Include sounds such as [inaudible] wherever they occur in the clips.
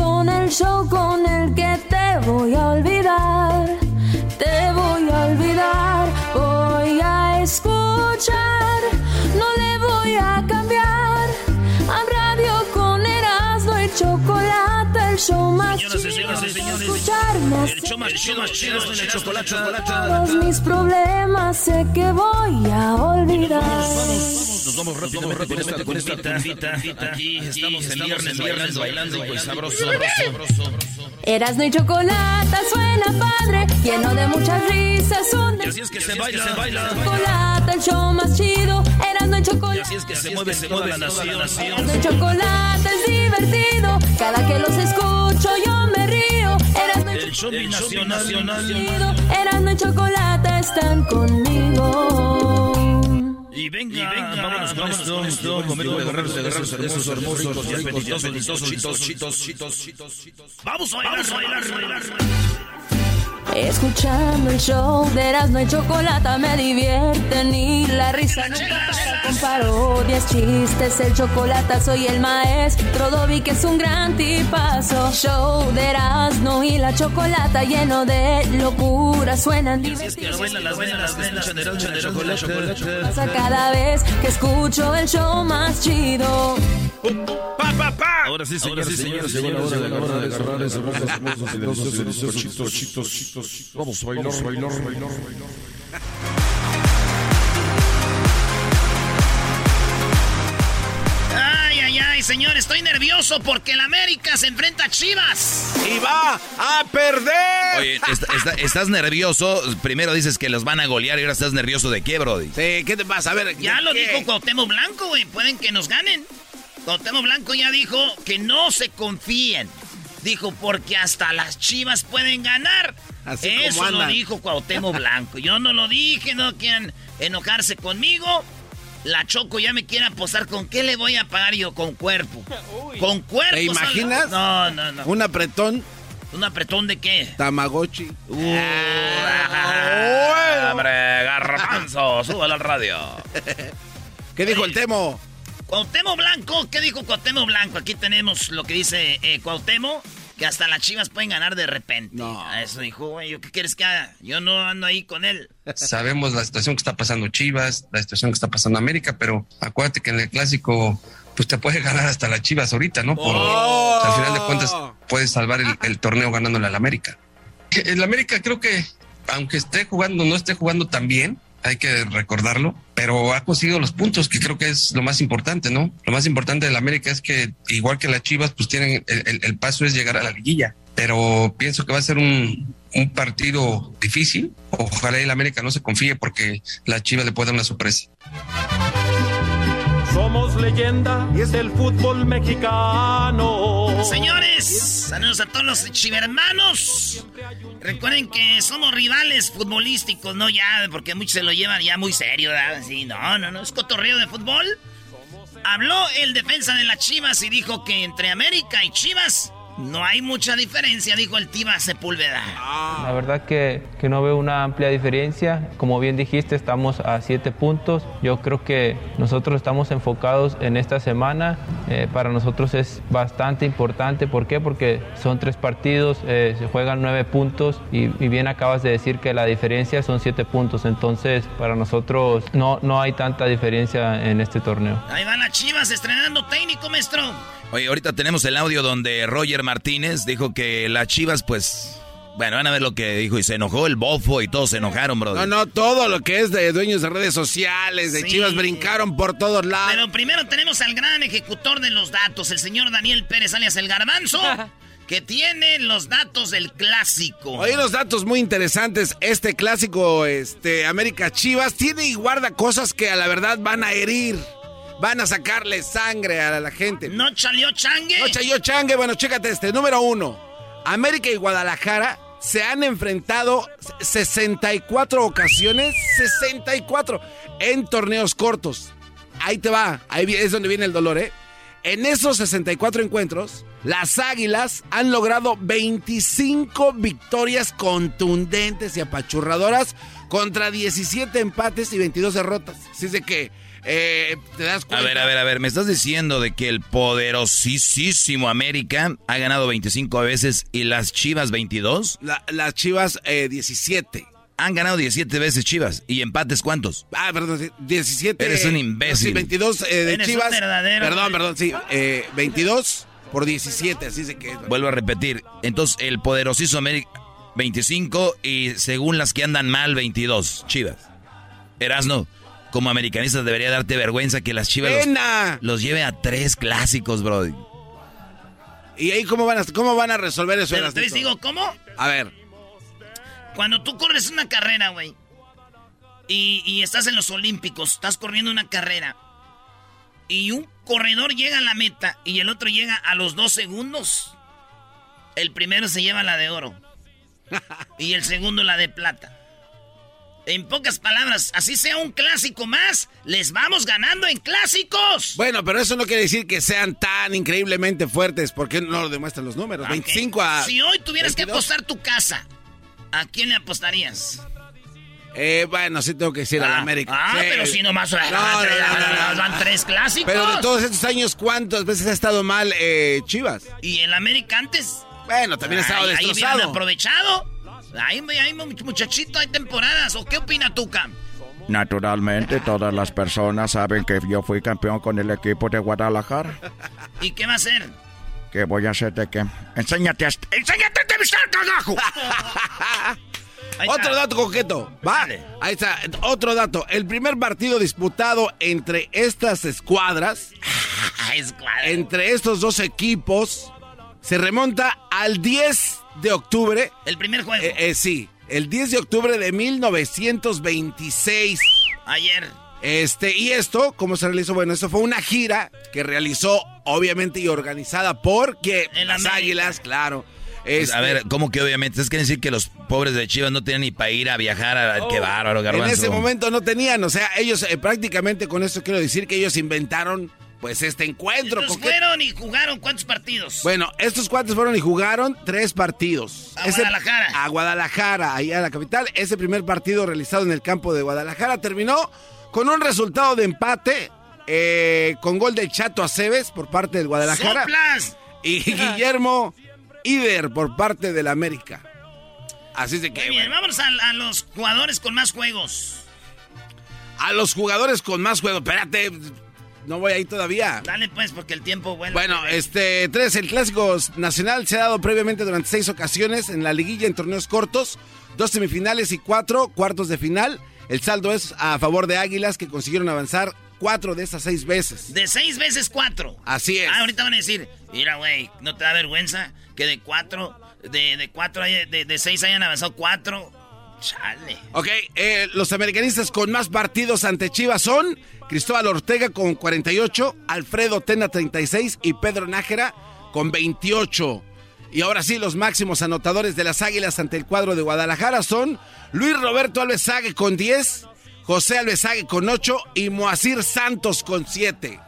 son el show con el que te voy a olvidar. Show más Señoras y chido. señores, señores, Escucharme el show más chido, más chido es el chocolate, chocolate. todos mis problemas sé que voy a olvidar. Nos vamos rápidamente con esta, con esta tumbita. Aquí estamos el viernes, viernes bailando, pues sabroso, sabroso. Erasmo y chocolate suena padre, lleno de muchas risas. Un Y así es que se baila, se baila. chocolate, el show más chido. Erasmo y Y chocolate. así es que se mueve, se mueve la nación. Erasmo y chocolate es divertido. Cada que los escucho yo me río. Erasmo y El show binacional. chocolate. Y están conmigo. Y venga, vámonos con esto, esto, guerreros, guerreros, hermosos, hermosos, y apetitosos, apetitosos, chitos, chitos, chitos, chitos, chitos. Vamos a bailar, bailar, bailar. Escuchando el show de Erasmo y Chocolata me divierten y la risa no para con parodias, chistes, el chocolate soy el maestro Dobby que es un gran tipazo. Show de Erasmo y la Chocolata lleno de locura suenan Es que divertidos. Pasa cada vez que escucho el show más chido. Pa, pa, pa. Ahora sí, señores, sí, señores, Llegó la hora de agarrar esos hermosos, hermosos y deliciosos, deliciosos chitos, chitos, chitos, chitos. Vamos a bailar, bailar, bailar, bailar. Ay, ay, ay, señor, estoy nervioso porque el América se enfrenta a Chivas. y va a perder. Oye, est- est- estás nervioso. Primero dices que los van a golear y ahora estás nervioso de qué, Brody. Sí, ¿qué te pasa? A ver, Ya lo ¿qué? dijo Cuauhtémoc Blanco, güey. Pueden que nos ganen. Cuauhtémoc Blanco ya dijo que no se confíen. Dijo, porque hasta las chivas pueden ganar. Así Eso como lo dijo Cuauhtémoc Blanco. Yo no lo dije, no quieran enojarse conmigo. La Choco ya me quiere apostar. ¿Con qué le voy a pagar yo? Con cuerpo. Con cuerpo. ¿Te imaginas? No, no, no. Un apretón ¿Un apretón de qué? Tamagotchi. Ah, Hombre, garbanzo, súbalo al radio. [laughs] ¿Qué dijo el Temo? Cuauhtémoc Blanco, ¿qué dijo Cuauhtémoc Blanco? Aquí tenemos lo que dice eh, Cuauhtémoc, que hasta las chivas pueden ganar de repente. No. A Eso dijo, güey, ¿yo ¿qué quieres que haga? Yo no ando ahí con él. [laughs] Sabemos la situación que está pasando Chivas, la situación que está pasando América, pero acuérdate que en el clásico pues te puede ganar hasta las Chivas ahorita, ¿no? Por, Oh. o sea, al final de cuentas puedes salvar el, el torneo ganándole al América. El América creo que aunque esté jugando, no esté jugando tan bien, hay que recordarlo, pero ha conseguido los puntos, que creo que es lo más importante, ¿no? Lo más importante del América es que, igual que las Chivas, pues tienen, el, el- el paso es llegar a la liguilla, pero pienso que va a ser un, un partido difícil. Ojalá el América no se confíe porque la Chivas le puede dar una sorpresa. Somos leyenda del fútbol mexicano. Señores, saludos a todos los chivermanos. Recuerden que somos rivales futbolísticos, ¿no? Ya, porque muchos se lo llevan ya muy serio, ¿verdad? No, no, no, es cotorreo de fútbol. Habló el defensa de las Chivas y dijo que entre América y Chivas no hay mucha diferencia, dijo el Tiva Sepúlveda. La verdad que, que, no veo una amplia diferencia. Como bien dijiste, estamos a siete puntos. Yo creo que nosotros estamos enfocados en esta semana. Eh, para nosotros es bastante importante. ¿Por qué? Porque son tres partidos, eh, se juegan nueve puntos y, y, bien acabas de decir que la diferencia son siete puntos. Entonces, para nosotros no, no hay tanta diferencia en este torneo. Ahí van las Chivas estrenando técnico, maestro. Oye, ahorita tenemos el audio donde Roger Martínez dijo que las Chivas, pues. Bueno, van a ver lo que dijo y se enojó el bofo y todos se enojaron, bro. No, no, todo lo que es de dueños de redes sociales, de Sí. Chivas, brincaron por todos lados. Pero primero tenemos al gran ejecutor de los datos, el señor Daniel Pérez alias el Garbanzo, [laughs] que tiene los datos del clásico. Hay unos datos muy interesantes. Este clásico, este, América Chivas, tiene y guarda cosas que a la verdad van a herir. Van a sacarle sangre a la gente. ¿No chaleó changue? No chaleó changue. Bueno, chécate este. Número uno. América y Guadalajara se han enfrentado 64 ocasiones. 64 en torneos cortos. Ahí te va. Ahí es donde viene el dolor, ¿eh? En esos 64 encuentros, las Águilas han logrado 25 victorias contundentes y apachurradoras contra 17 empates y 22 derrotas. Así es de que eh, te das cuenta. A ver, a ver, a ver, me estás diciendo de que el poderosísimo América ha ganado 25 veces y las Chivas 22? La- las Chivas eh, 17. Han ganado 17 veces Chivas. ¿Y empates cuántos? Ah, perdón, sí, 17. Eres un eh, imbécil. Sí, 22 eh, de Eres Chivas. Perdón, perdón, sí. eh, 22 por 17, así es que es. Vuelvo a repetir. Entonces, el poderosísimo América 25 y según las que andan mal 22 Chivas. Erasno, como americanista debería darte vergüenza que las Chivas los, lleve a tres clásicos, bro. ¿Y ahí cómo van a, cómo van a resolver eso? Pero te digo, ¿cómo? A ver. Cuando tú corres una carrera, güey, y, y estás en los Olímpicos, estás corriendo una carrera, y un corredor llega a la meta y el otro llega a los dos segundos, el primero se lleva la de oro [laughs] y el segundo la de plata. En pocas palabras, así sea un clásico más, les vamos ganando en clásicos. Bueno, pero eso no quiere decir que sean tan increíblemente fuertes, porque no lo demuestran los números. 25 a. Si hoy tuvieras que 22. apostar tu casa, ¿a quién le apostarías? Eh, bueno, sí tengo que decir a Ah, América. ah, Sí. pero si nomás No, no, van tres clásicos. Pero de todos estos años, ¿cuántas veces ha estado mal eh, Chivas? ¿Y el América antes? Bueno, también ha estado Ahí destrozado. aprovechado. Ahí, ahí, muchachito, hay temporadas. ¿O qué opina Tuca? Naturalmente, todas las personas saben que yo fui campeón con el equipo de Guadalajara. ¿Y qué va a hacer? ¿Qué voy a hacer de qué? Enséñate a... ¡Enséñate a entrevistar, cagajo! [laughs] Otro dato coqueto, va. Ahí está, otro dato. El primer partido disputado entre estas escuadras, [laughs] entre estos dos equipos, se remonta al 10 de octubre. El primer juego. Eh, eh, sí, el 10 de octubre de 1926. Ayer. Este, y esto, ¿cómo se realizó? Bueno, esto fue una gira que realizó, obviamente, y organizada por que El las águilas, claro. Pues, Este, a ver, ¿cómo que obviamente? Es que decir que los pobres de Chivas no tienen ni para ir a viajar a... ¡Qué bárbaro, En garbanzo! ese momento no tenían, o sea, ellos eh, prácticamente con esto quiero decir que ellos inventaron pues este encuentro. Estos fueron y jugaron cuántos partidos? Bueno, estos cuates fueron y jugaron tres partidos. A Guadalajara. A Guadalajara, ahí a la capital. Ese primer partido realizado en el campo de Guadalajara terminó con un resultado de empate eh, con gol del Chato Aceves por parte del Guadalajara. ¡Soplas! Y [laughs] Guillermo Ider por parte del América. Así es de que, Muy bien, vámonos a, a los jugadores con más juegos. a los jugadores con más juego. Espérate, no voy ahí todavía. Dale pues, porque el tiempo vuelve. Bueno, este, tres, el clásico nacional se ha dado previamente durante seis ocasiones en la liguilla en torneos cortos, dos semifinales y cuatro cuartos de final. El saldo es a favor de Águilas que consiguieron avanzar cuatro de esas seis veces. De seis veces cuatro. Así es. Ah, ahorita van a decir, mira, güey, ¿no te da vergüenza que de cuatro, de, de cuatro, de, de seis hayan avanzado cuatro? Chale. Ok, eh, los americanistas con más partidos ante Chivas son Cristóbal Ortega con 48, Alfredo Tena 36 y Pedro Nájera con 28. Y ahora sí, los máximos anotadores de las Águilas ante el cuadro de Guadalajara son Luis Roberto Alves Sague con 10, José Alves Sague con 8 y Moacir Santos con 7.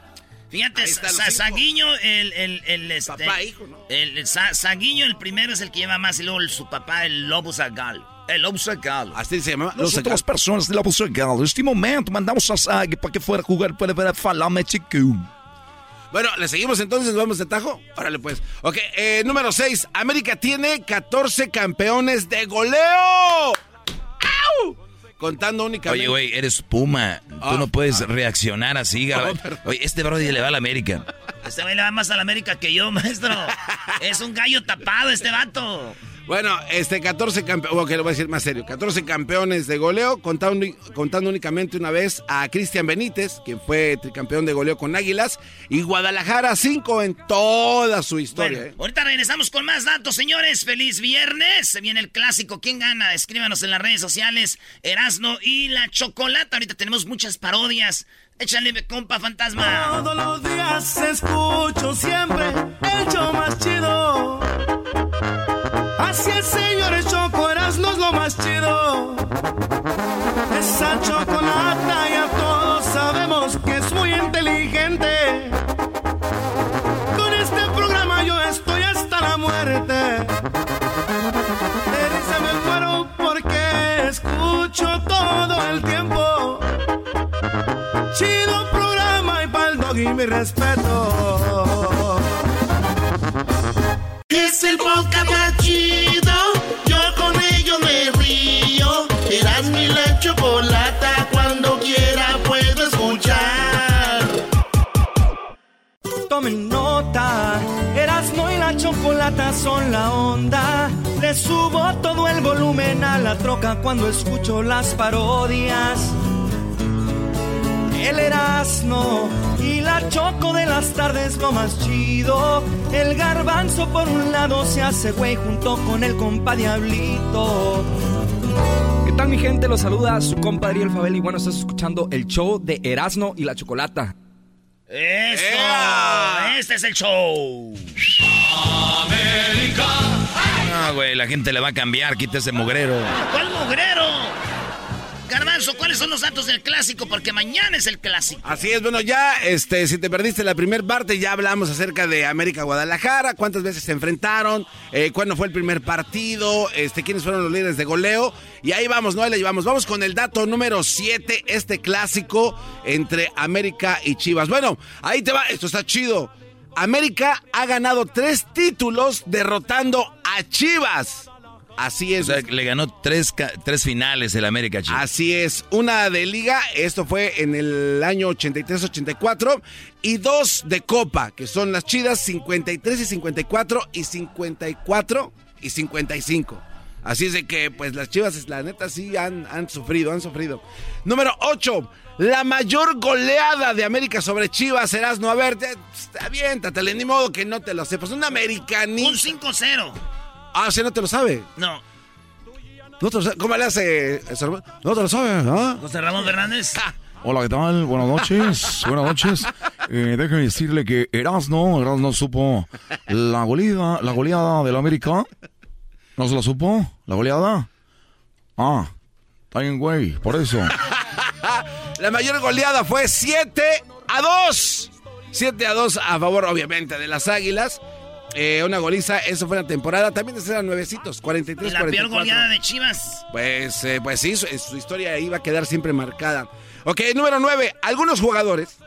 Fíjate, Saguiño, el, el, el, este, Papá, hijo, ¿no? El, Saguiño, el primero es el que lleva más, y luego su papá, el Lobo Zagal. El Zagal. Así se llama. Nós outras pessoas de Lobo Zagal. Neste momento, mandamos a Sag para que fuera a jugar para, para falar mexicano. Bueno, le seguimos entonces, vamos de tajo. Órale pues. Ok, eh, número 6. América tiene 14 campeones de goleo. ¡Au! Contando únicamente. Oye, güey, eres Puma. Tú Ah, no puedes ah. reaccionar así, No, Gab- perdón. Oye, este brody le va a la América. Este güey le va más a la América que yo, maestro. es un gallo tapado este vato. Bueno, este 14 campeones, ok, lo voy a decir más serio, 14 campeones de goleo, contando, contando únicamente una vez a Cristian Benítez, quien fue tricampeón de goleo con Águilas, y Guadalajara 5 en toda su historia. Bueno, ¿eh? ahorita regresamos con más datos, señores. Feliz viernes. Se viene el clásico. ¿Quién gana? Escríbanos en las redes sociales. Erasno y la chocolata. Ahorita tenemos muchas parodias. Échale, compa fantasma. Todos los días escucho siempre el show más chido. Así es, señores, Choco Erasmo es lo más chido. Esa chocolata ya todos sabemos que es muy inteligente. Con este programa yo estoy hasta la muerte. De me muero porque escucho todo el tiempo. Chido programa y pa'l dog y mi respeto. Es el podcast más chido. Yo con ello me río. Eras mi la chocolata. Cuando quiera puedo escuchar. Tomen nota, Erasmo y la chocolata son la onda. Le subo todo el volumen a la troca cuando escucho las parodias. El Erasmo y la choco de las tardes lo más chido. El garbanzo por un lado se hace güey junto con el compa Diablito. ¿Qué tal mi gente? Los saluda su compadre El Fabel y bueno, estás escuchando el show de Erasmo y la Chocolata. ¡Eso! Este es el show. Ah, güey, la gente le va a cambiar. Quita ese mugrero. ¿Cuál mugrero? Garbanzo, ¿cuáles son los datos del clásico? Porque mañana es el clásico. Así es, bueno, ya, este, si te perdiste la primera parte, ya hablamos acerca de América Guadalajara, cuántas veces se enfrentaron, eh, cuándo fue el primer partido, este, quiénes fueron los líderes de goleo, y ahí vamos, ¿no? Ahí llevamos. Vamos con el dato número 7, este clásico entre América y Chivas. Bueno, ahí te va, esto está chido. América ha ganado tres títulos derrotando a Chivas. Así es. O sea, le ganó tres, tres finales el América, chicos. Así es, una de liga, esto fue en el año 83-84, y dos de copa, que son las chidas 53 y 54 y 54 y 55. Así es de que, pues las chivas, la neta, sí han, han sufrido, han sufrido. Número 8, la mayor goleada de América sobre Chivas, Erasmo. A ver, te- aviéntatele, ni modo que no te lo sepas. Un americanista. Un 5-0. Ah, ¿sí no te lo sabe? No. ¿No te lo sabe? ¿Cómo le hace? ¿No te lo sabe? ¿Ah? José Ramón Fernández. Hola, ¿qué tal? Buenas noches. [laughs] Buenas noches. Eh, déjeme decirle que Erasno, Erasno supo la goleada, la goleada del América. ¿No se la supo? ¿La goleada? Ah, está bien, güey, por eso. [laughs] La mayor goleada fue 7 a 2. 7 a 2 a favor, obviamente, de las Águilas. Eh, una goliza, eso fue la temporada. También eran nuevecitos, 43 La peor 44. goleada de Chivas. Pues, eh, pues sí, su, su historia iba a quedar siempre marcada. Ok, número 9. Algunos jugadores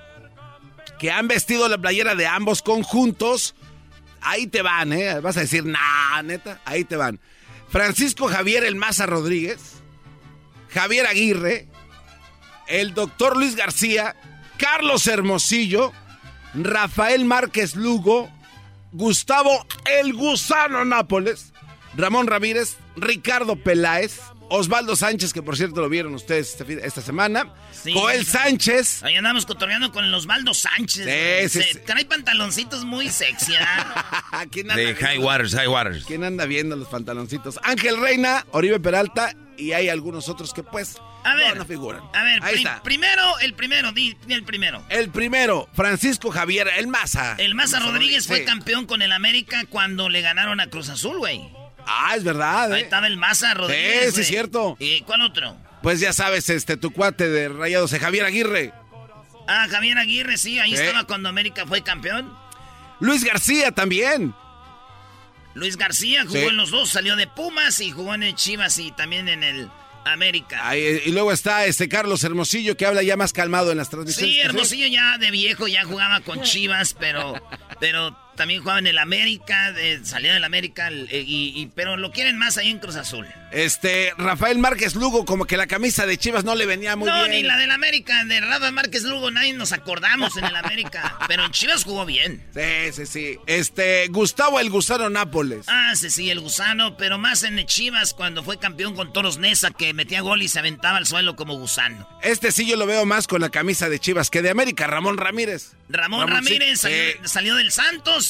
que han vestido la playera de ambos conjuntos. Ahí te van, ¿eh? Vas a decir, nah, neta, ahí te van. Francisco Javier El Maza Rodríguez, Javier Aguirre, el doctor Luis García, Carlos Hermosillo, Rafael Márquez Lugo, Gustavo El Gusano Nápoles, Ramón Ramírez, Ricardo Peláez, Osvaldo Sánchez, que por cierto lo vieron ustedes este esta semana, Sí. Joel Sánchez, Ahí andamos cotorreando con el Osvaldo Sánchez. sí, Se- sí. Trae pantaloncitos muy sexy, ¿ah? [laughs] ¿Quién anda De viendo? High Waters, High Waters. ¿Quién anda viendo los pantaloncitos? Ángel Reina, Oribe Peralta y hay algunos otros que pues A ver. no, no figuran. A ver, Ahí está. primero, el primero, di, el primero. El primero, Francisco Javier El Maza. El Maza Rodríguez fue campeón con el América cuando le ganaron a Cruz Azul, güey. Ah, es verdad. Ahí ¿eh? estaba el Maza Rodríguez. Sí, sí, güey. cierto. ¿Y cuál otro? Pues ya sabes, este, tu cuate de Rayados, eh, Javier Aguirre. Ah, Javier Aguirre, sí, ahí estaba cuando América fue campeón. Luis García también. Luis García jugó Sí. en los dos, salió de Pumas y jugó en el Chivas y también en el América. Ahí, y luego está este Carlos Hermosillo que habla ya más calmado en las transmisiones. Sí, Hermosillo ya de viejo ya jugaba con [laughs] Chivas, pero, pero también jugaba en el América, de, salió del América, eh, y, y- pero lo quieren más ahí en Cruz Azul. Este, Rafael Márquez Lugo, como que la camisa de Chivas no le venía muy no, bien. ni la del América, de Rafa Márquez Lugo, nadie nos acordamos en el América, [laughs] pero en Chivas jugó bien. Sí, sí, sí. Este, Gustavo el Gusano Nápoles. Ah, sí, sí, el gusano, pero más en el Chivas cuando fue campeón con Toros Nesa, que metía gol y se aventaba al suelo como gusano. Este sí yo lo veo más con la camisa de Chivas que de América, Ramón Ramírez. Ramón Ramón, sí. Ramírez salió, Eh, salió del Santos,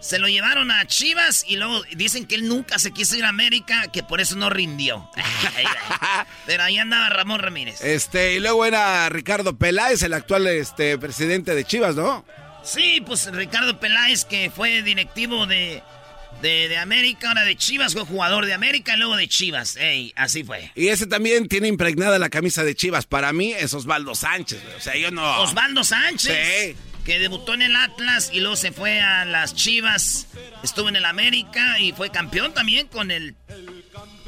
se lo llevaron a Chivas y luego dicen que él nunca se quiso ir a América, que por eso no rindió. [laughs] Pero ahí andaba Ramón Ramírez. Este, y luego era Ricardo Peláez, el actual este, presidente de Chivas, ¿no? Sí, pues Ricardo Peláez, que fue directivo de, de, de América, ahora de Chivas, fue jugador de América y luego de Chivas. Ey, así fue. Y ese también tiene impregnada la camisa de Chivas. Para mí es Osvaldo Sánchez. O sea, yo no. Osvaldo Sánchez. Sí. Que debutó en el Atlas y luego se fue a las Chivas. Estuvo en el América y fue campeón también con el.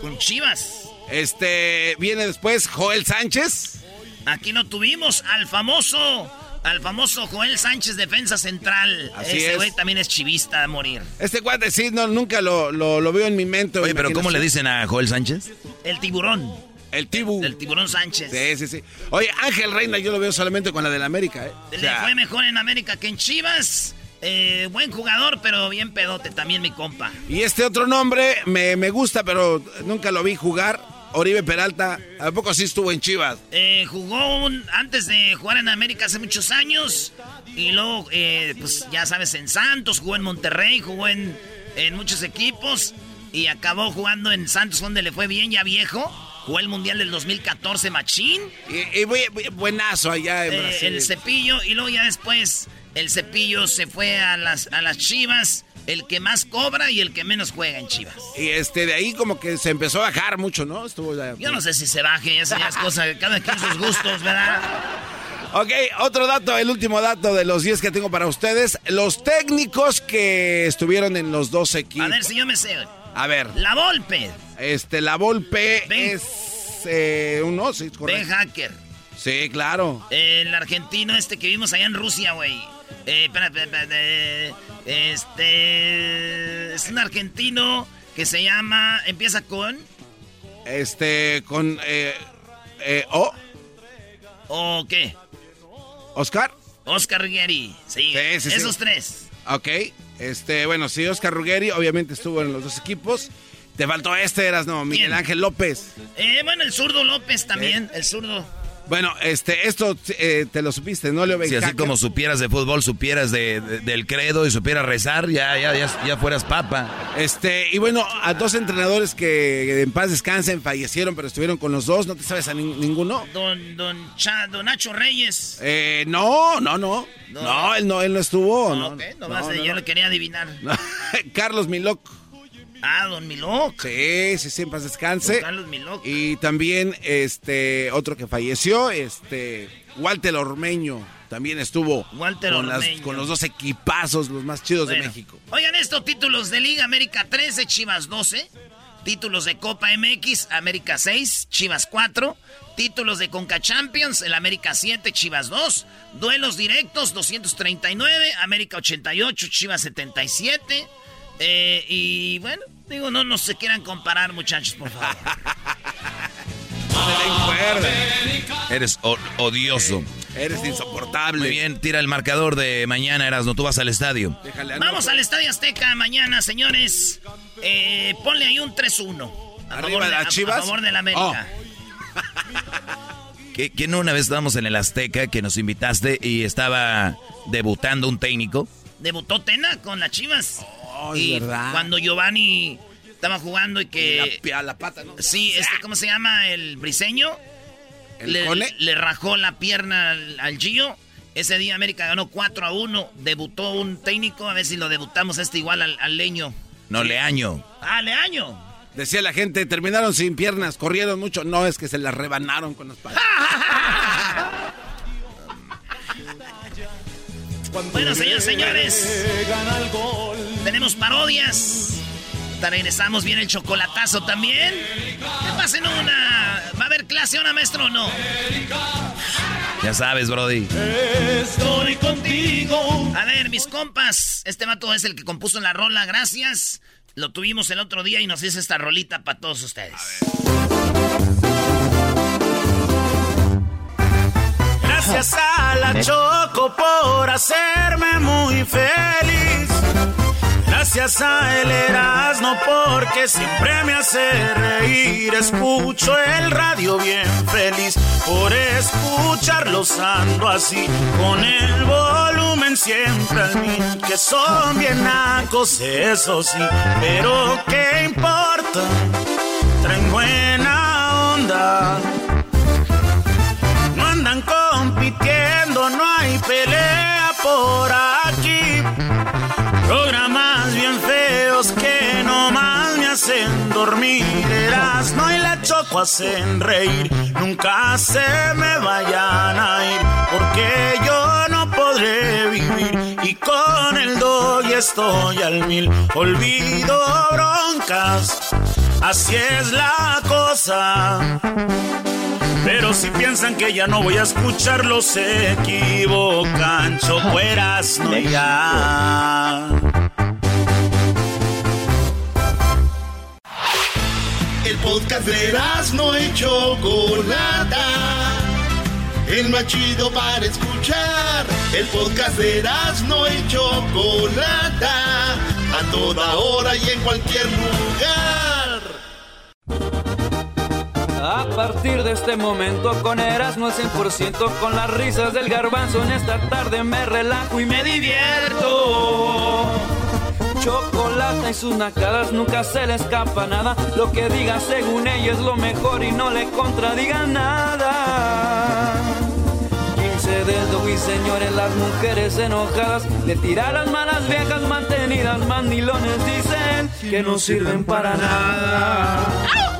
con Chivas. Este, viene después Joel Sánchez. Aquí lo tuvimos al famoso. Al famoso Joel Sánchez, defensa central. Así Ese güey también es chivista a morir. Este cuate sí, no, nunca lo, lo, lo veo en mi mente. Oye, pero ¿cómo le dicen a Joel Sánchez? El tiburón. El tibu. El tiburón Sánchez. Sí, sí, sí. Oye, Ángel Reina yo lo veo solamente con la del América, ¿eh? O Le sea, fue mejor en América que en Chivas. Eh, buen jugador, pero bien pedote también, mi compa. y este otro nombre me, me gusta, pero nunca lo vi jugar. Oribe Peralta, ¿a poco sí estuvo en Chivas? Eh, jugó un- antes de jugar en América hace muchos años. Y luego, eh, pues ya sabes, en Santos, jugó en Monterrey, jugó en, en muchos equipos. Y acabó jugando en Santos, donde le fue bien, ya viejo. Jugó el Mundial del 2014, Machín. Y, y bu- bu- buenazo allá en Eh, Brasil. el cepillo. Y luego ya después, el cepillo se fue a las, a las Chivas. El que más cobra y el que menos juega en Chivas. Y este, de ahí como que se empezó a bajar mucho, ¿no? Estuvo ya. Yo no sé si se baje, ya es [laughs] cosa de cada quien sus gustos, ¿verdad? Ok, otro dato, el último dato de los 10 que tengo para ustedes. Los técnicos que estuvieron en los dos equipos. A ver si yo me sé. A ver. La Volpe. Este, la Volpe Ben- es eh, uno, sí, Ben correcto. Hacker. Sí, claro. El argentino este que vimos allá en Rusia, güey. Eh, espera, espera, espera, Este. Es un argentino que se llama. Empieza con. Este, con eh, eh, O, ¿O qué? Oscar. Oscar Ruggeri. Sí, Sí, sí, sí. esos tres. Ok, este, bueno, sí, Oscar Ruggeri obviamente estuvo en los dos equipos. Te faltó este, eras no, Miguel ¿Quién? Ángel López. Eh, bueno, el zurdo López también. El zurdo. Bueno, este, esto eh, te lo supiste, ¿no, Leo Si así como supieras de fútbol, supieras de, de- del credo y supieras rezar, ya, ya, ya, ya fueras papa. Este, y bueno, a dos entrenadores que en paz descansen fallecieron, pero estuvieron con los dos, ¿no te sabes a nin- ninguno? Don, don, Cha- don Nacho Reyes. Eh, no, no, no. No. No, él no, él no estuvo. No, Ok, nomás no, eh, no, yo no. lo quería adivinar. [laughs] Carlos Miloc. Ah, don Miloc. Sí, sí, sí, en paz descanse. Don Carlos Miloc. Y también este otro que falleció, este Walter Ormeño, también estuvo Walter con, las- con los dos equipazos, los más chidos de. México. Oigan esto, títulos de Liga América 13, Chivas 12. Títulos de Copa MX, América 6, Chivas 4. Títulos de Conca Champions, el América 7, Chivas 2. Duelos directos, 239, América 88, Chivas 77. Eh, y bueno, digo, no, no se quieran comparar, muchachos, por favor. [laughs] Eres odioso. Eres insoportable. Muy bien, tira el marcador de mañana, Erasno. Tú vas al estadio. Déjale, Vamos al Estadio Azteca mañana, señores. Eh, ponle ahí un 3-1. A Arriba favor de de- las a- Chivas. A favor de la América. ¿Qué, qué no una vez estábamos en el Azteca que nos invitaste y estaba debutando un técnico? Debutó Tena con las Chivas. Oh, y verdad. cuando Giovanni estaba jugando y Y que... la, la pata, ¿no? Sí, este, ¿cómo se llama? El briseño. ¿El le, le rajó la pierna al, al Gio. Ese día América ganó 4 a 1. Debutó un técnico. A ver si lo debutamos este igual al, al leño. No, Leaño. Ah, Leaño. Decía la gente, terminaron sin piernas, corrieron mucho. No, es que se las rebanaron con las patas. [laughs] Bueno, señores, señores. Tenemos parodias. Hasta regresamos. Viene el chocolatazo también. ¿Qué pasa en una? ¿Va a haber clase una maestro o no? Ya sabes, Brody. Estoy contigo. A ver, mis compas. Este vato es el que compuso la rola. Gracias. Lo tuvimos el otro día y nos hizo esta rolita para todos ustedes. Gracias a la Choco por hacerme muy feliz. Gracias a el Erasmo porque siempre me hace reír. Escucho el radio bien feliz por escucharlos ando así. Con el volumen siempre al mil. Que son bien nacos, eso sí. Pero qué importa, traen buena onda. No andan compitiendo, no hay pelea por aquí. Programas bien feos que nomás me hacen dormir. no y la choco hacen reír. Nunca se me vayan a ir, porque yo no podré vivir. Y con el doy estoy al mil. Olvido broncas, así es la cosa. Pero si piensan que ya no voy a escucharlos, se equivocan. Chocueras, no ya. Podcast de no y Chocolata. El más chido para escuchar. El podcast de no y Chocolata. A toda hora y en cualquier lugar. A partir de este momento con Erasmo al 100% con las risas del garbanzo en esta tarde me relajo y me divierto. Chocolate y sus nacadas nunca se le escapa nada. Lo que diga según ella es lo mejor y no le contradiga nada. 15 dedos y señores, las mujeres enojadas le tiran las malas viejas mantenidas, mandilones dicen que no sirven para nada.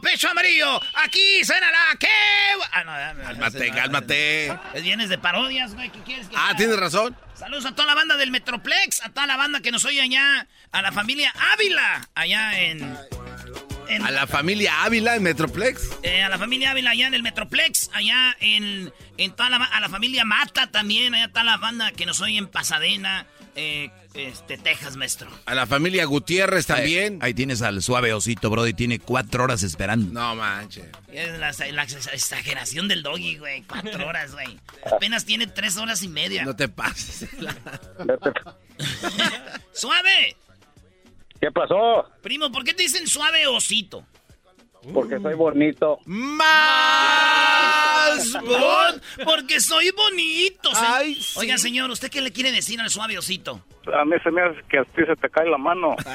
Pecho amarillo. Aquí suena la que. Ah, no, Cálmate, cálmate. Es vienes de parodias, güey. ¿Qué quieres que Ah, tienes razón. Saludos a toda la banda del Metroplex, a toda la banda que nos oye allá, a la familia Ávila, allá en. en- A la familia Ávila en Metroplex. eh, a la familia Ávila allá en el Metroplex, allá en, en toda la, a la familia Mata también, allá está la banda que nos oye en Pasadena, eh, este, Texas, maestro. A la familia Gutiérrez también. Ahí tienes al suave osito, Brody. Tiene cuatro horas esperando. No manches. Es la, la exageración del doggy, güey. Cuatro horas, güey. Apenas tiene tres horas y media. No te pases. [laughs] ¡Suave! ¿Qué pasó? Primo, ¿por qué te dicen suave osito? Porque soy bonito. ¡Más! [laughs] bon- Porque soy bonito. Ay, sí. Oiga, señor, ¿usted qué le quiere decir al suave osito? A mí se me hace que a ti se te cae la mano. [laughs]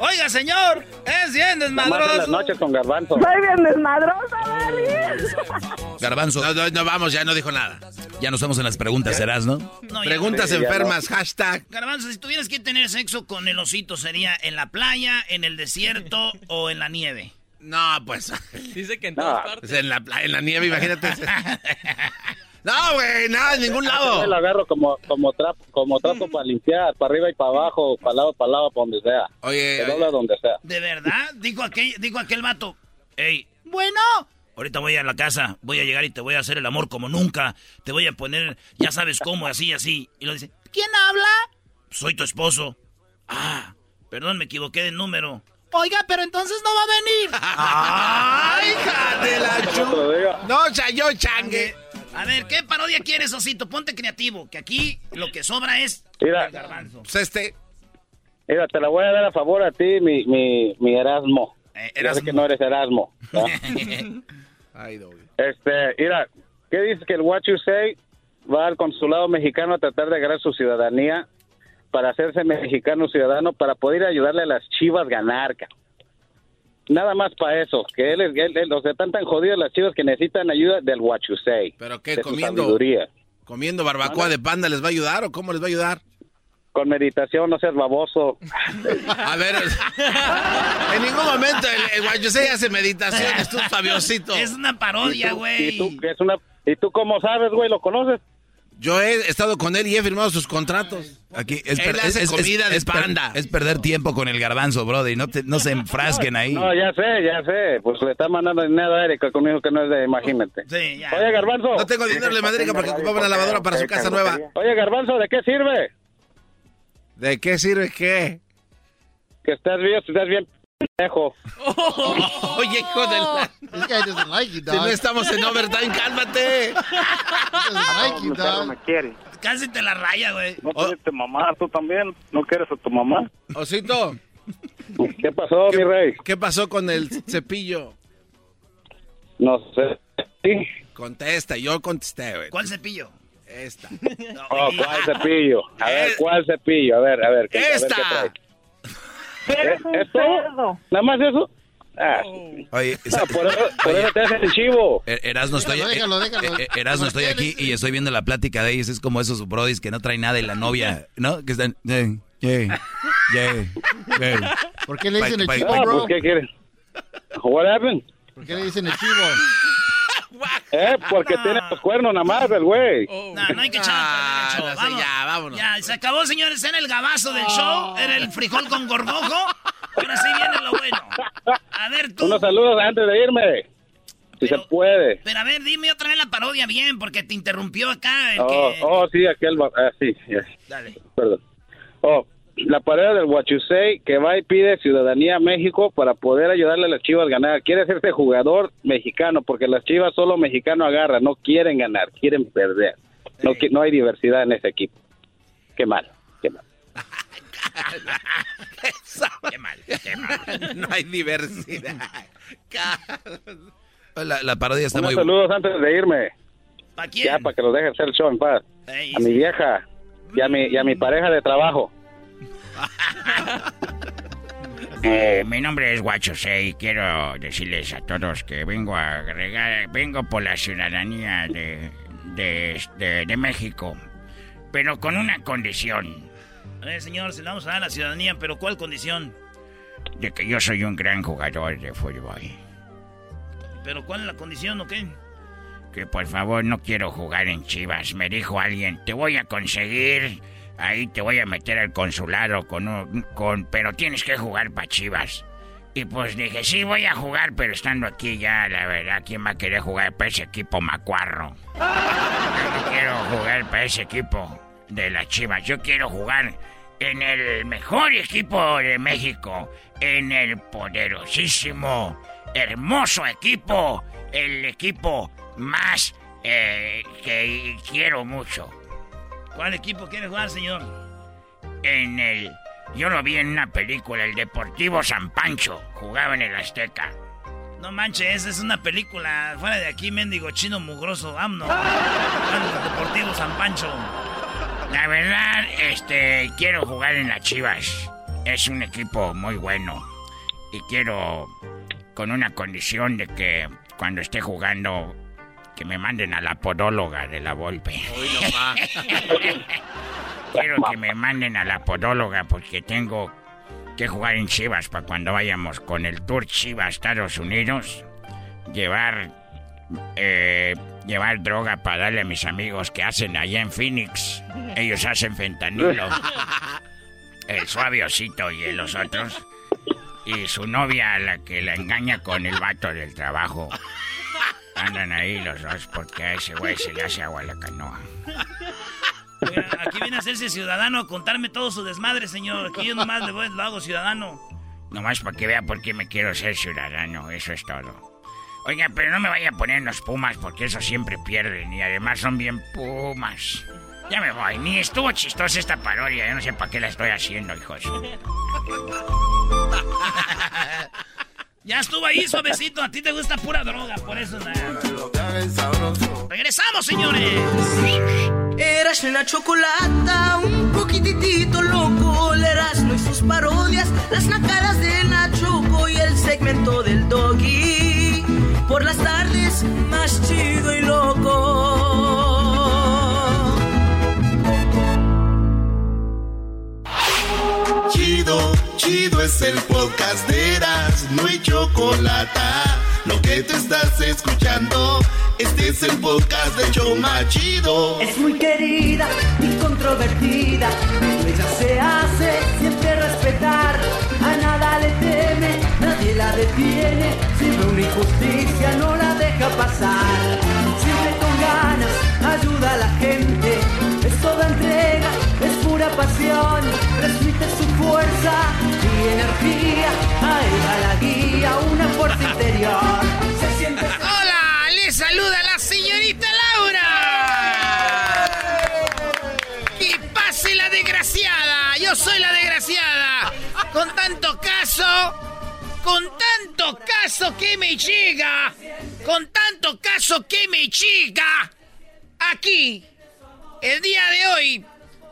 Oiga, señor, es bien Más en las desmadroso. noches con garbanzo. Soy bien desmadrosa, Dani. [laughs] Garbanzo. No, no, no, vamos, ya no dijo nada. Ya nos vamos en las preguntas, ¿serás, no? Preguntas enfermas, hashtag. Garbanzo, si tuvieras que tener sexo con el osito, ¿sería en la playa, en el desierto o en la nieve? No, pues. Dice que en No, todas partes. pues en la, en la nieve, imagínate. [laughs] no, güey, nada, en ningún Yo lado. la agarro como, como trapo, como trapo para limpiar, para arriba y para abajo, para lado, para lado, para donde sea. Oye, Se dobla donde sea. ¿De verdad? Dijo aquel, dijo aquel vato. Ey, bueno. Ahorita voy a la casa, voy a llegar y te voy a hacer el amor como nunca. Te voy a poner, ya sabes cómo, así, así. Y lo dice, ¿quién habla? Soy tu esposo. Ah, perdón, me equivoqué de número. Oiga, pero entonces no va a venir. [laughs] ¡Ay, hija de la [laughs] chu- No, chayo, changue. A ver, ¿qué parodia quieres, Osito? Ponte creativo, que aquí lo que sobra es Mira, el garbanzo. Pues este. mira, te la voy a dar a favor a ti, mi, mi, mi Erasmo. Sé que no eres Erasmo. [laughs] ¿no? Ay, Doggy. Este, mira, ¿qué dices que el What You Say va al consulado mexicano a tratar de agarrar su ciudadanía para hacerse mexicano ciudadano para poder ayudarle a las chivas ganar? ca? Nada más para eso, que él, es- él, él- o sea, están tan jodidas las chivas que necesitan ayuda del What You Say. ¿Pero qué, comiendo? sabiduría. ¿Comiendo barbacoa de panda les va a ayudar o cómo les va a ayudar? Con meditación, no seas baboso. A ver, [laughs] en ningún momento el, el Guayusei hace meditaciones, tú, Fabiosito. Es una parodia, ¿Y tú- güey. ¿Y tú, es una, ¿Y tú cómo sabes, güey? ¿Lo conoces? Yo he estado con él y he firmado sus contratos. Aquí es, Él hace es- comida de es panda. es perder tiempo con el garbanzo, brother. No, te- no se enfrasquen ahí. No, ya sé, ya sé. Pues le está mandando dinero a Erika conmigo que no es de, imagínate. Sí, ya. Oye, Garbanzo. No tengo dinero de Madrid porque ocupaba una lavadora para su casa nueva. Oye, Garbanzo, ¿de qué sirve? ¿De qué sirve qué? Que estás bien, estás bien pendejo. [laughs] Oye, hijo de la... This guy doesn't like you, Si no dog. estamos en overtime, cálmate. [laughs] He doesn't like you, dog. me quiere. Casi te la raya, güey. No quieres tu mamá, tú también. ¿No quieres a tu mamá? Osito, ¿Qué pasó, mi rey? ¿qué pasó con el cepillo? No sé. Sí. Contesta, yo contesté, güey. ¿Cuál cepillo? Esta. Oh, ¿cuál cepillo? A ver, ¿cuál cepillo? A ver, a ver. ¿qué- a ver qué Trae? ¿Eh? ¿Esto? ¿Nada más eso? Ah, Oye, no, por eso, por eso te hacen el chivo. Er- Erasno, estoy, Déjalo, déjalo, déjalo. eh, eh, Erasno, estoy aquí y estoy viendo la plática de ellos. Es como esos brodis que no traen nada y la novia, ¿no? Que están... eh, yeah, yeah, yeah. ¿Por qué le dicen el Pa- pa- chivo, Ah, bro? pues, ¿qué quieres? What happened? ¿Por qué le dicen el chivo? [laughs] Eh, porque tiene los cuernos nada más, el güey. No, no hay que echar. Ah, no ya, vámonos. Ya, se acabó, señores. Era el gabazo del show. Era el frijol con gorgojo. Ahora sí viene lo bueno. A ver, tú. Unos saludos antes de irme. Si Pero- se puede. Pero a ver, dime otra vez la parodia bien, porque te interrumpió acá. El Oh, que... oh, sí, aquel. va- Ah, sí, ya. Dale. Perdón. Oh, la pareja del Huachusei que va y pide ciudadanía a México para poder ayudarle a las chivas a ganar. Quiere hacerse jugador mexicano porque las chivas solo mexicano agarran. No quieren ganar, quieren perder. No, qui- no hay diversidad en ese equipo. Qué mal, qué mal. Qué mal, qué mal. No hay diversidad. La, la parodia está Unos muy saludos antes de irme. ¿Para Ya, quién? para que los deje hacer el show en paz. A mi vieja y a mi, y a mi pareja de trabajo. [laughs] Eh, mi nombre es Guacho y quiero decirles a todos que vengo a agregar, vengo por la ciudadanía de, de, de- de México, pero con una condición, Eh, señor, se le vamos a dar la ciudadanía, pero ¿cuál condición? de que yo soy un gran jugador de fútbol. ¿Pero cuál es la condición o qué? Que por favor no quiero jugar en Chivas. Me dijo alguien, te voy a conseguir, ahí te voy a meter al consulado con un, con, pero tienes que jugar para Chivas. Y pues dije, sí voy a jugar, pero estando aquí ya, la verdad, ¿quién va a querer jugar para ese equipo macuarro? Yo no quiero jugar para ese equipo de las Chivas. Yo quiero jugar en el mejor equipo de México, en el poderosísimo, hermoso equipo, el equipo más eh, que quiero mucho. ¿Cuál equipo quiere jugar, señor? En el, yo lo vi en una película, el Deportivo San Pancho, jugaba en el Azteca. No manches, esa es una película fuera de aquí, mendigo chino mugroso. Vámonos, Deportivo San Pancho. La verdad, este, quiero jugar en las Chivas. Es un equipo muy bueno. Y quiero, con una condición de que cuando esté jugando, que me manden a la podóloga de la Volpe. [laughs] quiero que me manden a la podóloga porque tengo que jugar en Chivas para cuando vayamos con el Tour Chivas a Estados Unidos. Llevar eh, llevar droga para darle a mis amigos que hacen allá en Phoenix. Ellos hacen fentanilo. [laughs] El suaviosito y los otros. Y su novia, la que la engaña con el vato del trabajo. Andan ahí los dos porque a ese güey se le hace agua a la canoa. Oiga, Aquí viene a hacerse ciudadano, a contarme todo su desmadre, señor. Aquí yo nomás le voy, lo hago ciudadano. Nomás para que vea por qué me quiero ser ciudadano, eso es todo. Oiga, pero no me vaya a poner los pumas porque eso siempre pierden y además son bien pumas. Ya me voy, ni estuvo chistosa esta parodia, yo no sé para qué la estoy haciendo, hijos. [laughs] Ya estuvo ahí suavecito. A ti te gusta pura droga, por eso nada. Regresamos, señores. Eras la chocolata, un poquitito loco, el Erasmo y sus parodias, las nacadas de Nachoco y el segmento del doggy. Por las tardes, más chido y loco. Chido, chido es el podcast de Eras, no hay chocolate. Lo que te estás escuchando, este es el podcast de Choma Chido. Es muy querida y controvertida, ella se hace siempre respetar, a nada le teme, nadie la detiene, siempre una injusticia no la deja pasar, siempre con ganas ayuda a la gente, pasión, transmite su fuerza y energía, a ella la guía una fuerza interior, se siente... [laughs] Hola, les saluda la señorita Laura. Y pase la desgraciada. Yo soy la desgraciada. Con tanto caso, con tanto caso que me llega, con tanto caso que me llega. Aquí, el día de hoy,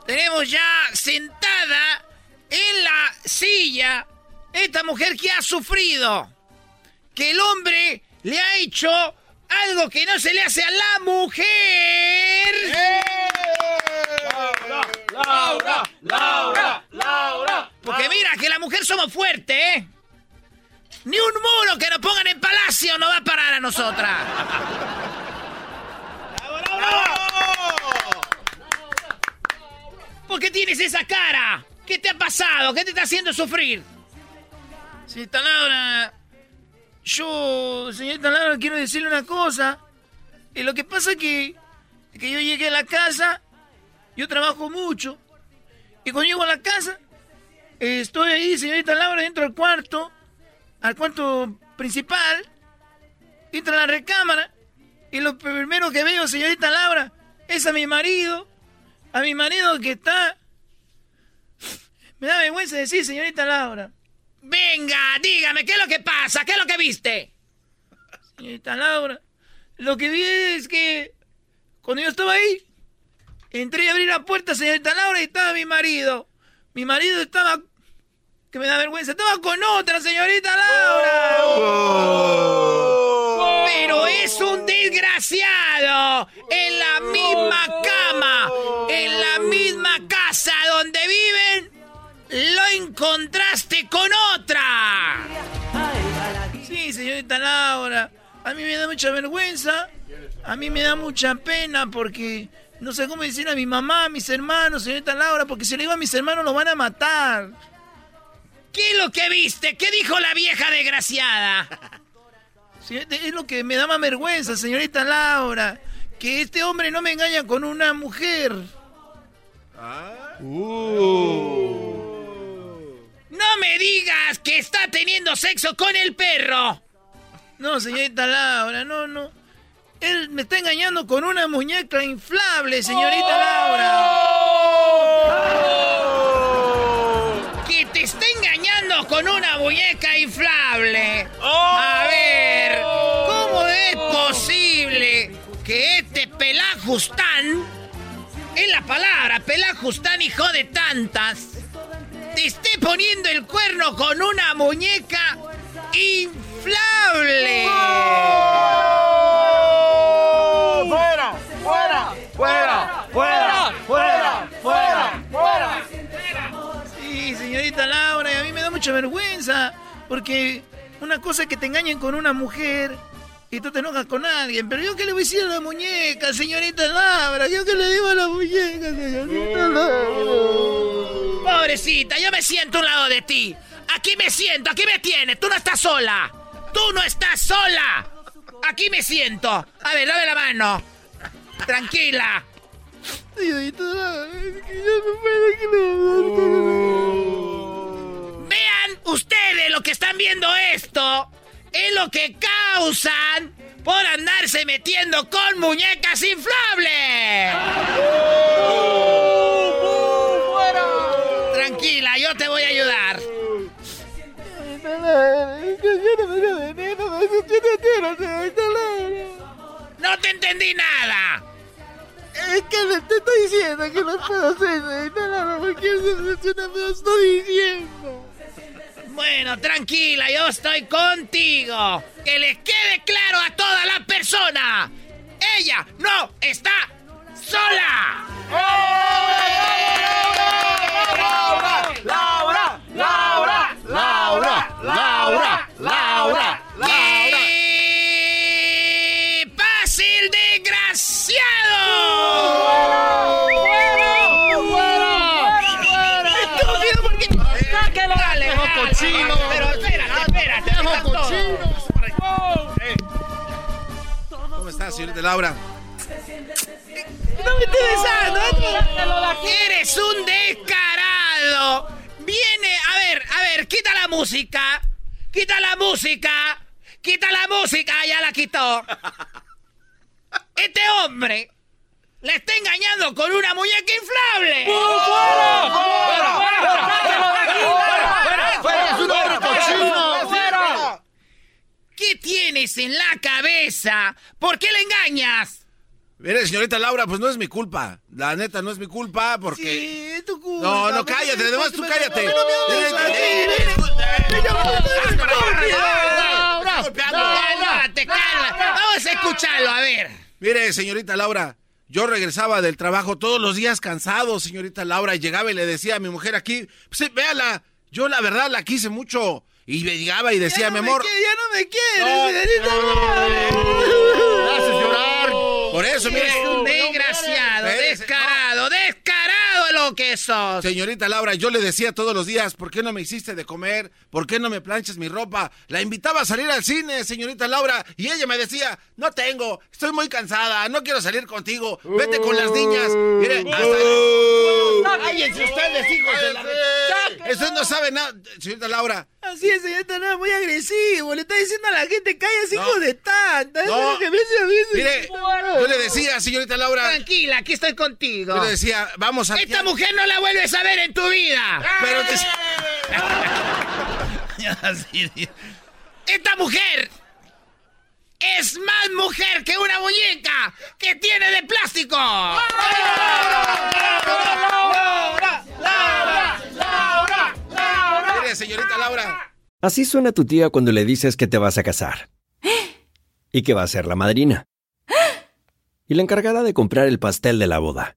tenemos ya sentada en la silla esta mujer que ha sufrido que el hombre le ha hecho algo que no se le hace a la mujer. Laura, Laura, Laura. Porque mira, que la mujer somos fuertes, ¿eh? Ni un muro que nos pongan en palacio no va a parar a nosotras. ¿Por qué tienes esa cara? ¿Qué te ha pasado? ¿Qué te está haciendo sufrir? Señorita Laura, yo, señorita Laura, quiero decirle una cosa. Y lo que pasa es que, que yo llegué a la casa, yo trabajo mucho. Y cuando llego a la casa, eh, estoy ahí, señorita Laura, dentro del cuarto, al cuarto principal, dentro de la recámara. Y lo primero que veo, señorita Laura, es a mi marido. A mi marido que está... Me da vergüenza decir, señorita Laura. Venga, dígame, ¿qué es lo que pasa? ¿Qué es lo que viste? Señorita Laura, lo que vi es que cuando yo estaba ahí, entré y abrí la puerta, señorita Laura, y estaba mi marido. Mi marido estaba, que me da vergüenza, estaba con otra, señorita Laura. Pero es un desgraciado. En la misma cama, en la misma casa donde viven, lo encontraste con otra. Sí, señorita Laura. A mí me da mucha vergüenza. A mí me da mucha pena porque no sé cómo decir a mi mamá, a mis hermanos, señorita Laura, porque si le digo a mis hermanos lo van a matar. ¿Qué es lo que viste? ¿Qué dijo la vieja desgraciada? Sí, es lo que me da más vergüenza, señorita Laura. Que este hombre no me engaña con una mujer. No me digas que está teniendo sexo con el perro. No, señorita Laura, no, no. Él me está engañando con una muñeca inflable, señorita Laura. Que te está engañando con una muñeca inflable. A ver, que este pelajustán, es la palabra, pelajustán hijo de tantas, te esté poniendo el cuerno con una muñeca inflable? ¡Fuera! ¡Fuera! ¡Fuera! ¡Fuera! ¡Fuera! ¡Fuera! ¡Fuera! Sí, señorita Laura, y a mí me da mucha vergüenza, porque una cosa es que te engañen con una mujer y tú te enojas con alguien, pero yo qué le voy a decir a la muñeca, señorita Laura, yo qué le digo a la muñeca, señorita Laura. Pobrecita, yo me siento a un lado de ti. Aquí me siento, aquí me tienes, tú no estás sola. Tú no estás sola. Aquí me siento. A ver, dame la mano. Tranquila. Señorita Laura, es que yo no puedo Vean ustedes lo que están viendo esto. Es lo que causan por andarse metiendo con muñecas inflables. Tranquila, yo te voy a ayudar. No te entendí nada. Es que te estoy diciendo que no puedo hacer, señorita Laura, porque se me lo estoy diciendo. Bueno, tranquila, yo estoy contigo. Que les quede claro a toda la persona. Ella no está sola. Laura, Laura, ¿Cómo estás, señorita Laura? No me estés besando. Eres un descarado. Viene, a ver, a ver, quita la música. Quita la música. Quita la música. Ya la quitó. Este hombre le está engañando con una muñeca inflable. ¡Fuera! ¡Fuera! ¡Fuera! ¡Fuera! ¡Es un hombre cochino! ¡Fuera! ¿Qué tienes en la cabeza? ¿Por qué le engañas? Mire, señorita Laura, pues no es mi culpa. La neta, no es mi culpa porque... Sí, es tu culpa. No, no, cállate. Además, tú cállate. Cálmate, cálmate. Vamos a escucharlo, a ver. Mire, señorita Laura, yo regresaba del trabajo todos los días cansado, señorita Laura, y llegaba y le decía a mi mujer aquí, pues sí, véala, yo la verdad la quise mucho. Y me llegaba y decía, mi amor... ya no me No, quieres, Me haces llorar. Por eso, mire. Eres un desgraciado, descarado, descarado lo que sos. Señorita Laura, yo le decía todos los días, ¿por qué no me hiciste de comer? ¿Por qué no me planchas mi ropa? La invitaba a salir al cine, señorita Laura, y ella me decía, no tengo, estoy muy cansada, no quiero salir contigo, vete con las niñas. Mire, hasta... ¡Cállense ustedes, hijos de la... Usted no sabe nada, señorita Laura. Así es, señorita, no, muy agresivo. Le está diciendo a la gente, cállese, No. hijo de tanta. No. es lo que me hace a mí. Mire, yo le decía, señorita Laura... Tranquila, aquí estoy contigo. Yo le decía, vamos a... Esta mujer no la vuelves a ver en tu vida. Pero te- [laughs] Esta mujer es más mujer que una muñeca que tiene de plástico. Mire, señorita Laura. Así suena tu tía cuando le dices que te vas a casar. Y que va a ser la madrina. Y la encargada de comprar el pastel de la boda.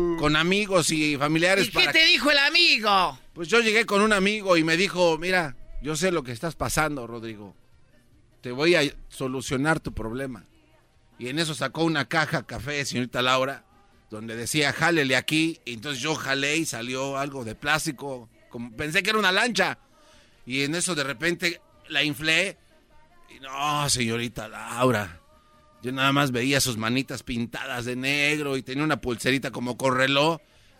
con amigos y familiares ¿Y qué te dijo el amigo? Pues yo llegué con un amigo y me dijo, mira, yo sé lo que estás pasando, Rodrigo. Te voy a solucionar tu problema. Y en eso sacó una caja café, señorita Laura. donde decía jálele aquí. Y entonces yo jalé y salió algo de plástico. Como, pensé que era una lancha. Y en eso de repente la inflé. Y no, señorita Laura. Yo nada más veía sus manitas pintadas de negro y tenía una pulserita como con reloj,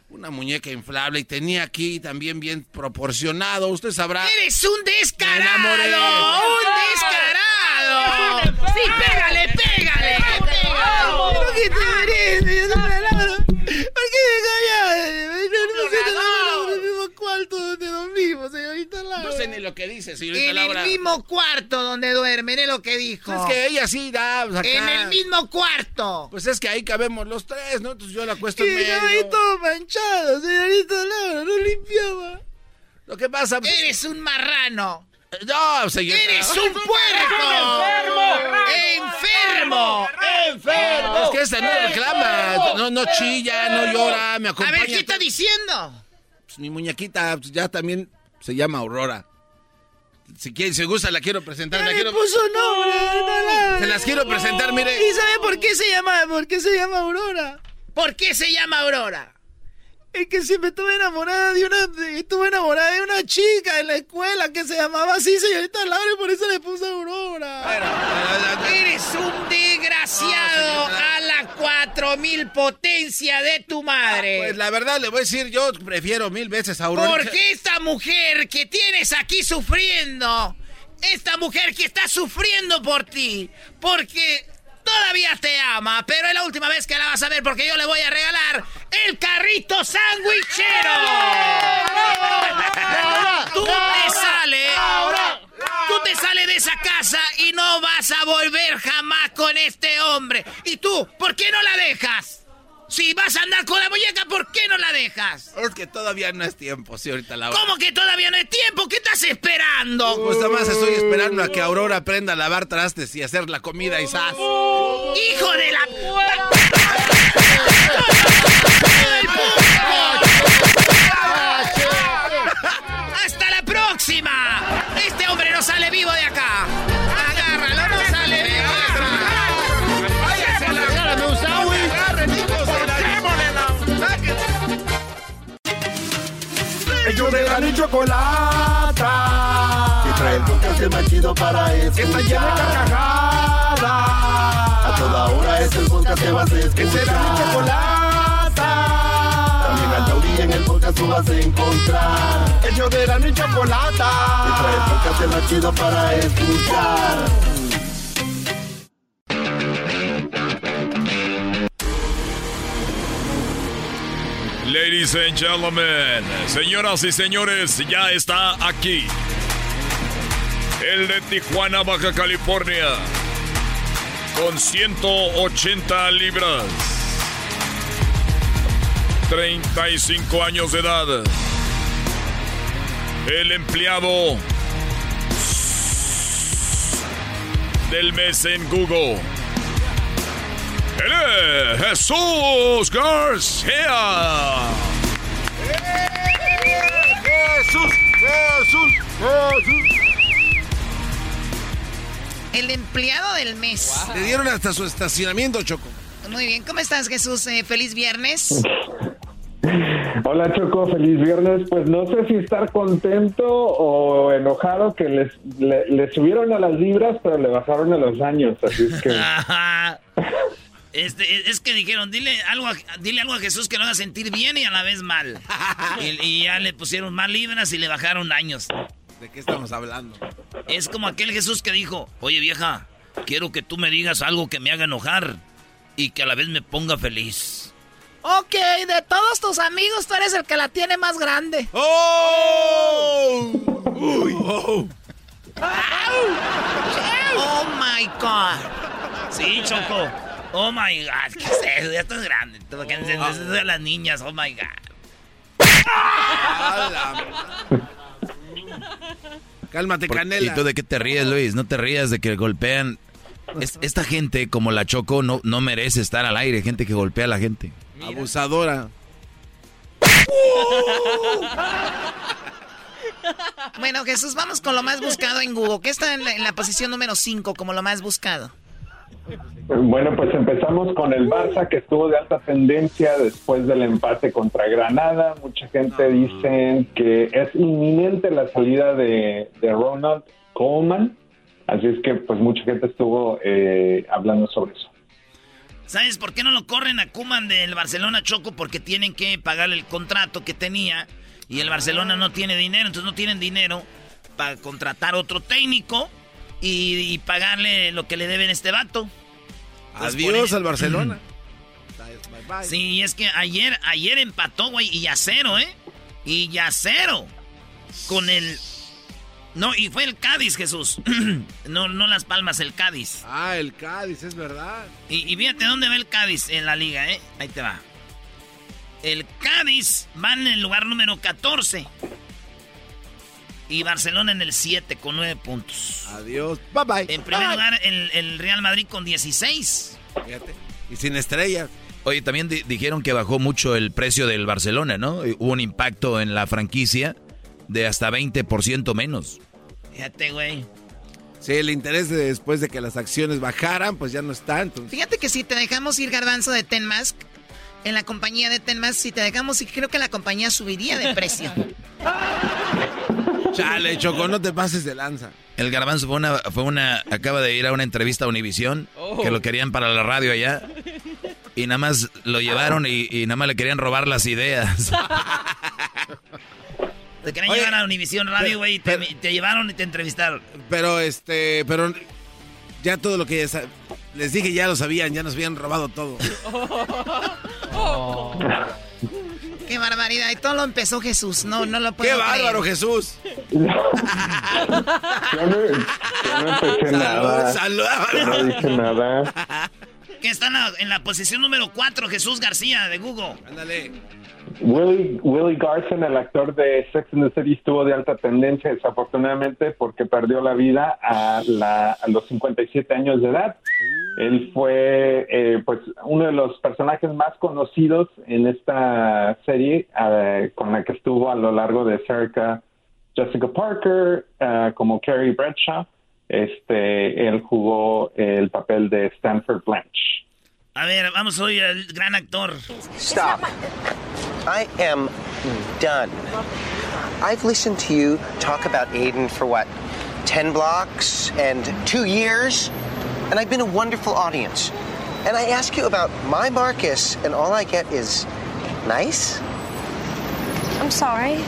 una muñeca inflable y tenía aquí también bien proporcionado. Usted sabrá. ¡Eres un descarado! ¡Un [laughs] descarado! ¡Sí, pégale, pégale! ¿Por qué te mereces? Yo no me alabro. ¿Por qué me callas? Yo no sé en el mismo cuarto donde dormimos, señorita Laura. No sé ni lo que dice, señorita En Laura. el mismo cuarto donde duermen, es lo que dijo. Es que ella sí da. pues, acá. En el mismo cuarto. Pues es que ahí cabemos los tres, ¿no? Entonces yo la acuesto Y en yo ahí medio. todo manchado, señorita Laura, no limpiaba. Lo que pasa. pues, Eres un marrano. No, señorita. ¡Eres un puerco! ¡Enfermo! ¡Enfermo! Es que esta no reclama. No, no chilla, no llora, me A acompaña. ver, ¿qué está diciendo? Pues mi muñequita pues, ya también se llama Aurora. Si quiere, si gusta, la quiero presentar. Ya La le quiero... puso nombre, señorita Laura. Se las quiero presentar, mire. ¿Y sabe por qué se llama, por qué se llama Aurora? ¿Por qué se llama Aurora? Es que siempre estuve enamorada de una, estuve enamorada de una chica en la escuela que se llamaba así, señorita Laura, y por eso le puse Aurora. Eres un desgraciado a la 4000 potencia de tu madre. Pues la verdad le voy a decir, yo prefiero mil veces a Aurora. Porque esta mujer que tienes aquí sufriendo, esta mujer que está sufriendo por ti, porque todavía te ama, pero es la última vez que la vas a ver porque yo le voy a regalar el carrito sandwichero. Tú te sales, tú te sales de esa casa y no vas a volver jamás con este hombre. ¿Y tú, por qué no la dejas? Si vas a andar con la muñeca, ¿por qué no la dejas? Es que todavía no es tiempo, señorita Laura. ¿Cómo que todavía no hay tiempo? ¿Qué estás esperando? Pues nada más estoy esperando a que Aurora aprenda a lavar trastes y hacer la comida y sas. ¡Hijo de la... Ellos de la y chocolata. Que trae el podcast más chido para escuchar. Que está llena de carcajadas. A toda hora es el podcast que vas a escuchar. Que será mi chocolata. También al taurí en el podcast tú vas a encontrar. Ellos de la y chocolata. Que trae el podcast más chido para escuchar. Ladies and gentlemen, señoras y señores, ya está aquí. El de Tijuana, Baja California. Con 180 libras. 35 años de edad. El empleado del mes en Google. Él es Jesús García. ¡Jesús! ¡Jesús! ¡Jesús! El empleado del mes. Le dieron hasta su estacionamiento, Choco. Muy bien, ¿cómo estás, Jesús? Eh, feliz viernes. [laughs] Hola Choco, feliz viernes. Pues no sé si estar contento o enojado que les, le, le subieron a las libras, pero le bajaron a los años. Así es que Ajá. [laughs] [laughs] Este, es que dijeron, dile algo, a, dile algo a Jesús que lo haga sentir bien y a la vez mal. [laughs] Y, y ya le pusieron más libras y le bajaron años. ¿De qué estamos hablando? Es como aquel Jesús que dijo, oye vieja, quiero que tú me digas algo que me haga enojar y que a la vez me ponga feliz. Ok, de todos tus amigos, tú eres el que la tiene más grande. ¡Oh! ¡Oh! ¡Oh, my God! Sí, Choco. ¡Oh, my God! ¿Qué es eso? Ya estás grande. Tú, que eso de las niñas. ¡Oh, my God! Cálmate, Por- Canela. ¿Y tú de qué te ríes, Luis? No te rías de que golpean. Es- esta gente, como la Choco, no, no merece estar al aire. Gente que golpea a la gente. Abusadora. Bueno, Jesús, vamos con lo más buscado en Google. ¿Qué está en la, en la posición número 5 como lo más buscado? Bueno, pues empezamos con el Barça que estuvo de alta tendencia después del empate contra Granada. Mucha gente dice que es inminente la salida de, de Ronald Coleman. Así es que pues mucha gente estuvo eh, hablando sobre eso. ¿Sabes por qué no lo corren a Kuman del Barcelona Choco? Porque tienen que pagar el contrato que tenía y el Barcelona no tiene dinero, entonces no tienen dinero para contratar otro técnico y, pagarle lo que le deben este vato. Adiós al Barcelona. [clears throat] Sí, es que ayer, ayer empató, güey, y ya cero, ¿eh? Y ya cero. Con el no, y fue el Cádiz, Jesús. [clears throat] no, no Las Palmas, el Cádiz. Ah, el Cádiz, es verdad. Y, y, fíjate dónde va el Cádiz en la liga, ¿eh? Ahí te va. El Cádiz va en el lugar número 14. Y Barcelona en el 7 con 9 puntos. Adiós. Bye bye. En primer lugar, el, el, Real Madrid con 16. Fíjate. Y sin estrellas. Oye, también dijeron que bajó mucho el precio del Barcelona, ¿no? Hubo un impacto en la franquicia de hasta 20% menos. Fíjate, güey. Sí, el interés de después de que las acciones bajaran, pues ya no está. Fíjate que si te dejamos ir garbanzo de Tenmask, en la compañía de Tenmask, si te dejamos ir, creo que la compañía subiría de precio. [laughs] Chale, Choco, no te pases de lanza. El garbanzo fue una, fue una, acaba de ir a una entrevista a Univisión, que lo querían para la radio allá. Y nada más lo llevaron y, y nada más le querían robar las ideas. [laughs] Te querían llevar a Univisión Radio, güey, y te, llevaron y te entrevistaron. Pero, este, pero ya todo lo que ya les dije ya lo sabían, ya nos habían robado todo. [laughs] [laughs] Qué barbaridad. Y todo lo empezó Jesús. No, no lo puedo Qué bárbaro, Jesús. [laughs] [laughs] yo, no, empecé nada. No dije nada. [laughs] Que está en la, en la posición número 4, Jesús García, de Google. Ándale. Willie, Willie Garson, el actor de Sex and the City, estuvo de alta tendencia desafortunadamente porque perdió la vida a, la, a los 57 años de edad. Él fue eh, pues uno de los personajes más conocidos en esta serie eh, con la que estuvo a lo largo de cerca Jessica Parker eh, como Carrie Bradshaw. Este, él jugó el papel de Stanford Blanche. A ver, vamos hoy al gran actor. Stop. I am done. I've listened to you talk about Aiden for what, 10 blocks and two years? And I've been a wonderful audience. And I ask you about my Marcus, and all I get is nice? I'm sorry.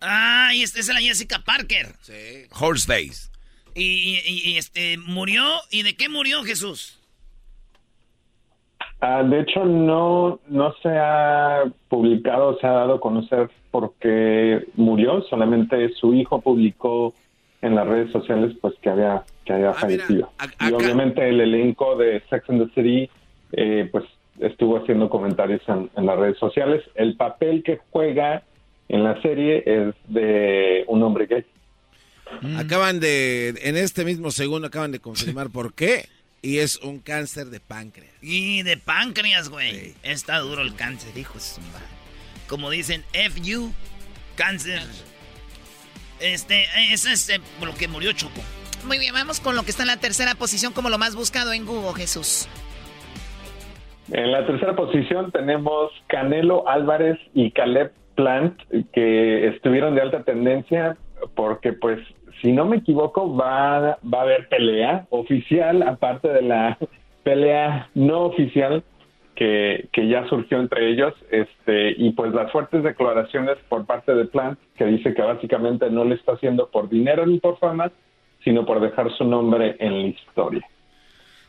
Ah, y esta es la Jessica Parker. Sí. Horseface. Y, y, y este, murió. ¿Y de qué murió Jesús? Ah, de hecho, no, no se ha publicado, se ha dado a conocer por qué murió, solamente su hijo publicó en las redes sociales pues que había, que había ah, fallecido. y obviamente el elenco de Sex and the City eh, pues estuvo haciendo comentarios en, las redes sociales. El papel que juega en la serie es de un hombre gay. Acaban de, en este mismo segundo acaban de confirmar por qué. Y es un cáncer de páncreas. Y de páncreas, güey. Está duro el cáncer, hijo Como dicen, FU, cáncer. Este, ese es eh, lo que murió Choco. Muy bien, vamos con lo que está en la tercera posición como lo más buscado en Google, Jesús. En la tercera posición tenemos Canelo Álvarez y Caleb Plant, que estuvieron de alta tendencia porque pues si no me equivoco, va, va a haber pelea oficial, aparte de la pelea no oficial que, que, ya surgió entre ellos, este, y pues las fuertes declaraciones por parte de Plant, que dice que básicamente no le está haciendo por dinero ni por fama, sino por dejar su nombre en la historia.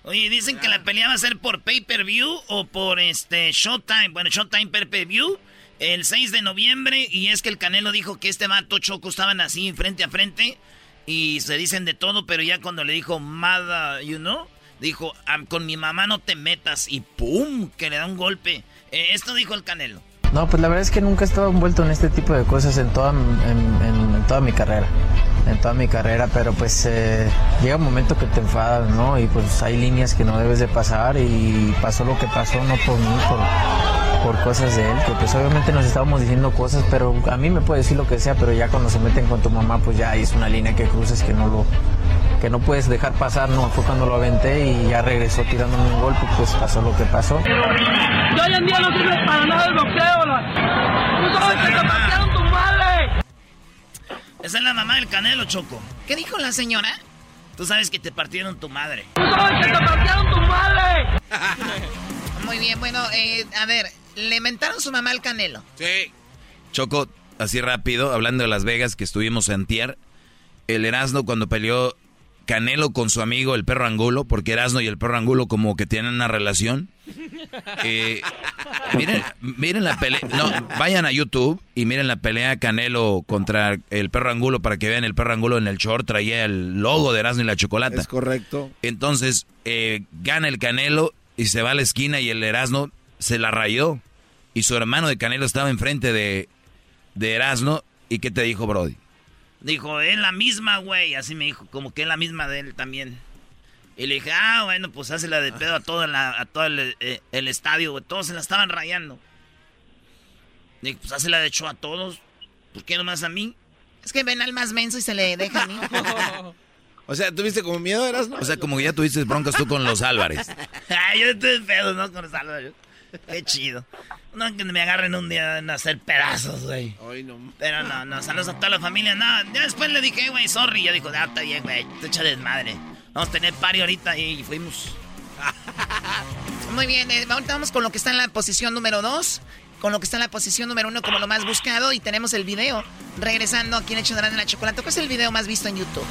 Oye, dicen que la pelea va a ser por pay-per-view o por este Showtime. Bueno, Showtime pay-per-view el 6 de noviembre. Y es que el Canelo dijo que este vato Choco estaban así frente a frente y se dicen de todo, pero ya cuando le dijo Mada, you know, dijo, con mi mamá no te metas y ¡pum! que le da un golpe. Eh, esto dijo el Canelo. No, pues la verdad es que nunca he estado envuelto en este tipo de cosas en toda, en, toda mi carrera. En toda mi carrera, pero pues eh, llega un momento que te enfadas, ¿no? Y pues hay líneas que no debes de pasar y pasó lo que pasó, no por mí, por, por cosas de él, que pues obviamente nos estábamos diciendo cosas, pero a mí me puede decir lo que sea, pero ya cuando se meten con tu mamá, pues ya es una línea que cruzas que no lo, que no puedes dejar pasar, no, fue cuando lo aventé y ya regresó tirándome un golpe, pues pasó lo que pasó. Yo hoy en día no sirve para nada el boxeo. la- Tú sabes que te. Esa es la mamá del Canelo, Choco. ¿Qué dijo la señora? Tú sabes que te partieron tu madre. Tú sabes que te partieron tu madre. [laughs] Muy bien, bueno, eh, a ver, le mentaron su mamá al Canelo. Sí. Choco, así rápido, hablando de Las Vegas, que estuvimos en Tier, el Erasmo cuando peleó Canelo con su amigo el perro Angulo, porque Erasmo y el perro Angulo como que tienen una relación. Eh, miren, miren la pelea, no, vayan a YouTube y miren la pelea Canelo contra el perro Angulo para que vean el perro Angulo en el short, traía el logo de Erasmo y la chocolata. Es correcto. Entonces, eh, gana el Canelo y se va a la esquina y el Erasmo se la rayó. Y su hermano de Canelo estaba enfrente de, de Erasmo. ¿Y qué te dijo Brody? Dijo, es la misma, güey. Así me dijo, como que es la misma de él también. Y le dije, ah, bueno, pues hazla de pedo a todo, la- a todo el, eh, el estadio, güey. Todos se la estaban rayando. Dije, pues hazla de hecho a todos. ¿Por qué nomás a mí? Es que ven al más menso y se le deja a mí. [laughs] O sea, ¿tuviste como miedo, Erasmo? O sea, como que ya tuviste broncas tú con los Álvarez. [laughs] Ay, yo estoy pedo, ¿no? Con Salvador. [laughs] Qué chido. No que me agarren un día en hacer pedazos, güey. Ay, no. Pero no, no, saludos a toda la familia. No, ya después le dije, güey, sorry. Ya dijo, ah, está bien, güey, te echa desmadre. Vamos a tener party ahorita y fuimos. [laughs] Muy bien, eh, ahorita vamos con lo que está en la posición número 2, con lo que está en la posición número 1 como lo más buscado y tenemos el video regresando aquí en Hecho de la Chocolate. ¿Cuál es el video más visto en YouTube?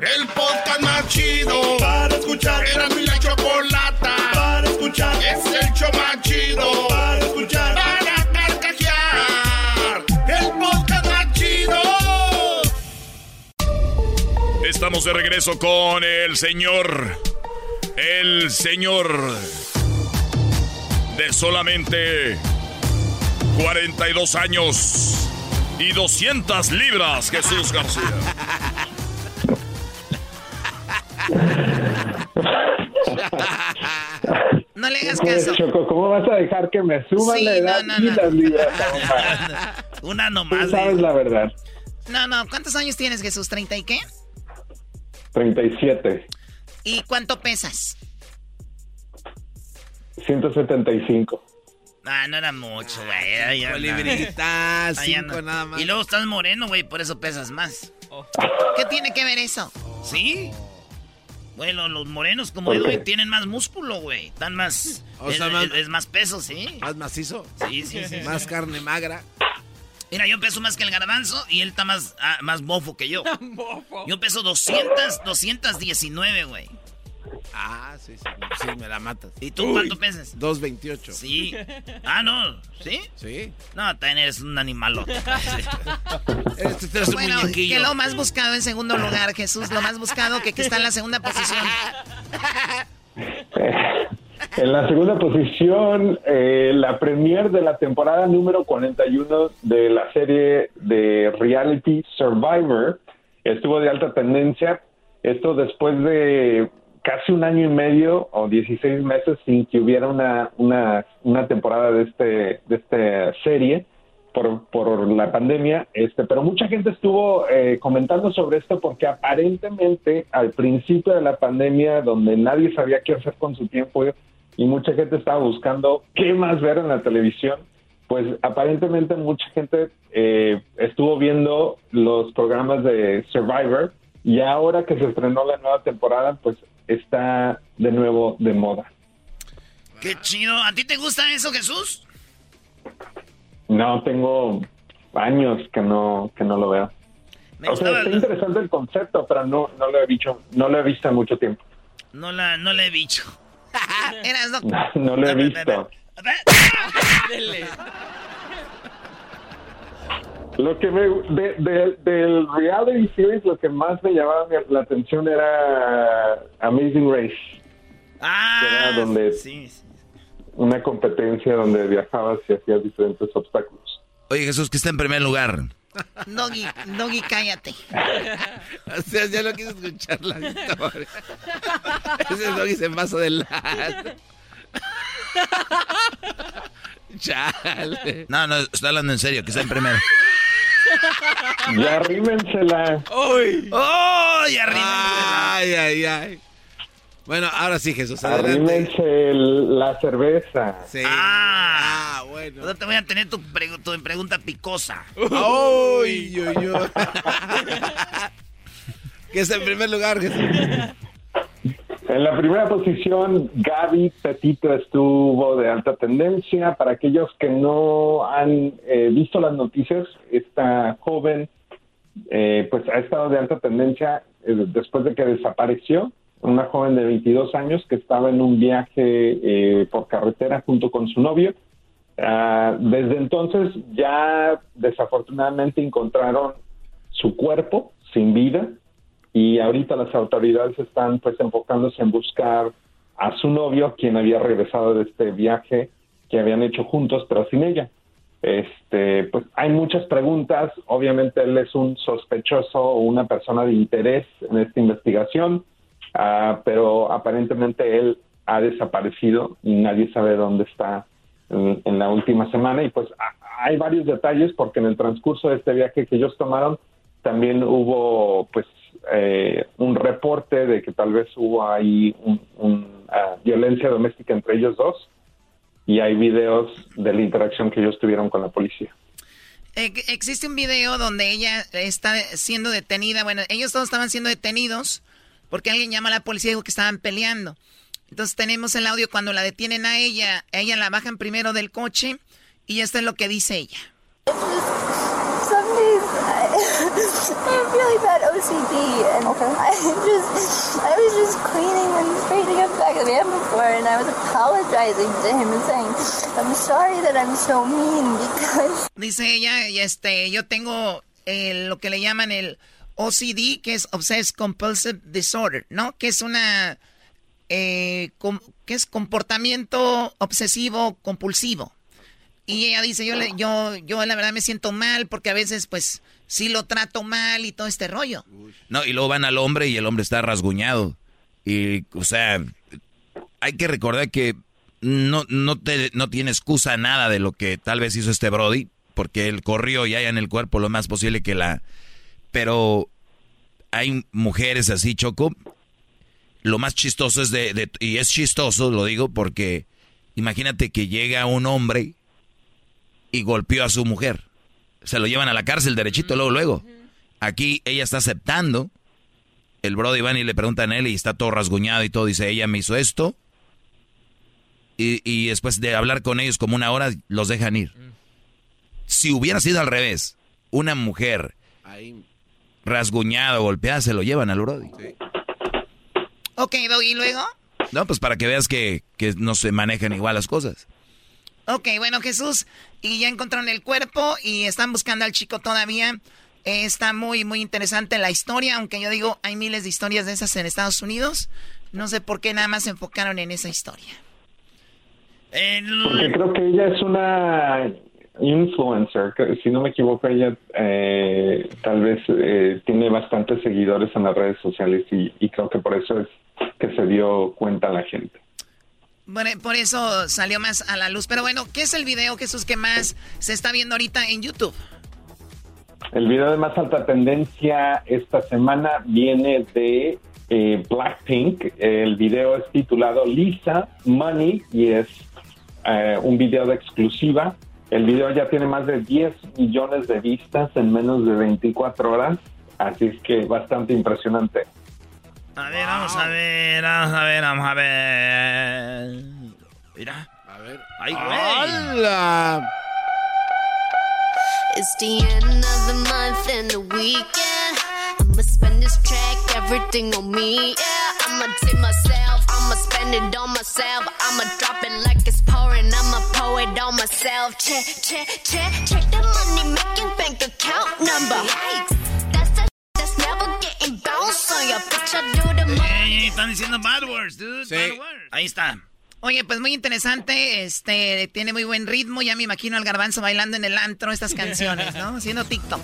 El podcast más chido para escuchar. Era mi la chocolata para escuchar. Es el show más chido para escuchar. Para carcajear. El podcast más chido. Estamos de regreso con el señor. El señor. De solamente 42 años y 200 libras, Jesús García. [laughs] No le hagas caso. Choco, ¿cómo vas a dejar que me suban Sí, la edad no, no, y no. [laughs] las libras? Una Tú nomás. sabes la verdad. No, no, ¿cuántos años tienes, Jesús? ¿30 y qué? 37, ¿Y cuánto pesas? 175. Ah, no era mucho, güey. ya Cinco libritas, Ahí cinco nada más. Y luego estás moreno, güey, por eso pesas más. ¿Qué tiene que ver eso? ¿Sí? Bueno, los morenos como ¿Por yo, güey, tienen más músculo, güey. Están más... O es, más- es- es más peso, ¿sí? ¿Más macizo? Sí, sí, sí. Más carne magra. Mira, yo peso más que el garbanzo y él está más, ah, más bofo que yo. [laughs] Yo peso 200, 219, güey. Ah, sí, sí. Sí, me la matas. ¿Y tú cuánto pesas? 228. Sí. Ah, no. ¿Sí? Sí. No, también eres un animalote. [laughs] Este, este es un Bueno, muñequillo. que lo más buscado en segundo lugar, Jesús. Lo más buscado que, que está en la segunda posición. En la segunda posición, eh, la premier de la temporada número 41 de la serie de reality Survivor estuvo de alta tendencia. Esto después de casi un año y medio o 16 meses sin que hubiera una, una, una temporada de, este, de esta serie por, por la pandemia. Este, pero mucha gente estuvo eh, comentando sobre esto porque aparentemente al principio de la pandemia, donde nadie sabía qué hacer con su tiempo y mucha gente estaba buscando qué más ver en la televisión, pues aparentemente mucha gente eh, estuvo viendo los programas de Survivor y ahora que se estrenó la nueva temporada, pues está de nuevo de moda. Qué chido. ¿A ti te gusta eso, Jesús? No, tengo años que no que no lo veo. Me o sea, está interesante el concepto, pero no no lo he visto, no lo he visto en mucho tiempo. No, la, no le [laughs] [laughs] he no. No, no lo he visto. [laughs] Lo que me de, de- del reality series lo que más me llamaba la atención era Amazing Race, que era Ah, donde sí, sí. una competencia donde viajabas y hacías diferentes obstáculos. Oye, Jesús, que está en primer lugar. Doggy, Doggy, cállate. [laughs] O sea, ya no quise escuchar la historia. [laughs] Ese doggy se pasó de lado. [laughs] Chale. No, no, estoy hablando en serio, que está en primero. Ya arrímensela. ¡Uy! ¡Uy! Ay, ay, ay. Bueno, ahora sí, Jesús. Arrímense la cerveza. Sí. Ah, bueno. No te voy a tener tu, pregu- tu pregunta picosa. Uy, uy, [laughs] uy. que es en primer lugar, Jesús. En la primera posición, Gaby Petito estuvo de alta tendencia. Para aquellos que no han eh, visto las noticias, esta joven eh, pues ha estado de alta tendencia eh, después de que desapareció. Una joven de 22 años que estaba en un viaje eh, por carretera junto con su novio. Ah, desde entonces ya desafortunadamente encontraron su cuerpo sin vida y ahorita las autoridades están pues enfocándose en buscar a su novio quien había regresado de este viaje que habían hecho juntos pero sin ella. Este pues hay muchas preguntas. Obviamente él es un sospechoso o una persona de interés en esta investigación ah, pero aparentemente él ha desaparecido y nadie sabe dónde está en, la última semana. Y pues hay varios detalles porque en el transcurso de este viaje que ellos tomaron también hubo pues eh, un reporte de que tal vez hubo ahí un, ah, violencia doméstica entre ellos dos y hay videos de la interacción que ellos tuvieron con la policía. Eh, existe un video donde ella está siendo detenida. Bueno, ellos todos estaban siendo detenidos porque alguien llama a la policía y dijo que estaban peleando. Entonces tenemos el audio cuando la detienen a ella. Ella la bajan primero del coche y esto es lo que dice ella. Some days I, I have really bad OCD, and I just I was just cleaning and straightening up back of the van before, and I was apologizing to him and saying, "I'm sorry that I'm so mean because." [laughs] Dice ella, y este, yo tengo lo que le llaman el OCD, que es Obsessive Compulsive Disorder, ¿no? Que es una, eh, com- que es comportamiento obsesivo compulsivo. Y ella dice, yo, le- yo, yo la verdad me siento mal porque a veces, pues, sí lo trato mal y todo este rollo. No, y luego van al hombre y el hombre está rasguñado. Y, o sea, hay que recordar que no, no, te, no tiene excusa nada de lo que tal vez hizo este Brody, porque él corrió y hay en el cuerpo lo más posible que la... Pero hay mujeres así, Choco. Lo más chistoso es de- Y es chistoso, lo digo, porque imagínate que llega un hombre y golpeó a su mujer. Se lo llevan a la cárcel derechito, luego, luego. Aquí ella está aceptando. El Brody van y le preguntan a él y está todo rasguñado y todo. Dice, ella me hizo esto. Y, y después de hablar con ellos como una hora, los dejan ir. Si hubiera sido al revés, una mujer Ahí. rasguñada o golpeada, se lo llevan al Brody. Ok, Doggy, ¿y luego? No, pues para que veas que, que no se manejan igual las cosas. Ok, bueno, Jesús, y ya encontraron el cuerpo y están buscando al chico todavía. Eh, está muy, muy interesante la historia, aunque yo digo, hay miles de historias de esas en Estados Unidos. No sé por qué nada más se enfocaron en esa historia. Porque creo que ella es una influencer, si no me equivoco, ella eh, tal vez eh, tiene bastantes seguidores en las redes sociales y, y creo que por eso es que se dio cuenta la gente. Bueno, por eso salió más a la luz. Pero bueno, ¿qué es el video, Jesús, que más se está viendo ahorita en YouTube? El video de más alta tendencia esta semana viene de eh, Blackpink. El video es titulado Lisa Money y es eh, un video de exclusiva. El video ya tiene más de 10 millones de vistas en menos de 24 horas, así es que bastante impresionante. A ver, vamos a ver, vamos a ver, vamos a ver. Mira. A ver. ¡Ay, güey! ¡Hala! It's the end of the month and the weekend. I'ma spend this track, everything on me. Yeah, I'ma tip myself, I'ma spend it on myself. I'ma drop it like it's pouring, I'ma pour it on myself. Check, check, check, check the money making bank account number. Yikes, that's the that's never getting bounced on your bitch. I do the most. Ey, ey, están diciendo bad words, dude. Bad words. Ahí está. Oye, pues muy interesante, este, tiene muy buen ritmo, ya me imagino al garbanzo bailando en el antro estas canciones, ¿no? Haciendo TikTok.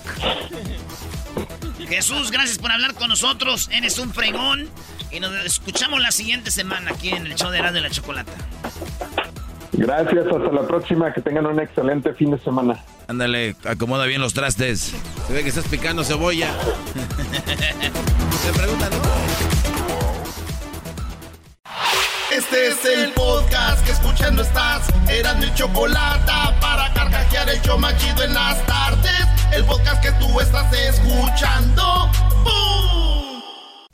Jesús, gracias por hablar con nosotros. Eres un fregón. Y nos escuchamos la siguiente semana aquí en el show de Erasmo de la Chocolata. Gracias, hasta la próxima, que tengan un excelente fin de semana. Ándale, acomoda bien los trastes. Se ve que estás picando cebolla. [laughs] Se preguntan, Este es el podcast que escuchando estás. Eran mi chocolate para carcajear el show machido en las tardes. El podcast que tú estás escuchando. ¡Bum!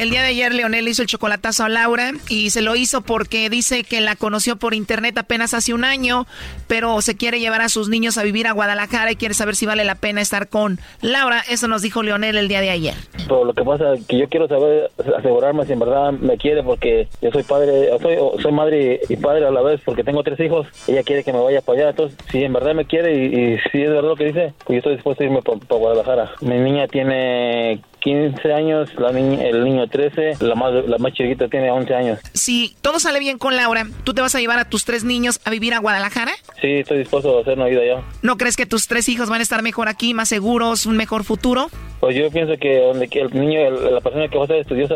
El día de ayer Leonel hizo el chocolatazo a Laura y se lo hizo porque dice que la conoció por internet apenas hace un año, pero se quiere llevar a sus niños a vivir a Guadalajara y quiere saber si vale la pena estar con Laura. Eso nos dijo Leonel el día de ayer. Pero lo que pasa es que yo quiero saber, asegurarme si en verdad me quiere porque yo soy padre, soy, soy madre y padre a la vez porque tengo tres hijos. Ella quiere que me vaya para allá. Entonces, si en verdad me quiere y, y si es verdad lo que dice, pues yo estoy dispuesto a irme para Guadalajara. Mi niña tiene 15 años, la niña, el niño 13, la más, la más chiquita tiene 11 años. Si todo sale bien con Laura, ¿tú te vas a llevar a tus tres niños a vivir a Guadalajara? Sí, estoy dispuesto a hacer una vida allá. ¿No crees que tus tres hijos van a estar mejor aquí, más seguros, un mejor futuro? Pues yo pienso que donde que el niño, el- la persona que va a ser estudiosa,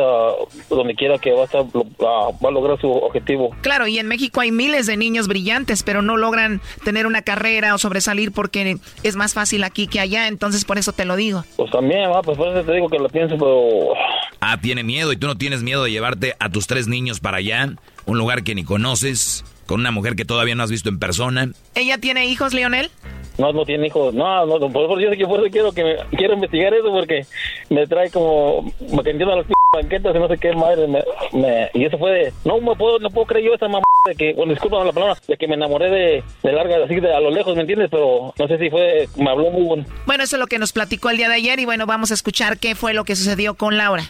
donde quiera que va a estar, lo- va va a lograr su objetivo. Claro, y en México hay miles de niños brillantes, pero no logran tener una carrera o sobresalir porque es más fácil aquí que allá, entonces por eso te lo digo. Pues también, va, pues por eso te digo que lo pienso, pero Ah, tiene miedo y tú no tienes miedo de llevarte a tus tres niños para allá, un lugar que ni conoces, con una mujer que todavía no has visto en persona. ¿Ella tiene hijos, Leonel? No, no tiene hijos. No, no, por eso yo sé que por eso quiero que me, quiero investigar eso porque me trae como, me entiendo a las p banquetas y no sé qué madre. Me, me- y eso fue de, no me puedo, no puedo creer yo esa mamá de que, bueno, disculpa la palabra, de que me enamoré de, de larga, así de a lo lejos, ¿me entiendes? Pero no sé si fue, me habló muy bueno. Bueno, eso es lo que nos platicó el día de ayer y bueno, vamos a escuchar qué fue lo que sucedió con Laura.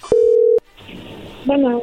Bueno.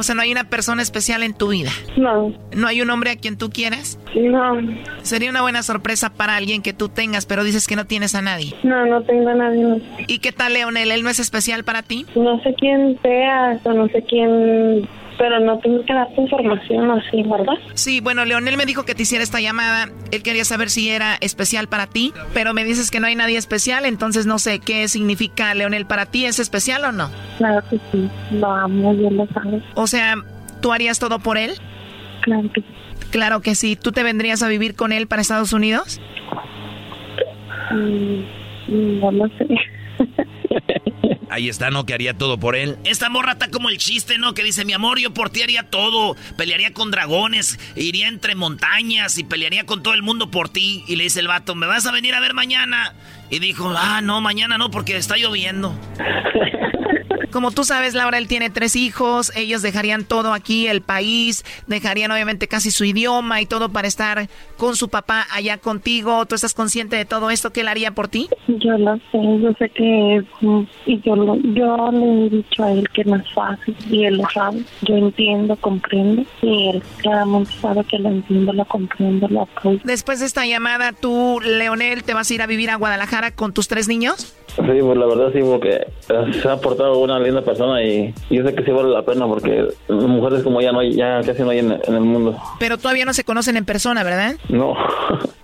O sea, no hay una persona especial en tu vida. No. ¿No hay un hombre a quien tú quieras? No. Sería una buena sorpresa para alguien que tú tengas, pero dices que no tienes a nadie. No, no tengo a nadie. ¿Y qué tal, Leonel? ¿Él no es especial para ti? No sé quién seas o no sé quién, pero no tengo que darte información así, ¿verdad? Sí, bueno, Leonel me dijo que te hiciera esta llamada. Él quería saber si era especial para ti, pero me dices que no hay nadie especial, entonces no sé qué significa Leonel para ti. ¿Es especial o no? Claro que sí. Lo amo, bien lo sabes. O sea, ¿tú harías todo por él? Claro que sí. Claro que sí. ¿Tú te vendrías a vivir con él para Estados Unidos? Mm, no lo sé. Ahí está, ¿no? Que haría todo por él. Esta morra está como el chiste, ¿no? Que dice, mi amor, yo por ti haría todo. Pelearía con dragones, iría entre montañas y pelearía con todo el mundo por ti. Y le dice el vato, ¿me vas a venir a ver mañana? Y dijo, ah, no, mañana no, porque está lloviendo. [laughs] Como tú sabes, Laura, él tiene tres hijos, ellos dejarían todo aquí, el país, dejarían obviamente casi su idioma y todo para estar con su papá allá contigo. ¿Tú estás consciente de todo esto que él haría por ti? Yo lo sé, yo sé que mm, y yo, lo, yo le he dicho a él que no es fácil y él lo sabe. Yo entiendo, comprendo y él claramente sabe que lo entiendo, lo comprendo, lo apoyo. Después de esta llamada, tú, Leonel, te vas a ir a vivir a Guadalajara con tus tres niños. Sí, pues la verdad sí, porque eh, se ha portado una linda persona y yo sé que sí vale la pena porque mujeres como ella no hay, ya casi no hay en, en el mundo. Pero todavía no se conocen en persona, ¿verdad? No. [laughs]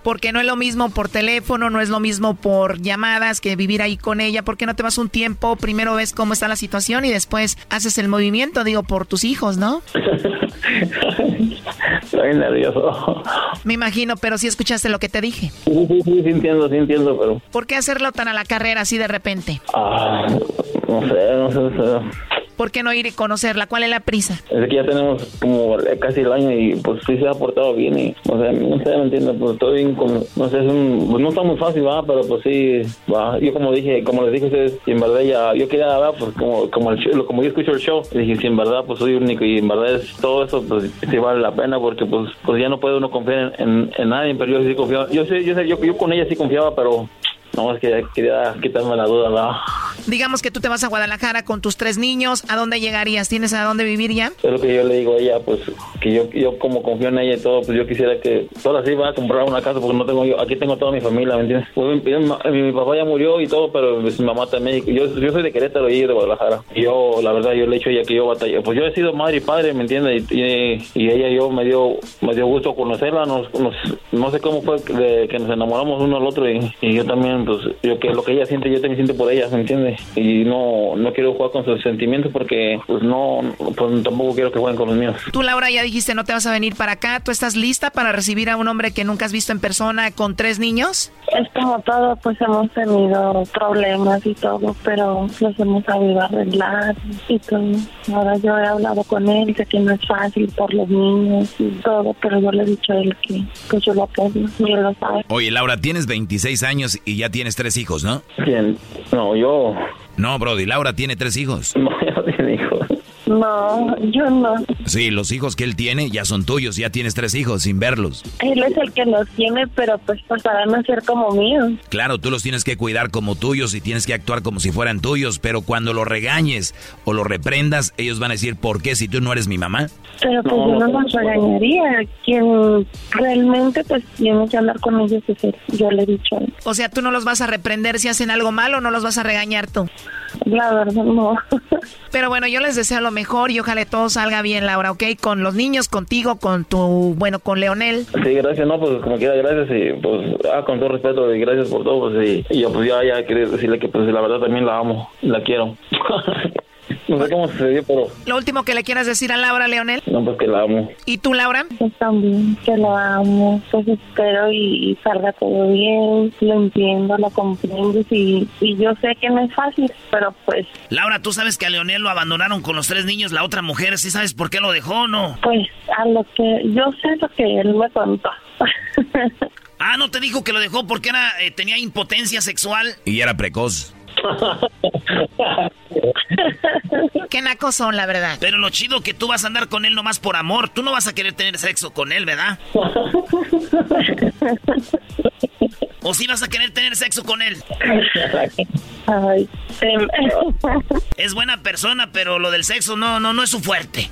Porque no es lo mismo por teléfono, no es lo mismo por llamadas que vivir ahí con ella. ¿Por qué no te vas un tiempo? Primero ves cómo está la situación y después haces el movimiento, digo, por tus hijos, ¿no? [laughs] Estoy nervioso. Me imagino, pero sí escuchaste lo que te dije. Sí, sí, sí, sí entiendo, sí entiendo, pero... ¿Por qué hacerlo tan a la carrera así de repente? Ah, no sé, no sé, no sé. ¿Por qué no ir y conocerla? ¿Cuál es la prisa? Es que ya tenemos como casi el año y pues sí se ha portado bien y, o sea, no sé, me entiendo, pues estoy bien con, no sé, es un, pues no está muy fácil, va, pero pues sí, va. Yo como dije, como les dije a ustedes, y en verdad ya, yo quería, ¿verdad? pues como, como, el show- como yo escucho el show, dije, si en verdad pues soy único y en verdad es todo eso, pues sí vale la pena porque pues, pues ya no puede uno confiar en, en, en nadie, pero yo sí confiaba, yo sé, yo sé, yo, yo con ella sí confiaba, pero no, es que quería quitarme la duda. Digamos que tú te vas a Guadalajara con tus tres niños. ¿A dónde llegarías? ¿Tienes a dónde vivir ya? Es lo que yo le digo a ella, pues que yo, yo como confío en ella y todo, pues yo quisiera que solo así va a comprar una casa porque no tengo yo, aquí tengo toda mi familia, ¿me entiendes? Pues, mi, mi- mi papá ya murió y todo, pero pues, mi mamá también, yo, yo soy de Querétaro y ella de Guadalajara. Yo, la verdad, yo le he dicho a ella que yo batallé, pues yo he sido madre y padre, ¿me entiendes? Y, y, y ella yo me dio, me dio gusto conocerla, nos, nos- no sé cómo fue de que nos enamoramos uno al otro y, y yo también, pues yo que lo que ella siente, yo también siento por ella, ¿me entiendes? Y no, no quiero jugar con sus sentimientos porque pues no, pues tampoco quiero que jueguen con los míos. Tú, Laura, ya dijiste no te vas a venir para acá. ¿Tú estás lista para recibir a un hombre que nunca has visto en persona con tres niños? Es como todo, pues hemos tenido problemas y todo, pero los hemos sabido arreglar y todo. Ahora yo he hablado con él, sé que no es fácil por los niños y todo, pero yo le he dicho a él que pues yo lo apoyo y él lo sabe. Oye, Laura, tienes 26 años y ya tienes tres hijos, ¿no? ¿Quién? No, yo. No, Brody, Laura tiene tres hijos. [laughs] No, yo tiene hijos. No, yo no. Sí, los hijos que él tiene ya son tuyos, ya tienes tres hijos sin verlos. Él es el que los tiene, pero pues pasarán a ser como míos. Claro, tú los tienes que cuidar como tuyos y tienes que actuar como si fueran tuyos, pero cuando los regañes o los reprendas, ellos van a decir, ¿por qué si tú no eres mi mamá? Pero pues yo no los regañaría. Quien realmente pues tiene que hablar con ellos es él. Yo le he dicho a él. O sea, tú no los vas a reprender si hacen algo malo, no los vas a regañar tú. La verdad, no. [laughs] Pero bueno, yo les deseo lo mejor y ojalá todo salga bien, Laura, ¿ok? Con los niños, contigo, con tu, bueno, con Leonel. Sí, gracias, no, pues como quiera, gracias y pues, ah, con todo respeto y gracias por todo, pues y, y yo pues ya, ya quería decirle que pues la verdad también la amo, la quiero. [laughs] no sé cómo sucedió, pero Lo último que le quieras decir a Laura, Leonel. no, pues que la amo. ¿Y tú, Laura? Pues también, que lo amo, pues espero y, y salga todo bien, lo entiendo, lo comprendo y, y yo sé que no es fácil, pero pues, Laura, tú sabes que a Leonel lo abandonaron con los tres niños, la otra mujer, ¿sí sabes por qué lo dejó o no? pues a lo que yo sé lo que él me contó. [laughs] Ah, ¿no te dijo que lo dejó porque era, eh, tenía impotencia sexual? Y era precoz. [laughs] [laughs] Qué nacos son, la verdad. Pero lo chido que tú vas a andar con él nomás por amor. Tú no vas a querer tener sexo con él, ¿verdad? [laughs] ¿O sí vas a querer tener sexo con él? Ay, Es buena persona, pero lo del sexo no, no, no es su fuerte.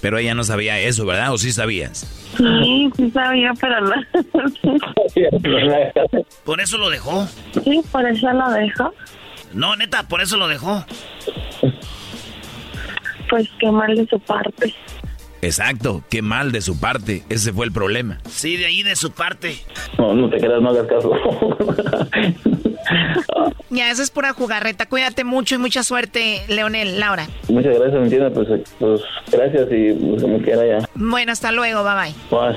Pero ella no sabía eso, ¿verdad? ¿O sí sabías? sí, sí sabía, pero no. Por eso lo dejó. sí, por eso lo dejo. No, neta, por eso lo dejó. Pues qué mal de su parte. Exacto, qué mal de su parte. Ese fue el problema. Sí, de ahí de su parte. No, no te creas, no hagas caso. [laughs] Ya, eso es pura jugarreta. Cuídate mucho y mucha suerte, Leonel, Laura. Muchas gracias, ¿me entiendes? Pues, pues gracias y pues como quiera ya. Bueno, hasta luego, bye bye. Pues.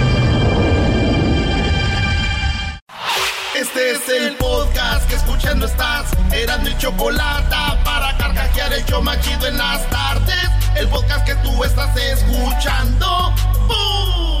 Este es el podcast que escuchando estás. Eran mi chocolate para carcajear el show machido en las tardes. El podcast que tú estás escuchando. ¡Bum!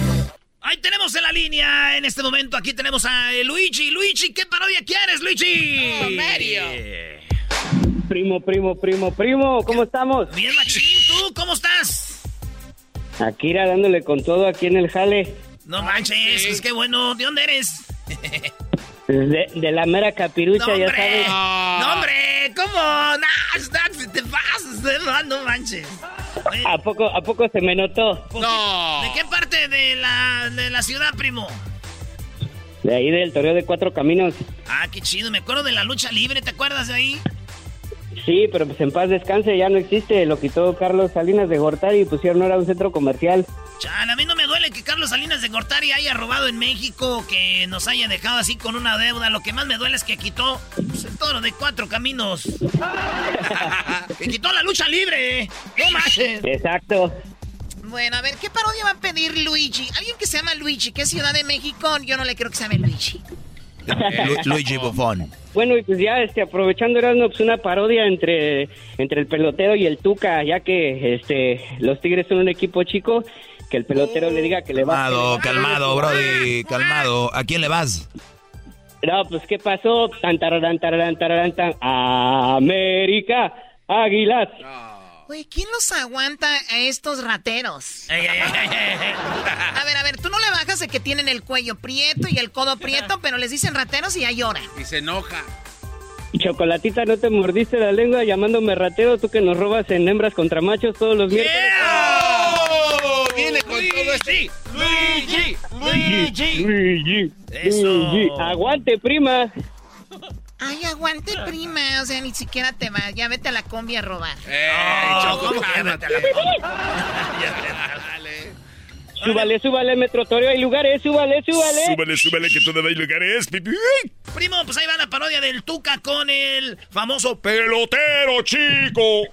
Ahí tenemos en la línea, en este momento, aquí tenemos a eh, Luigi. Luigi, ¿qué parodia quieres, Luigi? Mario. Primo, primo, primo, primo, ¿cómo estamos? Bien, machín, ¿tú cómo estás? Aquí irá dándole con todo aquí en el jale. No manches, es que bueno. ¿De dónde eres? [laughs] De, de la mera capirucha, No, ya sabes. No, hombre. ¿cómo? No, te pasas, no manches. ¿A poco, ¿A poco se me notó? No. ¿De qué parte de la, de la ciudad, primo? De ahí del toreo de cuatro caminos. Ah, qué chido. Me acuerdo de la lucha libre, ¿te acuerdas de ahí? Sí, pero pues en paz descanse, ya no existe. Lo quitó Carlos Salinas de Gortari y pusieron ahora un centro comercial. Chan, a mí no me duele que Carlos Salinas de Gortari haya robado en México, que nos haya dejado así con una deuda. Lo que más me duele es que quitó pues, el toro de cuatro caminos. [laughs] que quitó la lucha libre. ¿Qué más? Exacto. Bueno, a ver, ¿qué parodia va a pedir Luigi? Alguien que se llama Luigi, ¿qué Ciudad de México? Yo no le creo que se llame Luigi. Luigi Buffon. Bueno, y pues ya este, aprovechando Erasmo, pues una parodia entre, entre el pelotero y el Tuca, ya que este los Tigres son un equipo chico, que el pelotero le diga que le va Calmado, calmado, Brody, calmado. ¿A quién le vas? No, pues ¿qué pasó? Tan, tararán, tararán, tararán, tan. América, Águilas. Güey, ¿quién los aguanta a estos rateros? [laughs] a ver, a ver, tú no le bajas de que tienen el cuello prieto y el codo prieto, pero les dicen rateros y ya llora. Y se enoja. Chocolatita, ¿no te mordiste la lengua llamándome ratero? Tú que nos robas en hembras contra machos todos los miércoles. ¡Oh! Viene con todo este. Luigi, Luigi. Luigi, Eso. Luigi. Aguante, prima. Ay, aguante, prima. O sea, ni siquiera te vas. Ya vete a la combi a robar. ¡Eh, Choco, ¿cómo que cálmate. [laughs] Súbale, súbale, Metro Toreo, hay lugares, súbale, súbale. Súbele, súbele, que todavía hay lugares, pipi. Primo, pues ahí va la parodia del Tuca con el famoso Pelotero, chico.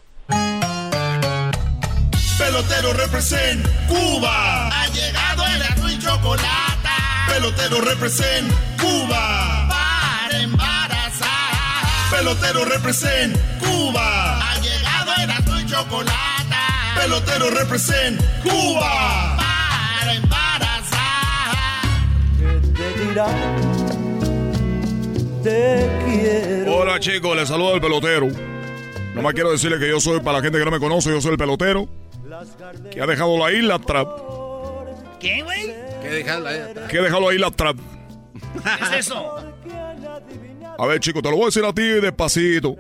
Pelotero represent Cuba. Ha llegado el azul y chocolate. Pelotero represent Cuba. Para embarazar. Pelotero represent Cuba. Ha llegado el azul y chocolate. Pelotero represent Cuba. Para embarazar. te dirá? Te quiero. Hola chicos, les saluda el pelotero. Nomás quiero decirle que yo soy, para la gente que no me conoce, yo soy el pelotero que ha dejado la isla trap. ¿Qué, güey? Que ha dejado la isla trap. ¿Qué es eso? A ver chicos, te lo voy a decir a ti despacito.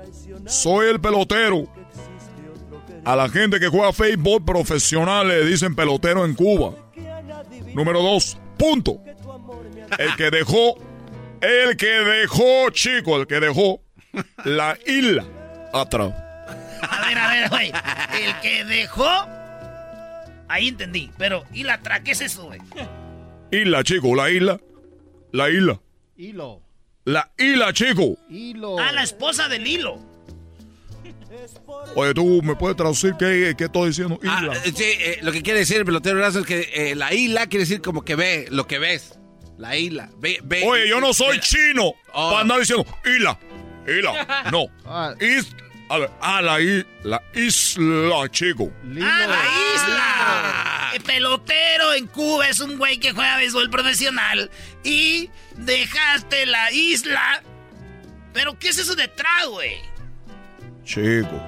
Soy el pelotero. A la gente que juega fútbol profesional le dicen pelotero en Cuba. Número dos, punto. El que dejó, el que dejó, chico, el que dejó la isla atrás. A ver, a ver, güey. El que dejó. Ahí entendí. Pero, ¿y la tra? ¿Qué es eso, güey? Isla, chico, la isla. La isla. Hilo. La isla, chico. Hilo. Ah, la esposa del hilo. Oye, tú me puedes traducir qué, qué estoy diciendo. Ah, Isla. eh, sí, eh, lo que quiere decir el pelotero Erazo es que eh, la isla quiere decir como que ve, lo que ves. La isla. Ve, ve. Oye, yo no soy ve- chino Oh. para andar diciendo isla. Isla. [laughs] No. Ah. Is, a ver, ah, la, i- la isla, chico. ¡Ah, la isla! El pelotero en Cuba es un güey que juega béisbol profesional. Y dejaste la isla. ¿Pero qué es eso detrás, güey? Chico.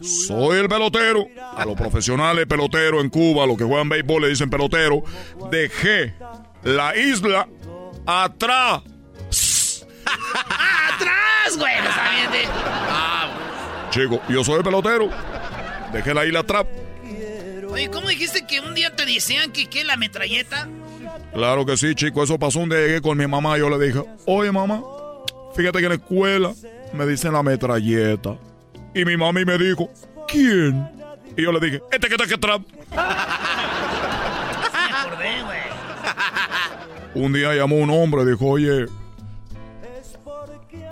Soy el pelotero. A los profesionales peloteros en Cuba, a los que juegan béisbol le dicen pelotero. Dejé la isla atrás. ¡Ah, [laughs] atrás, güey! No Chico, yo soy el pelotero. Dejé la isla atrás. Oye, ¿cómo dijiste que un día te decían que qué, la metralleta? Claro que sí, chico. Eso pasó un día llegué con mi mamá. Yo le dije, oye, mamá, fíjate que en la escuela me dicen la metralleta. Y mi mami me dijo, ¿quién? Y yo le dije, este que está [laughs] acordé, güey. Un día llamó un hombre y dijo, oye,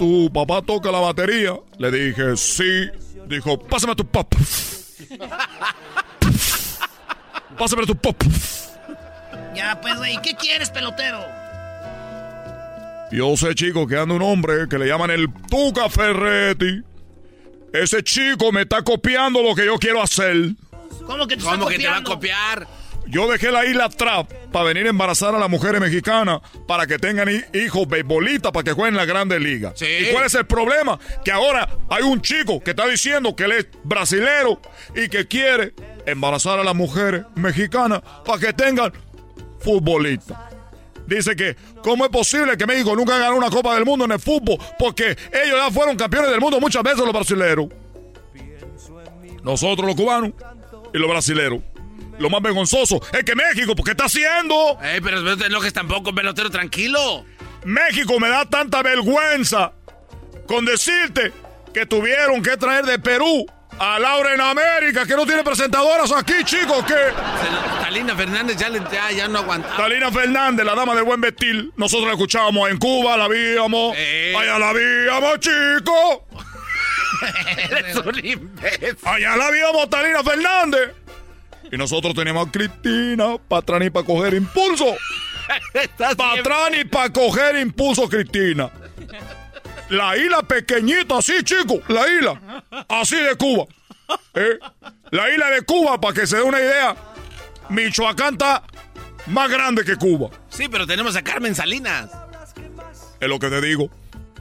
¿tu papá toca la batería? Le dije, sí. Dijo, pásame a tu pop. Pásame a tu pop. Ya, pues, güey, ¿qué quieres, pelotero? Yo sé, chico, que anda un hombre que le llaman el Tuca Ferretti. Ese chico me está copiando lo que yo quiero hacer. ¿Cómo que te ¿Cómo está que te va a copiar? Yo dejé la isla trap para venir a embarazar a las mujeres mexicanas para que tengan hi- hijos beisbolistas para que jueguen en la Grandes Ligas. Sí. ¿Y cuál es el problema? Que ahora hay un chico que está diciendo que él es brasilero y que quiere embarazar a las mujeres mexicanas para que tengan futbolistas. dice que cómo es posible que México nunca ganó una Copa del Mundo en el fútbol, porque ellos ya fueron campeones del mundo muchas veces los brasileños. Nosotros los cubanos y los brasileños. Lo más vergonzoso es que México, ¿por qué está haciendo? Ey, pero no te enojes tampoco, pelotero, tranquilo. México me da tanta vergüenza con decirte que tuvieron que traer de Perú a Laura en América, que no tiene presentadoras aquí, chicos, que... Talina Fernández ya, le, ya, ya no aguanta. Talina Fernández, la dama del buen vestir, nosotros la escuchábamos en Cuba, la víamos, Eh. allá la víamos, chicos. [laughs] Eres un imbécil. Allá la víamos, Talina Fernández. Y nosotros teníamos a Cristina, Patrani para coger impulso. Patrani para coger impulso, Cristina. La isla pequeñita, así, chico. La isla. Así de Cuba. ¿Eh? La isla de Cuba, para que se dé una idea. Michoacán está más grande que Cuba. Sí, pero tenemos a Carmen Salinas. Es lo que te digo.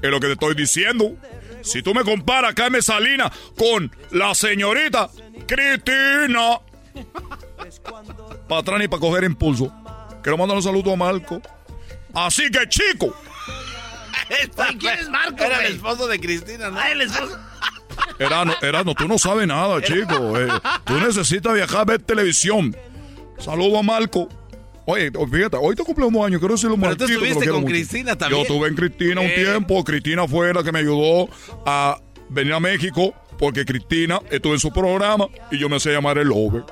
Es lo que te estoy diciendo. Si tú me comparas a Carmen Salinas con la señorita Cristina. Para atrás y para coger impulso. Quiero mandar un saludo a Marco. Así que, chico. Oye, ¿quién es Marco, Era güey? el esposo de Cristina, ¿no? Ah, el esposo. Erano, Erano, tú no sabes nada, chico. Eh, tú necesitas viajar a ver televisión. Saludo a Marco. Oye, fíjate, hoy te cumpleaños años, quiero decirle un Pero tú Marquito, lo estuviste quiero con mucho. Cristina también. Yo estuve en Cristina un Eh. tiempo. Cristina fue la que me ayudó a venir a México porque Cristina estuvo en su programa y yo me sé llamar el Lobe.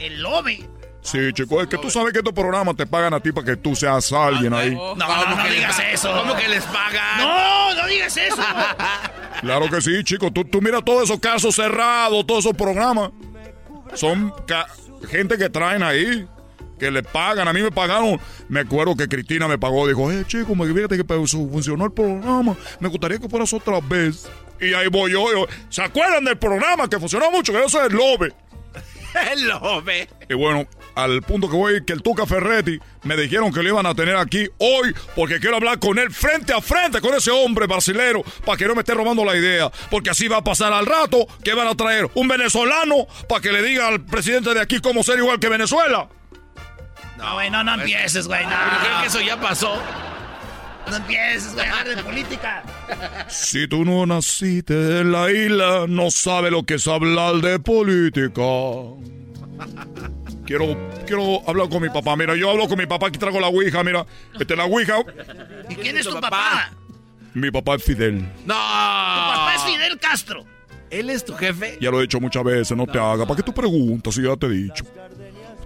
El lobe. Sí, chico, es que tú sabes que estos programas te pagan a ti para que tú seas alguien ahí. No, no, no digas eso. ¿Cómo que les pagan? No, no digas eso. [laughs] Claro que sí, chico. Tú, tú mira todos esos casos cerrados, todos esos programas. Son ca- gente que traen ahí, que le pagan. A mí me pagaron. Me acuerdo que Cristina me pagó. Dijo, eh, chico, me fíjate que funcionó el programa. Me gustaría que fueras otra vez. Y ahí voy yo. yo, ¿Se acuerdan del programa que funcionó mucho? Que yo soy el Lobe. [laughs] El lobe. Y bueno, al punto que voy, que el Tuca Ferretti me dijeron que lo iban a tener aquí hoy porque quiero hablar con él frente a frente con ese hombre brasilero para que no me esté robando la idea. Porque así va a pasar al rato que van a traer un venezolano para que le diga al presidente de aquí cómo ser igual que Venezuela. No, güey, no, no empieces, güey. No, creo que eso ya pasó. No empieces, güey, a hablar de política. Si tú no naciste en la isla, no sabes lo que es hablar de política. Quiero, quiero hablar con mi papá. Mira, yo hablo con mi papá, aquí traigo la ouija, mira. Esta es la ouija. ¿Y quién es tu papá? Mi papá es Fidel. No. Tu papá es Fidel Castro. ¿Él es tu jefe? Ya lo he dicho muchas veces, no te hagas. ¿Para qué tú preguntas si ya te he dicho?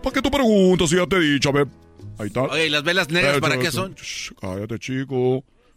¿Para qué tú preguntas si ya te he dicho? A ver, ahí está. Oye, ¿y las velas negras para qué son? Shh, cállate, chico.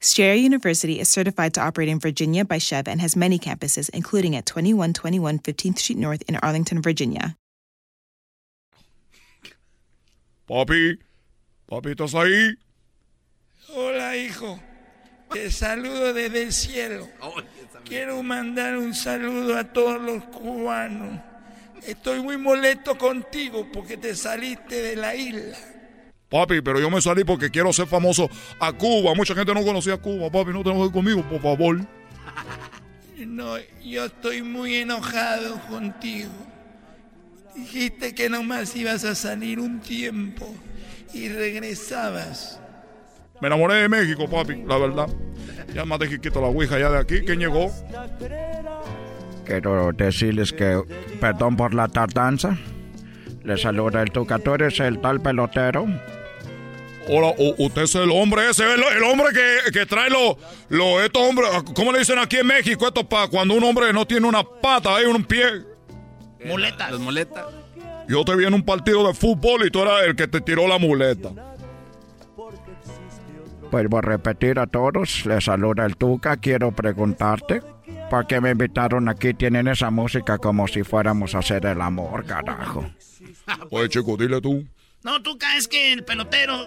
Strayer University is certified to operate in Virginia by Chev and has many campuses, including at 2121 15th Street North in Arlington, Virginia. Papi, papi, ¿estás ahí? Hola, hijo. Te saludo desde el cielo. Quiero mandar un saludo a todos los cubanos. Estoy muy molesto contigo porque te saliste de la isla. Papi, pero yo me salí porque quiero ser famoso a Cuba. Mucha gente no conocía a Cuba. Papi, no te enojes conmigo, por favor. [laughs] No, yo estoy muy enojado contigo. Dijiste que nomás ibas a salir un tiempo y regresabas. Me enamoré de México, papi, la verdad. Ya más de que quito la ouija ya de aquí. ¿Quién llegó? Quiero decirles que perdón por la tardanza. Les saluda el Tuca, tú eres el tal pelotero. Ahora, usted es el hombre ese, el, el hombre que, que, trae los, lo, estos hombres, ¿cómo le dicen aquí en México? Esto para cuando un hombre no tiene una pata, hay un pie. Muletas. Las muletas. Yo te vi en un partido de fútbol y tú eras el que te tiró la muleta. Vuelvo a repetir a todos, les saluda el Tuca, quiero preguntarte, ¿por qué me invitaron aquí? Tienen esa música como si fuéramos a hacer el amor, carajo. Oye, chico, dile tú. No, Tuca, es que el pelotero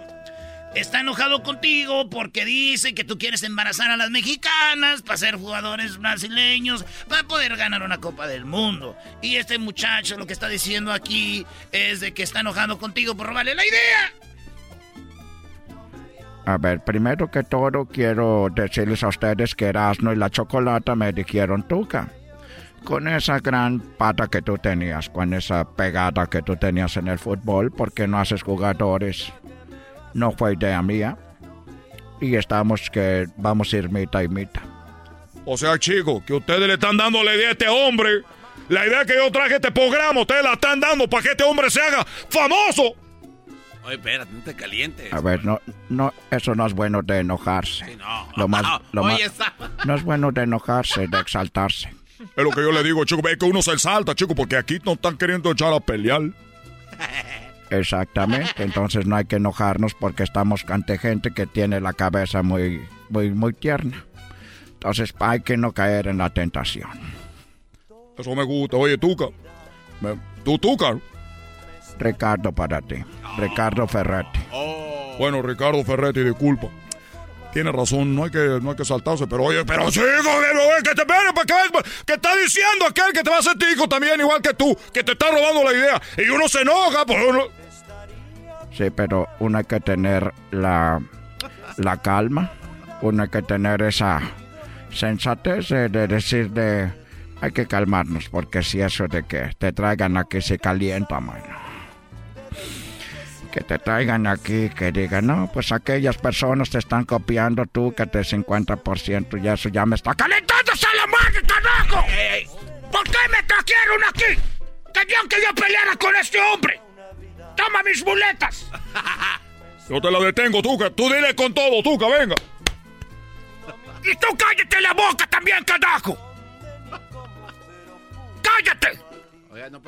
está enojado contigo porque dice que tú quieres embarazar a las mexicanas para ser jugadores brasileños, para poder ganar una Copa del Mundo. Y este muchacho lo que está diciendo aquí es de que está enojado contigo por robarle la idea. A ver, primero que todo quiero decirles a ustedes que Erasmo y la Chocolata me dijeron Tuca. Con esa gran pata que tú tenías, con esa pegada que tú tenías en el fútbol, porque no haces jugadores? No fue idea mía. Y estamos que vamos a ir mitad y mitad. O sea, chico, que ustedes le están dando la idea a este hombre. La idea que yo traje a este programa, ustedes la están dando para que este hombre se haga famoso. Oye, espérate, no te calientes. A ver, no, no, eso no es bueno de enojarse. Sí, no. Lo más, [laughs] lo Oye, más- está- no es bueno de enojarse, de exaltarse. Es lo que yo le digo, chico. Es que uno se salta, chico, porque aquí no están queriendo echar a pelear. [laughs] Exactamente. Entonces no hay que enojarnos porque estamos ante gente que tiene la cabeza muy, muy, muy tierna. Entonces hay que no caer en la tentación. Eso me gusta. Oye, Tuca. me- ¿Tú, Tuca? Ricardo para ti. Ricardo Ferretti. Bueno, Ricardo Ferretti, disculpa. Tiene razón, no hay que, no hay que saltarse, pero oye, pero chico, que, que te espere, ¿para qué? Que está diciendo aquel que te va a hacer hijo también, igual que tú, que te está robando la idea. Y uno se enoja, pues uno... Sí, pero uno hay que tener la, la calma. Uno hay que tener esa sensatez de, de decir de... Hay que calmarnos porque si eso de que te traigan aquí se calienta, mano. Que te traigan aquí, que digan, no, pues aquellas personas te están copiando tú, que te 50% y eso ya me está calentando. ¡Calentando a la madre, carajo! ¿Por qué me trajeron aquí? Tenían que yo peleara con este hombre. Toma mis muletas. [laughs] Yo te la detengo, Tuca. Tú dile con todo, Tuca, venga. Y tú cállate la boca también, carajo. ¡Cállate!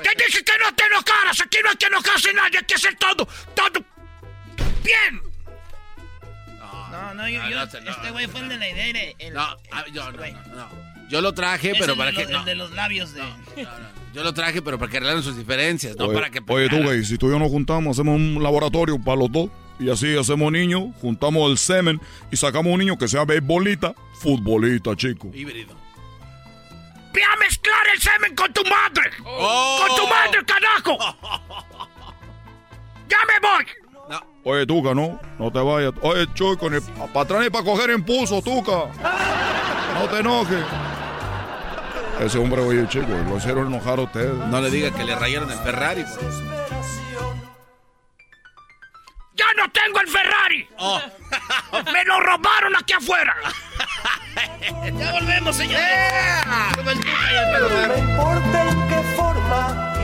Te dije que no te enojaras. Aquí no hay que enojarse nadie. Hay que hacer todo, todo bien. No, no, yo, No, yo- no, no, este güey fue el de la idea. el- el- No, ah, yo, no, no, no. Yo lo traje, pero para que. no, el de los labios de... Yo lo traje, pero para que arreglaran sus diferencias, no oye, para que. oye, Tuca, y si tú y yo nos juntamos, hacemos un laboratorio para los dos. Y así hacemos niños, juntamos el semen y sacamos un niño que sea beisbolista, futbolista, chico. Híbrido. Ve a mezclar el semen con tu madre. Con tu madre, carajo. [laughs] Ya me voy. Oye, Tuca, no, no te vayas. Oye, Choco, ni para atrás ni para coger impulso, Tuca. No te enojes. Ese hombre, oye, chico, lo hicieron enojar a ustedes. No le diga que le rayaron el Ferrari. Ya no tengo el Ferrari. [laughs] Me lo robaron aquí afuera. [laughs] ya volvemos, señores. No importa en qué forma.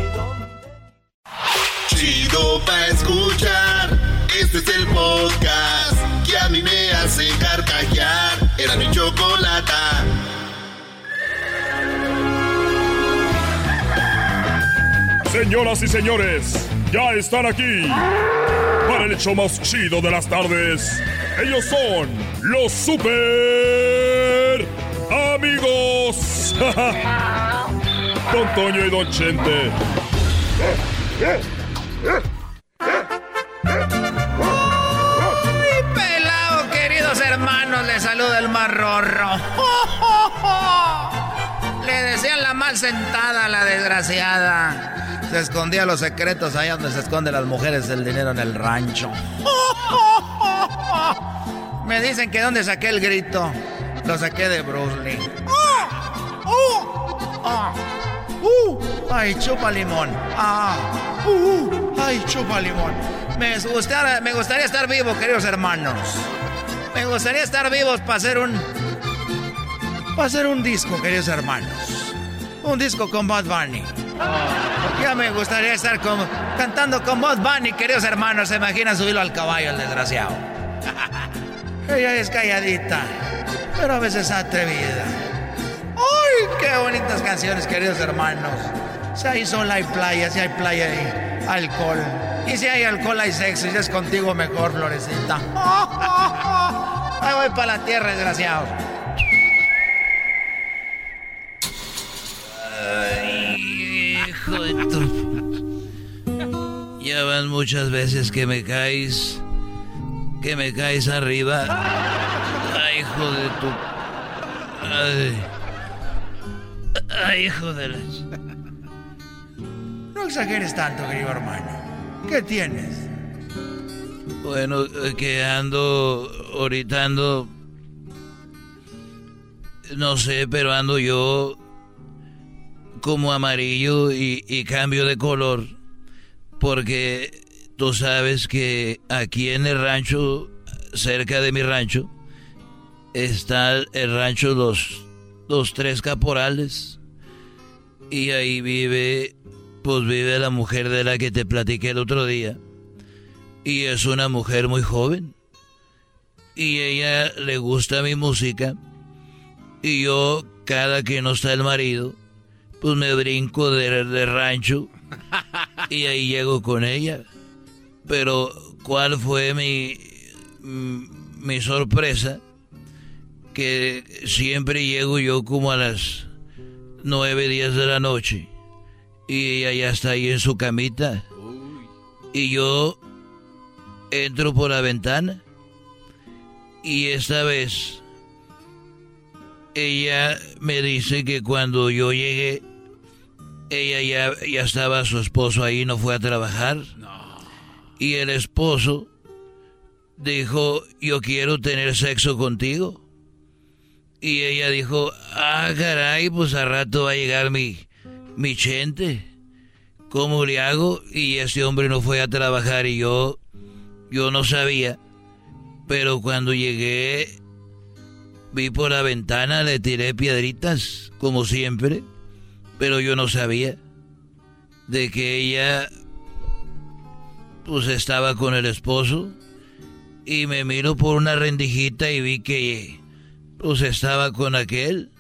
Chido pa' escuchar. Este es el podcast que a mí me hace carcajear. Era mi chocolata. Señoras y señores, ya están aquí para el hecho más chido de las tardes. Ellos son los super amigos. [laughs] Don Toño y Don Chente. ¡Ay, pelado, queridos hermanos! Les saluda el marrorro. [laughs] Le decían la mal sentada a la desgraciada. Se escondía los secretos allá donde se esconden las mujeres el dinero en el rancho. Me dicen que dónde saqué el grito. Lo saqué de Bruce Lee. Uh, ¡Ay, chupa limón! ¡Ah! Uh, ¡Ay, chupa limón! Me gustaría, me gustaría estar vivo, queridos hermanos. Me gustaría estar vivos para hacer un. Para hacer un disco, queridos hermanos. Un disco con Bad Bunny. Ya me gustaría estar como, cantando con Bob Bunny, queridos hermanos. ¿Se imaginan subirlo al caballo, el desgraciado? [laughs] Ella es calladita, pero a veces atrevida. ¡Ay, qué bonitas canciones, queridos hermanos! Si hay sol, hay playa, si hay playa, hay alcohol. Y si hay alcohol, hay sexo. Y si es contigo, mejor, florecita. [laughs] Ahí voy para la tierra, desgraciado. Ay, hijo de tu... Ya van muchas veces que me caes. Que me caes arriba. Ay, hijo de tu. Ay. Ay, hijo de las. No exageres tanto, querido hermano. ¿Qué tienes? Bueno, eh, que ando. Ahorita ando. No sé, pero ando yo. Como amarillo y, cambio de color. Porque tú sabes que aquí en el rancho, cerca de mi rancho, está el rancho Los, los Tres Caporales. Y ahí vive, pues vive la mujer de la que te platiqué el otro día. Y es una mujer muy joven. Y ella le gusta mi música. Y yo, cada que no está el marido, pues me brinco de, de rancho y ahí llego con ella. Pero, ¿cuál fue mi, mi sorpresa? Que siempre llego yo como a las nueve, diez de la noche y ella ya está ahí en su camita. Y yo entro por la ventana y esta vez ella me dice que cuando yo llegué ella ya, ya estaba su esposo ahí, no fue a trabajar. Y el esposo dijo, yo quiero tener sexo contigo. Y ella dijo, ah, caray, pues a rato va a llegar mi, mi gente. ¿Cómo le hago? Y ese hombre no fue a trabajar y yo, yo no sabía. Pero cuando llegué, vi por la ventana, le tiré piedritas, como siempre pero yo no sabía de que ella pues estaba con el esposo y me miro por una rendijita y vi que pues estaba con aquel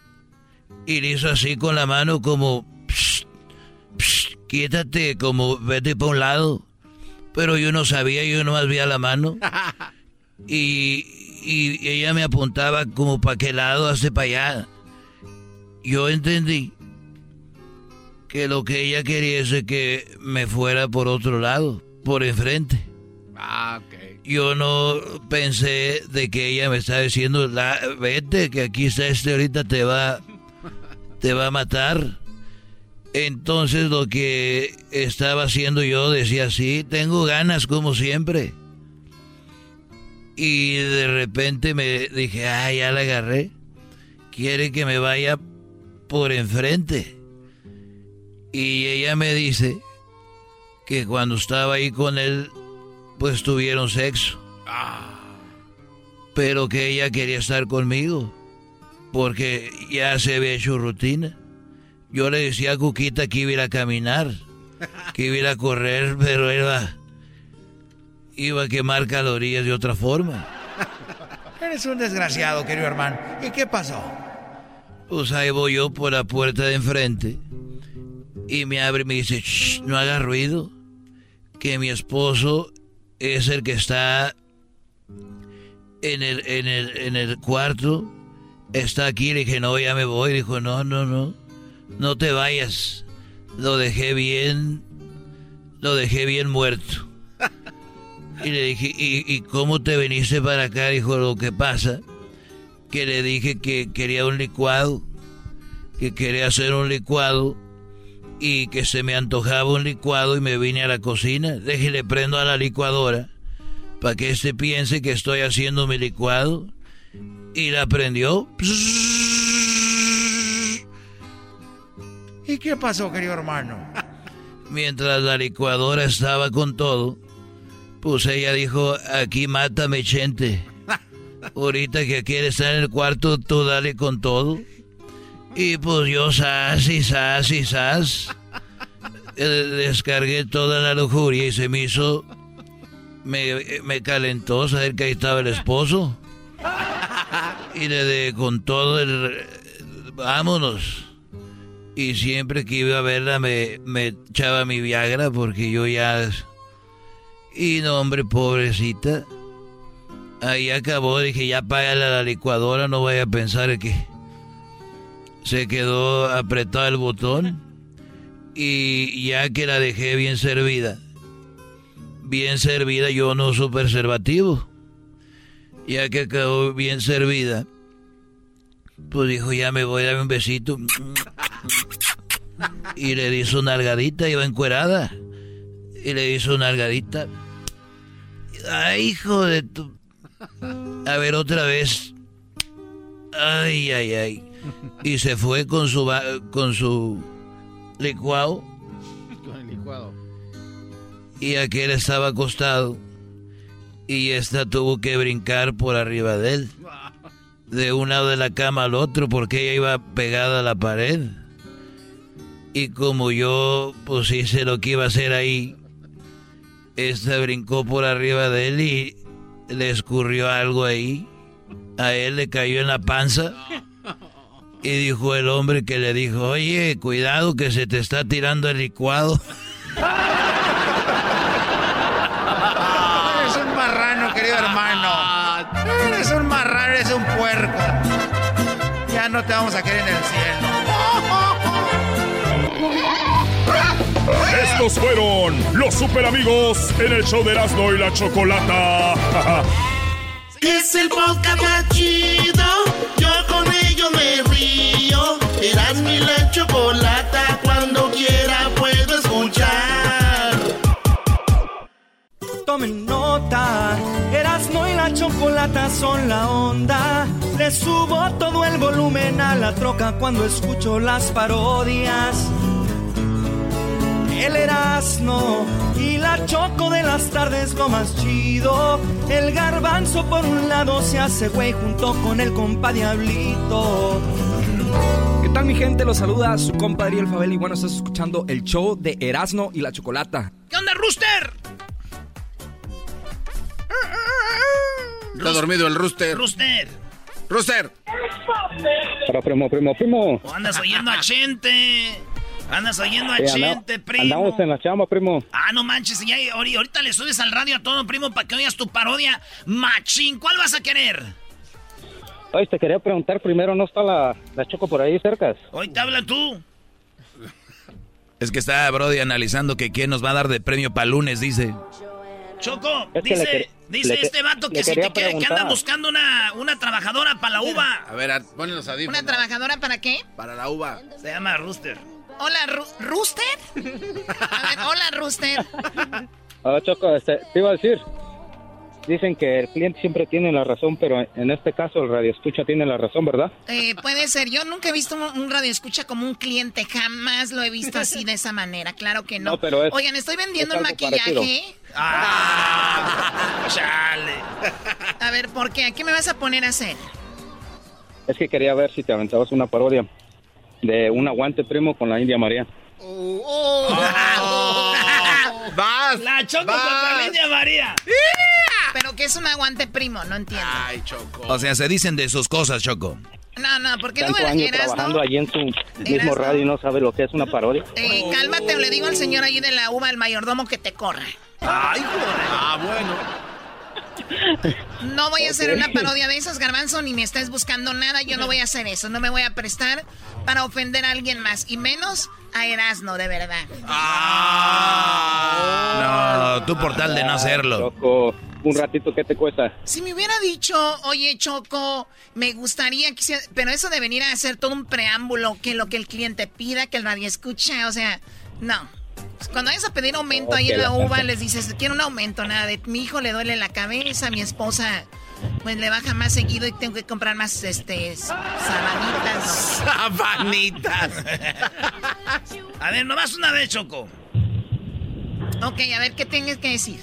y le hizo así con la mano como psst, psst, quítate como vete para un lado pero yo no sabía yo nomás vi a la mano [laughs] y, y ella me apuntaba como para qué lado hace para allá. Yo entendí que lo que ella quería es que me fuera por otro lado, por enfrente. Ah, ok. Yo no pensé de que ella me estaba diciendo, la, vete, que aquí está este ahorita te va, te va a matar. Entonces lo que estaba haciendo yo decía, sí, tengo ganas como siempre. Y de repente me dije, ah, ya la agarré. Quiere que me vaya por enfrente. Y ella me dice que cuando estaba ahí con él, pues tuvieron sexo. Pero que ella quería estar conmigo, porque ya se había hecho rutina. Yo le decía a Cuquita que iba a ir a caminar, que iba a ir a correr, pero iba, iba a quemar calorías de otra forma. Eres un desgraciado, querido hermano. ¿Y qué pasó? Pues ahí voy yo por la puerta de enfrente y me abre y me dice, Shh, no haga ruido, que mi esposo es el que está en el, en el, en el cuarto, está aquí, le dije, no, ya me voy, dijo, no, no, no, no te vayas, lo dejé bien, lo dejé bien muerto. [laughs] Y le dije, ¿y, ¿y cómo te viniste para acá? Dijo, lo que pasa, que le dije que quería un licuado, que quería hacer un licuado y que se me antojaba un licuado y me vine a la cocina. Déjele prendo a la licuadora para que este piense que estoy haciendo mi licuado. Y la prendió. ¿Y qué pasó, querido hermano? [laughs] Mientras la licuadora estaba con todo, pues ella dijo, aquí mátame, gente. [laughs] Ahorita que quiere estar en el cuarto, tú dale con todo. Y pues yo sas y sas y sas. eh, descargué toda la lujuria y se me hizo... Me, me calentó saber que ahí estaba el esposo. Y le de con todo el... Vámonos. Y siempre que iba a verla me, me echaba mi Viagra porque yo ya... Y no, hombre, pobrecita. Ahí acabó, dije, ya págale a la licuadora, no vaya a pensar que se quedó apretado el botón. Y ya que la dejé bien servida, bien servida, yo no uso preservativo. Ya que quedó bien servida, pues dijo, ya me voy a dar un besito. Y le hizo una algadita, iba encuerada. Y le hizo una algadita. Ay, hijo de tu... A ver, otra vez. Ay, ay, ay. Y se fue con su, con su licuado. Con el licuado. Y aquel estaba acostado. Y esta tuvo que brincar por arriba de él. De un lado de la cama al otro porque ella iba pegada a la pared. Y como yo pues hice lo que iba a hacer ahí, esta brincó por arriba de él y le escurrió algo ahí. A él le cayó en la panza. Y dijo el hombre que le dijo, oye, cuidado que se te está tirando el licuado. Eres un marrano, querido hermano. Eres un marrano, eres un puerco. Ya no te vamos a querer en el cielo. Estos fueron los super amigos en el show de Erasmo y la Chocolata. [laughs] Es el podcast más chido. Río. Erasmo y la Chocolata. Cuando quiera puedo escuchar. Tomen nota, Erasmo y la chocolata son la onda. Le subo todo el volumen a la troca cuando escucho las parodias. El Erasmo y la choco de las tardes lo más chido. El garbanzo por un lado se hace güey junto con el compa Diablito. ¿Qué tal mi gente? Los saluda su compadre El Fabel y bueno, estás escuchando el show de Erasmo y la Chocolata. ¿Qué onda, Rooster? Está dormido el rooster. Rooster. Rooster. Para primo, primo, primo. O andas oyendo a Chente. Andas oyendo a Eh, anda- Chente, primo. Andamos en la chamba, primo. Ah, no manches, ya, ahori- ahorita le subes al radio a todo, primo, para que oigas tu parodia. Machín, ¿cuál vas a querer? Oye, te quería preguntar primero, ¿no está la, la Choco por ahí cerca? Hoy te habla tú. Es que está Brody analizando que quién nos va a dar de premio para lunes, dice. Choco, Es que le dice, dice que- este vato que si quería te que anda buscando una, una trabajadora para la uva. A ver, a- ponen los audífonos. ¿Una trabajadora para qué? Para la uva. Se llama Rooster. Hola, Ru- ¿Rooster? [laughs] A ver, hola, Rooster. Ah, Choco, este, te iba a decir. Dicen que el cliente siempre tiene la razón, pero en este caso el radio escucha tiene la razón, ¿verdad? Eh, puede ser. Yo nunca he visto un, un radio escucha como un cliente. Jamás lo he visto así de esa manera. Claro que no. No, pero es- Oigan, estoy vendiendo algo maquillaje. parecido. Ah, chale. A ver, ¿por qué? ¿A qué me vas a poner a hacer? Es que quería ver si te aventabas una parodia de un aguante primo con la India María. [laughs] ¡Vas! La Choco vas. contra la India María. Pero que es un aguante primo, no entiendo. Ay, Choco. O sea, se dicen de sus cosas, Choco. No, no, porque no Tanto años eras, trabajando ¿no? allí en su mismo radio y no sabe lo que es una parodia. Eh, cálmate, o le digo al señor ahí de la uva, al mayordomo, que te corra. Ay, joder. Ah, bueno. No voy a hacer una parodia de esos, Garbanzo, ni me estés buscando nada. Yo no voy a hacer eso. No me voy a prestar para ofender a alguien más. Y menos a Erasno, de verdad. No, tú por tal de no hacerlo. Choco, un ratito, ¿qué te cuesta? Si me hubiera dicho, oye, Choco, me gustaría que Pero eso de venir a hacer todo un preámbulo, que lo que el cliente pida, que el radio escucha, o sea, no. Cuando vayas a pedir aumento ahí en la uva, les dices, quiero un aumento, nada de mi hijo le duele la cabeza, mi esposa pues le baja más seguido y tengo que comprar más este sabanitas. Sabanitas. A ver, nomás una vez, Choco. Ok, a ver qué tienes que decir.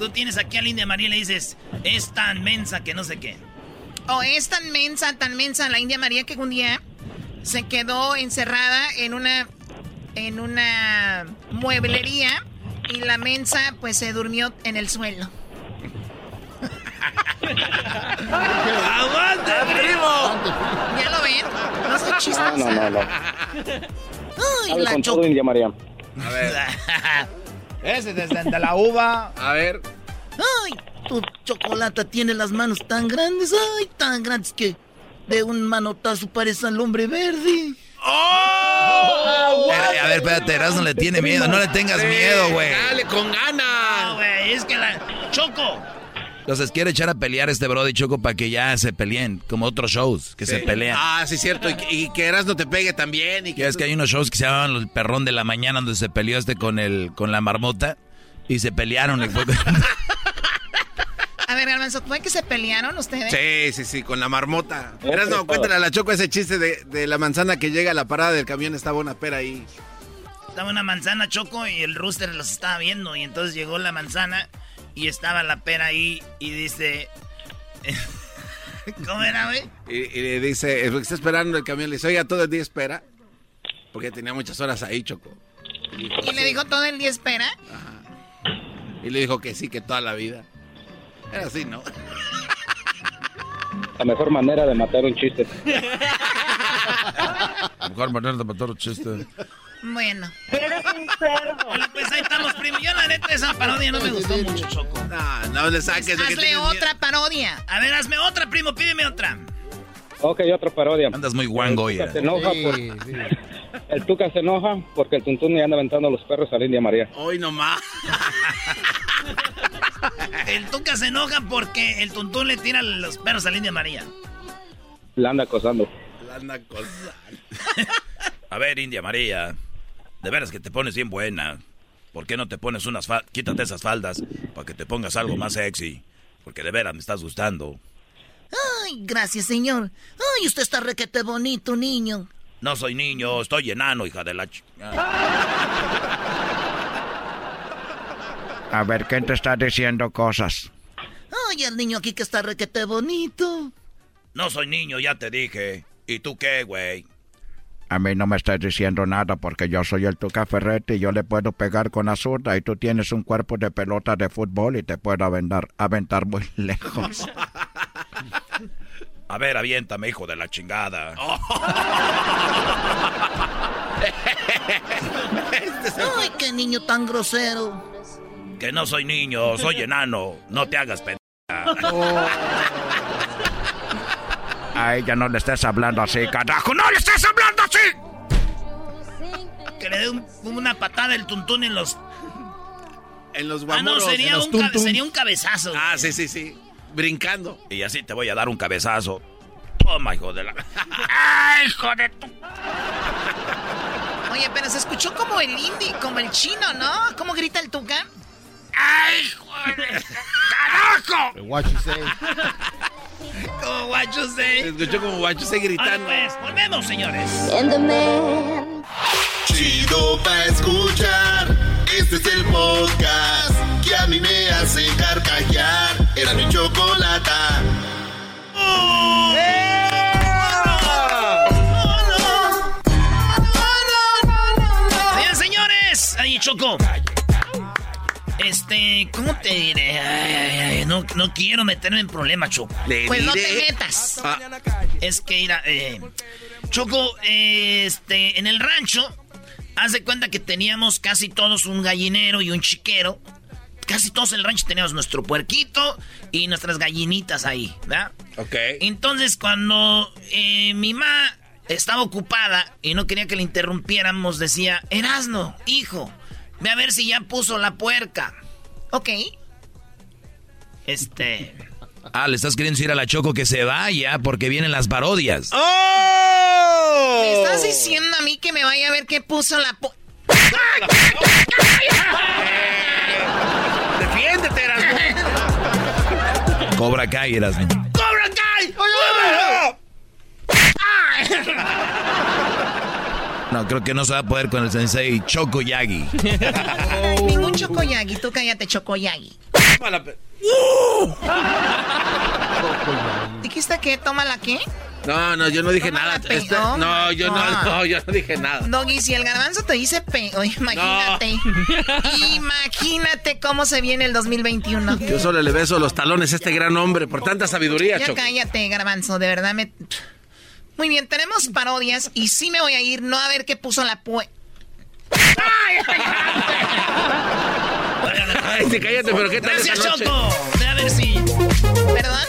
Tú tienes aquí a la India María y le dices, es tan mensa que no sé qué. O es tan mensa, tan mensa la India María que un día se quedó encerrada en una en una mueblería y la mensa pues se durmió en el suelo. ¡Aguante, primo! ¿Ya lo ven? No soy chistosa. No, no, no. Hable la con todo, India María. A ver. [laughs] Ese desde de la uva. A ver. Ay, tu chocolate tiene las manos tan grandes, ay, tan grandes que de un manotazo parece al hombre verde. Eh, A ver, espérate, Erasmo le tiene miedo. No le tengas miedo, güey. Dale, con ganas. No, güey, es que la... Choco, Entonces quiere echar a pelear este Brody Choco para que ya se peleen, como otros shows que se pelean. Ah, sí, cierto. Y, que- y que Erasmo te pegue también. Y que es que hay unos shows que se llaman El Perrón de la Mañana donde se peleó este con el con la marmota y se pelearon. y fue- [laughs] A ver, Garbanzo, ¿fue que se pelearon ustedes? Sí, sí, sí, con la marmota. Erasmo, cuéntale a la Choco ese chiste de, de la manzana que llega a la parada del camión. Estaba una pera ahí. estaba una manzana Choco y el rooster los estaba viendo y entonces llegó la manzana y estaba la pera ahí y dice... [laughs] ¿Cómo era, güey? Y, y le dice, está esperando el camión, le dice, oiga, todo el día espera. Porque tenía muchas horas ahí, Choco. Y, dijo, Y le dijo todo el día espera. y le dijo que sí, que toda la vida. Era así, ¿no? La mejor manera de matar un chiste. [laughs] Mejor manera de matar un chiste. Bueno. Eres un cerdo. Bueno, pues ahí estamos, primo. Yo la neta esa parodia no me gustó mucho, Choco. No, no le saques. de que Hazle otra parodia. A ver, hazme otra, primo, pídeme otra. Ok, otra parodia. Andas muy guango hoy. Se enoja por... [laughs] El Tuca se enoja porque el Tuntún le anda aventando a los perros a la India María. Hoy nomás. [laughs] El Tuca se enoja porque el Tuntún le tira los perros a la India María. La anda acosando. La anda cosa. [laughs] A ver, India María, de veras que te pones bien buena. ¿Por qué no te pones unas faldas? Quítate esas faldas para que te pongas algo más sexy. Porque de veras me estás gustando. Ay, gracias, señor. Ay, usted está requete bonito, niño. No soy niño, estoy enano, hija de la ch... A ver, ¿quién te está diciendo cosas? Ay, el niño aquí que está requete bonito. No soy niño, ya te dije. ¿Y tú qué, güey? A mí no me estás diciendo nada porque yo soy el Tuca Ferretti y yo le puedo pegar con la zurda y tú tienes un cuerpo de pelota de fútbol y te puedo aventar, aventar muy [laughs] lejos. A ver, aviéntame, hijo de la chingada. [laughs] Ay, qué niño tan grosero. Que no soy niño, soy enano. No te hagas pendeja. A ella no le estés hablando así, carajo. ¡No le estés hablando así! Que le dé un- una patada el Tuntún en los... En los Ah, guamuros. no, sería en los un, cabe- tum-tum. sería un cabezazo. Ah, sí, sí, sí. Brincando. Y así te voy a dar un cabezazo. Toma, hijo de la... [laughs] ¡Ay, hijo de tu... Oye, pero se escuchó como el indie, como el chino, ¿no? ¿Cómo grita el tucán? ¡Ay, hijo de... ¡Carajo! What you say? Como guacho Se sé. escuchó como guacho se Ahora gritando. pues, volvemos, señores. And the man. Chido pa' escuchar. Este es el podcast que a mí me hace carcajear. Era mi chocolata. Ay, Choco. Este, ¿cómo te diré? Ay, ay, ay, no, no quiero meterme en problemas, Choco. Le Pues no te metas. Ah, Es que, mira, eh, Choco, eh, este, en el rancho, haz de cuenta que teníamos casi todos un gallinero y un chiquero. Casi todos en el rancho teníamos nuestro puerquito y nuestras gallinitas ahí, ¿verdad? ok. Entonces, cuando eh, mi mamá estaba ocupada y no quería que le interrumpiéramos, decía, Erasno, hijo, ve a ver si ya puso la puerca. Ok. Este... Ah, le estás queriendo decir a la Choco que se vaya porque vienen las parodias. ¡Oh! ¿Me estás diciendo a mí que me vaya a ver qué puso la... po- Defiéndete, Erasmo. Cobra Kai, Erasmo. ¡Cobra Kai! No, creo que no se va a poder con el sensei Choco Yagi. [laughs] Ay, ningún chocoyagi. Tú cállate, chocoyagi. Pe- ¿Dijiste que toma la qué? No, no, yo no dije nada. Este, no, yo no, no, yo no dije nada. Doggy, si el garbanzo te dice pe... imagínate. imagínate cómo se viene el 2021. Yo solo le beso los talones a este gran hombre por tanta sabiduría, Ya cállate, garbanzo, de verdad me... Muy bien, tenemos parodias y sí me voy a ir, no a ver qué puso la pue... Ay, sí, cállate, pero ¿qué tal Gracias, noche? Choco. Ve a ver si... ¿Perdón?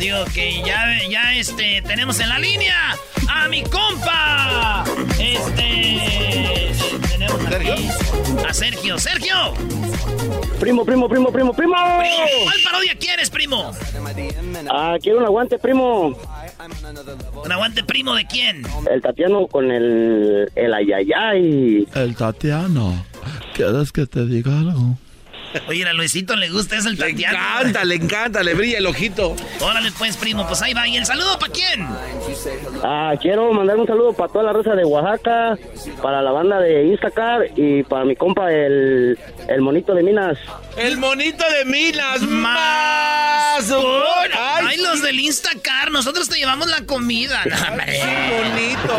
Digo que ya, ya este, tenemos en la línea a mi compa. Este. Tenemos aquí a Sergio. ¡Sergio! Primo, primo, primo, primo, primo. ¿Cuál parodia quieres, primo? Ah, quiero un aguante, primo. ¿Un aguante primo de quién? El Tatiano con el, el ayayay. El Tatiano. ¿Quieres que te diga algo? Oye, a Luisito le gusta eso el Le Tatiano. encanta, le encanta, le brilla el ojito. Órale, pues, primo, pues ahí va. ¿Y el saludo para quién? Ah, quiero mandar un saludo para toda la raza de Oaxaca, para la banda de Instacar y para mi compa el, el monito de Minas. El monito de Minas. Más. Ay, Ay, los del Instacar, nosotros te llevamos la comida. [laughs] Hombre. bonito.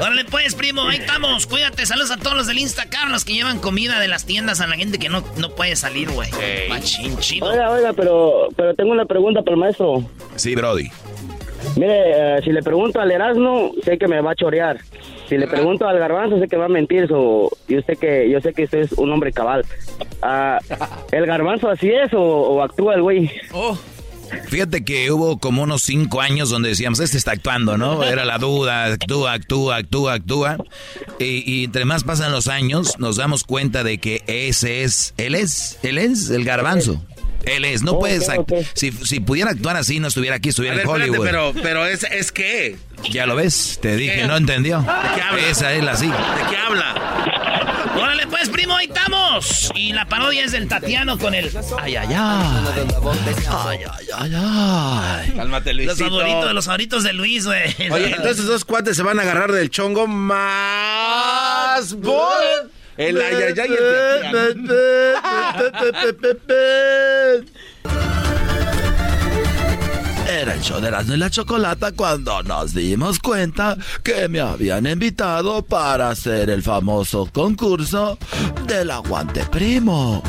Órale, pues, primo, ahí estamos. Cuídate, saludos a todos los del Instacar, los que llevan comida de las tiendas a la gente que no, no puede salir, güey. Machín, chido. Oiga, oiga, pero, pero tengo una pregunta para el maestro. Sí, Brody. Mire, eh, si le pregunto al Erasmo, sé que me va a chorear. Si le pregunto al Garbanzo, sé que va a mentir. So, yo sé que yo sé que usted es un hombre cabal. Ah, ¿El Garbanzo así es o, o actúa el güey? Fíjate que hubo como unos cinco años donde decíamos, este está actuando, ¿no? Era la duda, actúa, actúa, actúa, actúa. Y, y entre más pasan los años, nos damos cuenta de que ese es, él es, él es el garbanzo. Él es, no Ok, puedes, act- ok. si, si pudiera actuar así, no estuviera aquí, estuviera ver, en espérate, Hollywood. pero, pero es, es que. Ya lo ves, te dije, ¿Qué? no entendió. qué habla? Esa es la sí. ¿De qué habla? Órale, pues, primo, ahí estamos. Y la parodia es del Tatiano con el... Ay, ay, ay. Ay, ay, ay, ay. Cálmate, Los Luisito. favoritos, los favoritos de Luis, güey. Oye, entonces esos dos cuates se van a agarrar del chongo más bol. El ayayay y el Era el show de Erasmo y la Chocolata cuando nos dimos cuenta que me habían invitado para hacer el famoso concurso del aguante primo.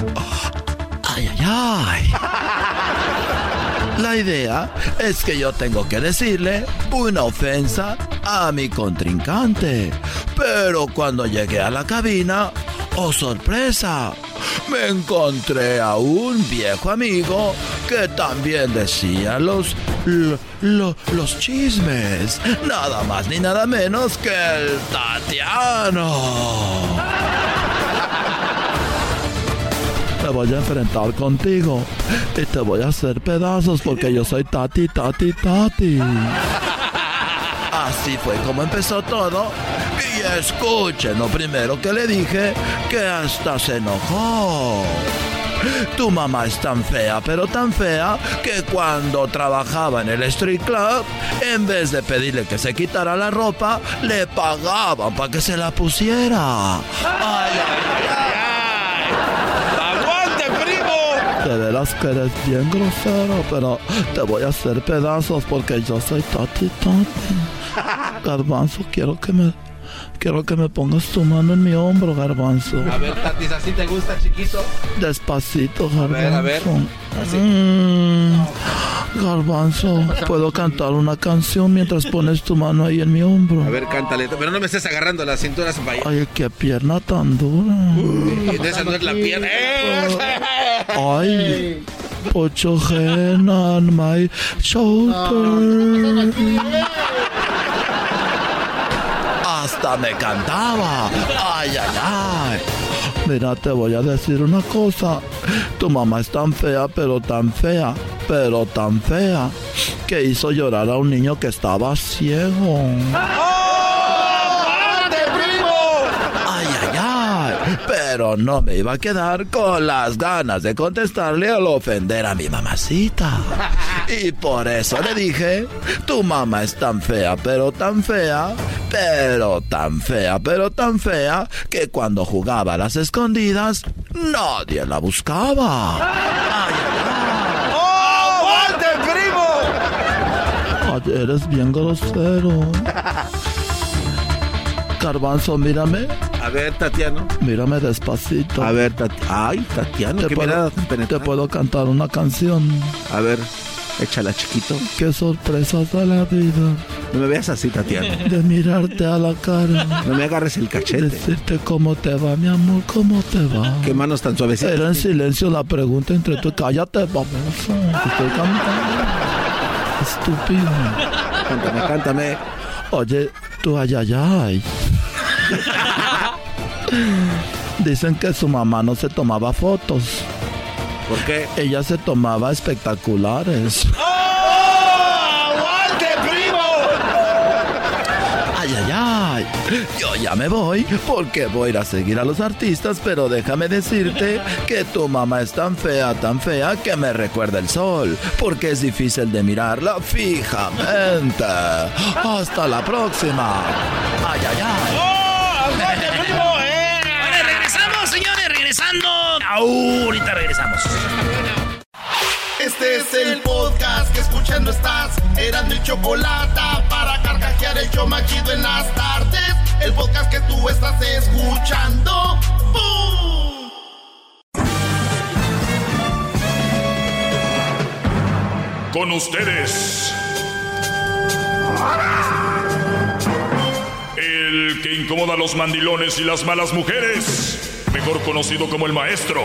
Ay, ay, ay. La idea es que yo tengo que decirle una ofensa a mi contrincante. Pero cuando llegué a la cabina, oh sorpresa, me encontré a un viejo amigo que también decía los, lo- lo- los chismes. Nada más ni nada menos que el Tatiano. Me voy a enfrentar contigo y te voy a hacer pedazos porque yo soy Tati, Tati, Tati. Así fue como empezó todo. Y escuchen lo primero que le dije, que hasta se enojó. Tu mamá es tan fea, pero tan fea, que cuando trabajaba en el street club, en vez de pedirle que se quitara la ropa, le pagaban para que se la pusiera. Ay, ay, ay. Veras que eres bien grosero, pero te voy a hacer pedazos porque yo soy Tati Tati. [laughs] Garbanzo, quiero que me quiero que me pongas tu mano en mi hombro, Garbanzo. A ver, Tatis, ¿así te gusta, chiquito? Despacito, Garbanzo. ver, a ver. Así. Mm, garbanzo, puedo cantar una canción mientras pones tu mano ahí en mi hombro. A ver, cántale. Pero no me estés agarrando las cinturas para allá. Ay, qué pierna tan dura. Y de esa no es la pierna. ¡Eh! Ay, put your hand on my shoulder. Me cantaba. Ay, ay, ay. Mira, te voy a decir una cosa. Tu mamá es tan fea, pero tan fea, pero tan fea, que hizo llorar a un niño que estaba ciego. ¡Aguante, primo! Ay, ay, ay. Pero no me iba a quedar con las ganas de contestarle al ofender a mi mamacita. [laughs] Y por eso le dije, tu mamá es tan fea, pero tan fea, pero tan fea, pero tan fea, que cuando jugaba a las escondidas, nadie la buscaba. Ay, ay, ay. ¡Oh, aguante, primo! Ay, eres bien grosero. [laughs] Garbanzo, mírame. A ver, Tatiano. Mírame despacito. A ver, Tatiano. Ay, Tatiano, Te qué puedo- mirada tan Te puedo cantar una canción. A ver, échala, chiquito. Qué sorpresas de la vida. No me veas así, Tatiano. [laughs] De mirarte a la cara. No me agarres el cachete. Decirte cómo te va, mi amor, cómo te va. Qué manos tan suavecitas. Era en silencio la pregunta entre tú. Cállate, baboso. Te estoy cantando. Estúpido. Cántame, cántame. Oye, tú ay, ay, ay. Dicen que su mamá no se tomaba fotos. ¿Por qué? Ella se tomaba espectaculares. ¡Aguante, primo! Ay, ay, ay. Yo ya me voy porque voy a ir a seguir a los artistas, pero déjame decirte que tu mamá es tan fea, tan fea que me recuerda el sol, porque es difícil de mirarla fijamente. Hasta la próxima. Ay, ay, ay. Ahorita regresamos. Este es el podcast que escuchando estás. Eran mi chocolate para carcajear el show más chido en las tardes. El podcast que tú estás escuchando. ¡Bum! Con ustedes. El que incomoda a los mandilones y las malas mujeres. Mejor conocido como el maestro.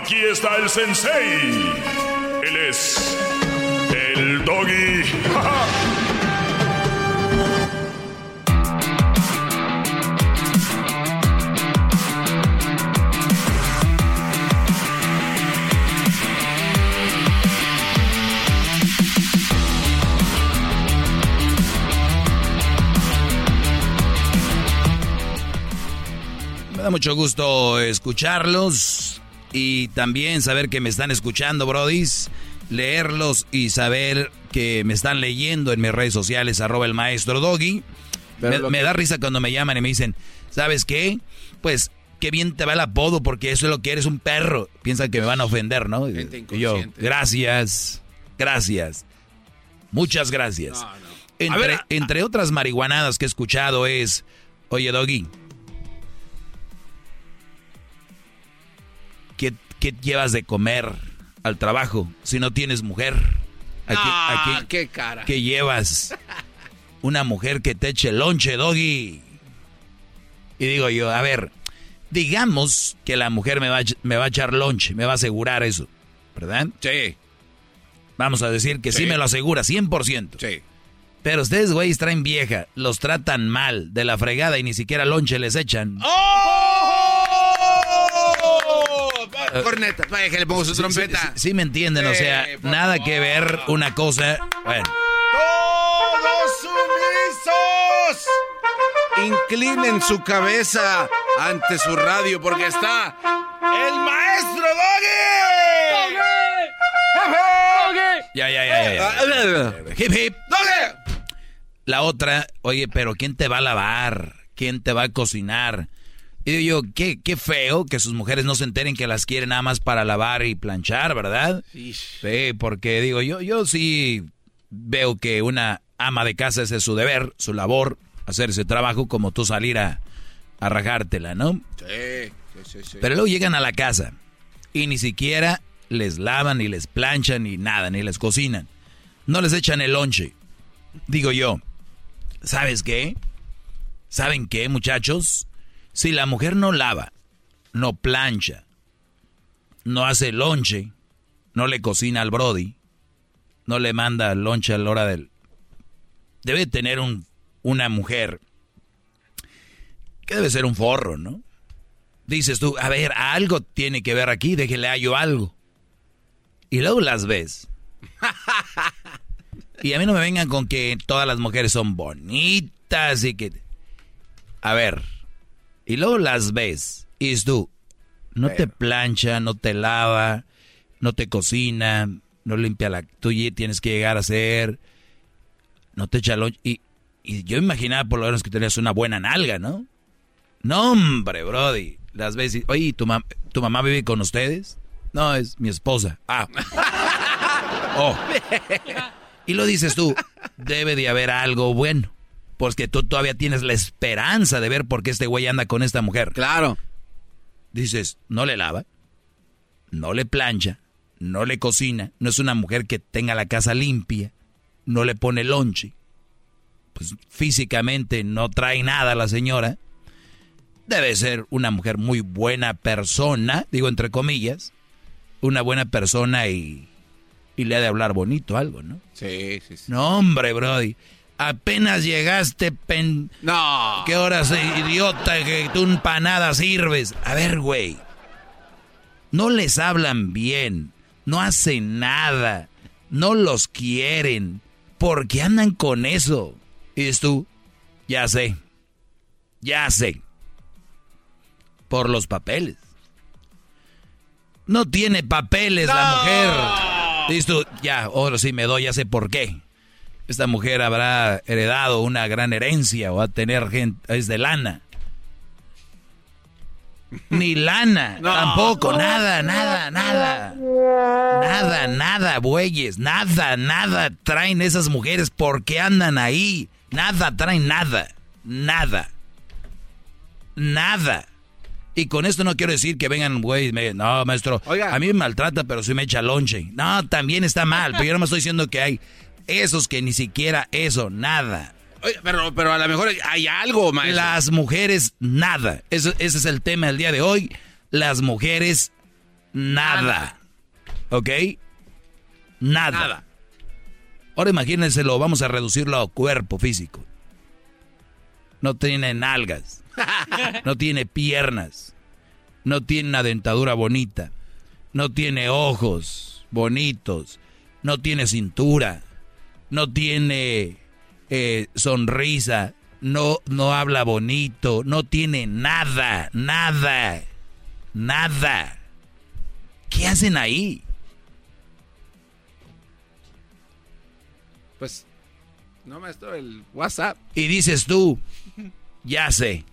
Aquí está el sensei. Él es el doggy. [laughs] Me da mucho gusto escucharlos y también saber que me están escuchando, brodis. Leerlos y saber que me están leyendo en mis redes sociales, arroba el maestro Doggy. Me, da risa cuando me llaman y me dicen, ¿sabes qué? Pues qué bien te va el apodo porque eso es lo que eres un perro. Piensan que me van a ofender, ¿no? Y Gente y yo, gracias, gracias. Muchas gracias. Entre, ver, entre otras marihuanadas que he escuchado es, oye Doggy, ¿qué, llevas de comer al trabajo si no tienes mujer? Aquí, Ah, qué cara. ¿Qué llevas? [laughs] Una mujer que te eche lonche, Doggy. Y digo yo, a ver, digamos que la mujer me va, a me va a echar lonche, me va a asegurar eso, ¿verdad? Sí. Vamos a decir que sí, Sí. me lo asegura, 100%. Sí. Pero ustedes, güeyes, traen vieja, los tratan mal, de la fregada y ni siquiera lonche les echan. Corneta, vaya que le pongo su Sí, trompeta. Sí, sí, sí me entienden, o sea, por nada que ver una cosa. Bueno, ¡Todos sumisos! Inclinen su cabeza ante su radio porque está el maestro Doggy. ya, ya, ya, ya. ya. Hip, hip. ¡Doggy! La otra, oye, pero ¿quién te va a lavar? ¿Quién te va a cocinar? Y digo yo, qué, qué feo que sus mujeres no se enteren que las quieren nada más para lavar y planchar, ¿verdad? Sí, porque digo, yo, yo sí veo que una ama de casa ese es su deber, su labor, hacer ese trabajo como tú salir a, a rajártela, ¿no? Sí, sí, sí. Pero luego llegan a la casa y ni siquiera les lavan, ni les planchan, ni nada, ni les cocinan. No les echan el lonche. Digo yo, ¿sabes qué? ¿Saben qué, muchachos? Si la mujer no lava, no plancha, no hace lonche, no le cocina al Brody, no le manda lonche a la hora del... Debe tener un, una mujer que debe ser un forro, ¿no? Dices tú, a ver, algo tiene que ver aquí, déjele a yo algo. Y luego las ves. [laughs] Y a mí no me vengan con que todas las mujeres son bonitas y que... A ver. Y luego las ves. Y dices tú, no te plancha, no te lava, no te cocina, no limpia la... Tú tienes que llegar a hacer... No te echa. Y, y yo imaginaba por lo menos que tenías una buena nalga, ¿no? No, hombre, Brody. Las ves y... Oye, ¿tu, mam- ¿tu mamá vive con ustedes? No, es mi esposa. Ah. [laughs] Oh. Y lo dices tú, debe de haber algo bueno. Porque tú todavía tienes la esperanza de ver por qué este güey anda con esta mujer. Claro. Dices, no le lava, no le plancha, no le cocina, no es una mujer que tenga la casa limpia, no le pone lonche. Pues físicamente no trae nada la señora. Debe ser una mujer muy buena persona, digo entre comillas, una buena persona y, y le ha de hablar bonito algo, ¿no? Sí, sí, sí. No, hombre, Brody. Apenas llegaste, pen... No. ¿Qué horas, idiota, que tú empanada sirves? A ver, güey. No les hablan bien. No hacen nada. No los quieren. ¿Por qué andan con eso? Y dices tú, ya sé. Ya sé. Por los papeles. No tiene papeles la mujer. Dices tú, ya, ahora sí me doy, ya sé por qué. Esta mujer habrá heredado una gran herencia o va a tener gente, es de lana. Ni lana, [laughs] tampoco, nada, nada, nada. Nada, nada, bueyes, nada, nada traen esas mujeres. ¿Por qué andan ahí? Nada traen nada, nada. Nada. Y con esto no quiero decir que vengan, güey, no, maestro, a mí me maltrata, pero sí me echa lonche. No, también está mal, pero yo no me estoy diciendo que hay esos que ni siquiera eso, nada. pero, pero a lo mejor hay algo, maestro. Las mujeres, nada. ese es el tema del día de hoy. Las mujeres, nada. ¿Ok? Nada. nada. Ahora imagínense, lo vamos a reducirlo a cuerpo físico. No tiene nalgas. [laughs] no tiene piernas. No tiene una dentadura bonita. No tiene ojos bonitos. No tiene cintura no tiene eh, sonrisa, no, no habla bonito, no tiene nada, nada, nada. ¿Qué hacen ahí? Pues, no, maestro, el WhatsApp. Y dices tú, ya sé,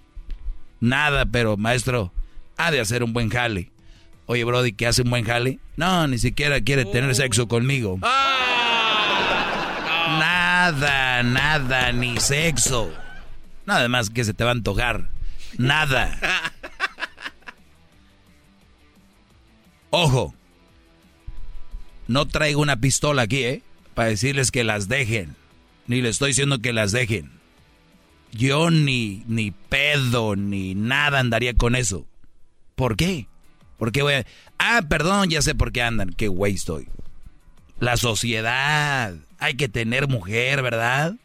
nada, pero maestro, ha de hacer un buen jale. Oye, Brody, ¿qué hace un buen jale? No, ni siquiera quiere tener sexo conmigo. ¡Ah! Nada, nada, ni sexo. Nada más que se te va a antojar. Nada. Ojo. No traigo una pistola aquí, ¿eh? Para decirles que las dejen. Ni les estoy diciendo que las dejen. Yo ni, ni pedo, ni nada andaría con eso. ¿Por qué? ¿Por qué voy a... Ah, perdón, ya sé por qué andan. Qué güey estoy. La sociedad. Hay que tener mujer, ¿verdad?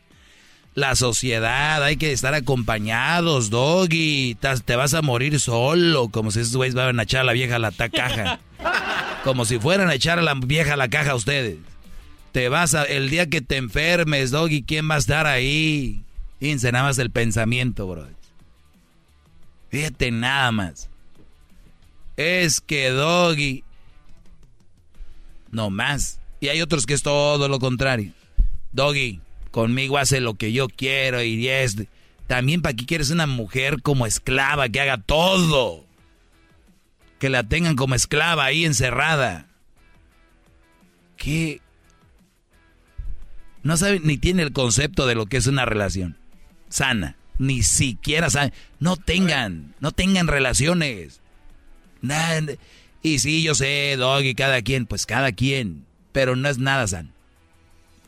La sociedad, hay que estar acompañados, doggy. Te vas a morir solo, como si esos güeyes van a echar a la vieja a la caja. [laughs] Como si fueran a echar a la vieja a la caja a ustedes. Te vas a, el día que te enfermes, doggy, ¿quién va a estar ahí? Fíjense nada más el pensamiento, bro. Fíjate nada más. Es que doggy. No más. Y hay otros que es todo lo contrario. Doggy, conmigo hace lo que yo quiero y es... También para qué quieres una mujer como esclava que haga todo. Que la tengan como esclava ahí encerrada. ¿Qué? No sabe ni tiene el concepto de lo que es una relación sana. Ni siquiera saben. No tengan, no tengan relaciones. Nada. Y sí, yo sé, Doggy, cada quien, pues cada quien pero no es nada San.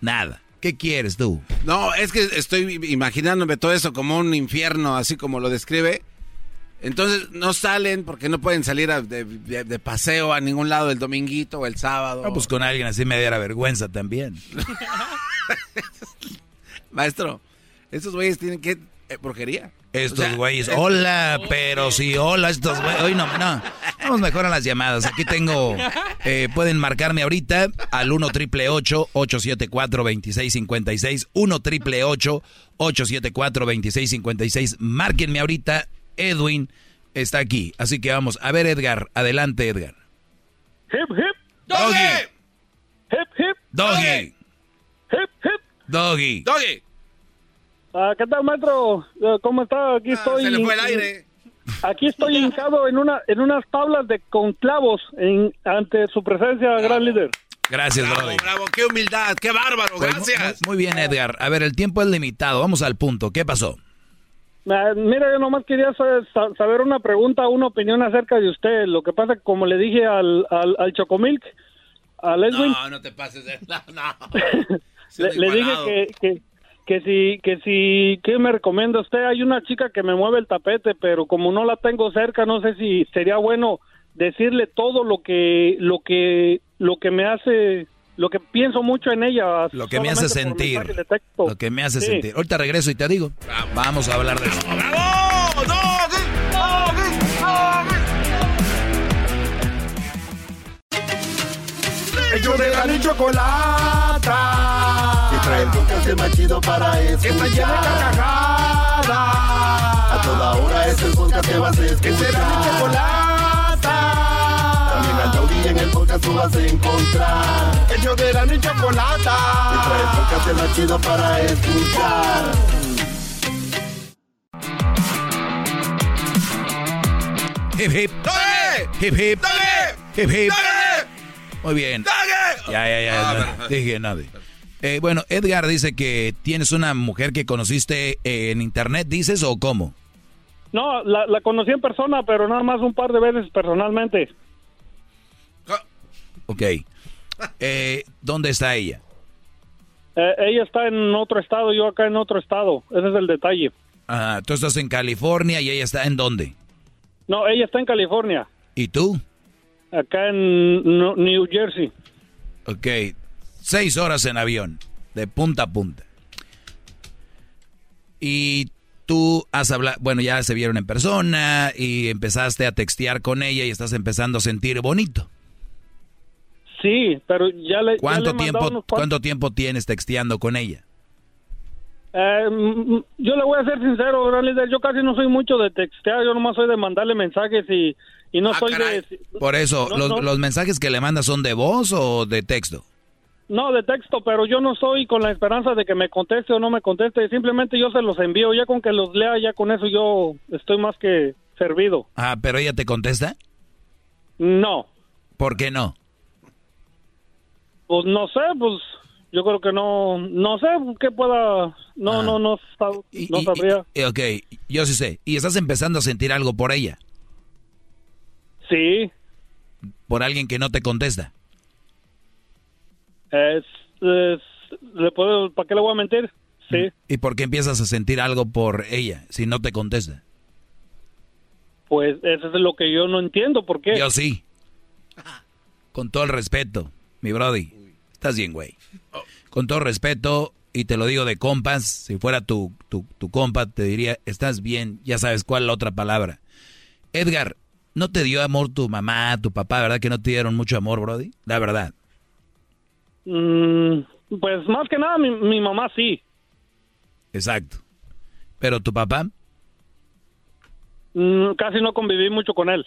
Nada. ¿Qué quieres tú? No, es que estoy imaginándome todo eso como un infierno, así como lo describe. Entonces no salen porque no pueden salir de, paseo a ningún lado el dominguito o el sábado. No, pues con alguien así me diera vergüenza también. [laughs] Maestro, esos güeyes tienen que... Eh, porquería. Estos güeyes, hola, pero sí, hola, estos güeyes. Hoy no, no. Vamos mejor a las llamadas. Aquí tengo, eh, pueden marcarme ahorita al 1 triple 874 2656. 1 triple 874 2656. Márquenme ahorita. Edwin está aquí. Así que vamos. A ver, Edgar. Adelante, Edgar. Hip, hip. Doggy. Hip, hip. Doggy. Hip, hip. Doggy. Doggy. Ah, ¿Qué tal, maestro? Eh, ¿Cómo está? Aquí ah, estoy. Se le fue el aire. Aquí estoy [laughs] hincado en una en unas tablas de con clavos en, ante su presencia, gran líder. Gracias, bravo, Brody. Bravo, qué humildad, qué bárbaro, Pues, gracias. Muy, muy bien, Edgar. A ver, el tiempo es limitado. Vamos al punto. ¿Qué pasó? Ah, Mira, yo nomás quería sa- sa- saber una pregunta, una opinión acerca de usted. Lo que pasa, como le dije al, al, al Chocomilk, al Edwin, No, no te pases de... [laughs] No, [laughs] no. le, le dije que, que si, que si, ¿qué me recomienda usted? Hay una chica que me mueve el tapete, pero como no la tengo cerca, no sé si sería bueno decirle todo lo que, lo que, lo que me hace, lo que pienso mucho en ella. Lo que me hace sentir. Lo que me hace Sí. sentir. Ahorita regreso y te digo. Vamos a hablar de eso. Ellos de la chocolata. El podcast más chido para escuchar. Que está llena de carcajadas. A toda hora es el podcast que vas a escuchar. Que será mi chocolata. También al taurí en el podcast tú vas a encontrar. Ellos de la y chocolata. Trae el podcast más chido para escuchar. Hip hip. Hip hip. Hip hip. Muy bien. Ya, ya, ya. no, dije nada. Eh, bueno, Edgar dice que tienes una mujer que conociste en internet, dices, o cómo? No, la, la conocí en persona, pero nada más un par de veces personalmente. Ok. Eh, ¿Dónde está ella? Eh, ella está en otro estado, yo acá en otro estado. Ese es el detalle. Ah, tú estás en California y ella está en dónde? No, ella está en California, ¿Y tú? acá en New Jersey. Ok. Seis horas en avión, de punta a punta. Y tú has hablado, bueno, ya se vieron en persona y empezaste a textear con ella y estás empezando a sentir bonito. Sí, pero ya le. ya ¿Cuánto le tiempo, unos cuánto tiempo tienes texteando con ella? Eh, yo le voy a ser sincero, gran líder. Yo casi no soy mucho de textear, yo nomás soy de mandarle mensajes y, y no soy de. Por eso, No, los, no. los mensajes que le mandas son de voz o de texto? No, de texto, pero yo no soy con la esperanza de que me conteste o no me conteste. Simplemente yo se los envío. Ya con que los lea, ya con eso yo estoy más que servido. Ah, pero ella te contesta. No, ¿Por qué no? pues no sé, pues yo creo que no, no sé qué pueda, no, no, no, sab- no sabría. Eh, ok, yo sí sé. ¿Y estás empezando a sentir algo por ella? Sí, ¿Por alguien que no te contesta? Es, es- le puedo, ¿para qué le voy a mentir? Sí, ¿Y por qué empiezas a sentir algo por ella si no te contesta? pues eso es lo que yo no entiendo, ¿por qué? Yo sí. Con todo el respeto, mi brody. Estás bien, güey. Con todo respeto, y te lo digo de compas, si fuera tu, tu, tu compa, te diría, estás bien, ya sabes cuál la otra palabra. Edgar, ¿no te dio amor tu mamá, tu papá, verdad que no te dieron mucho amor, brody? La verdad. Mm, pues más que nada mi, mi mamá sí. Exacto. Pero tu papá, Mm, casi no conviví mucho con él.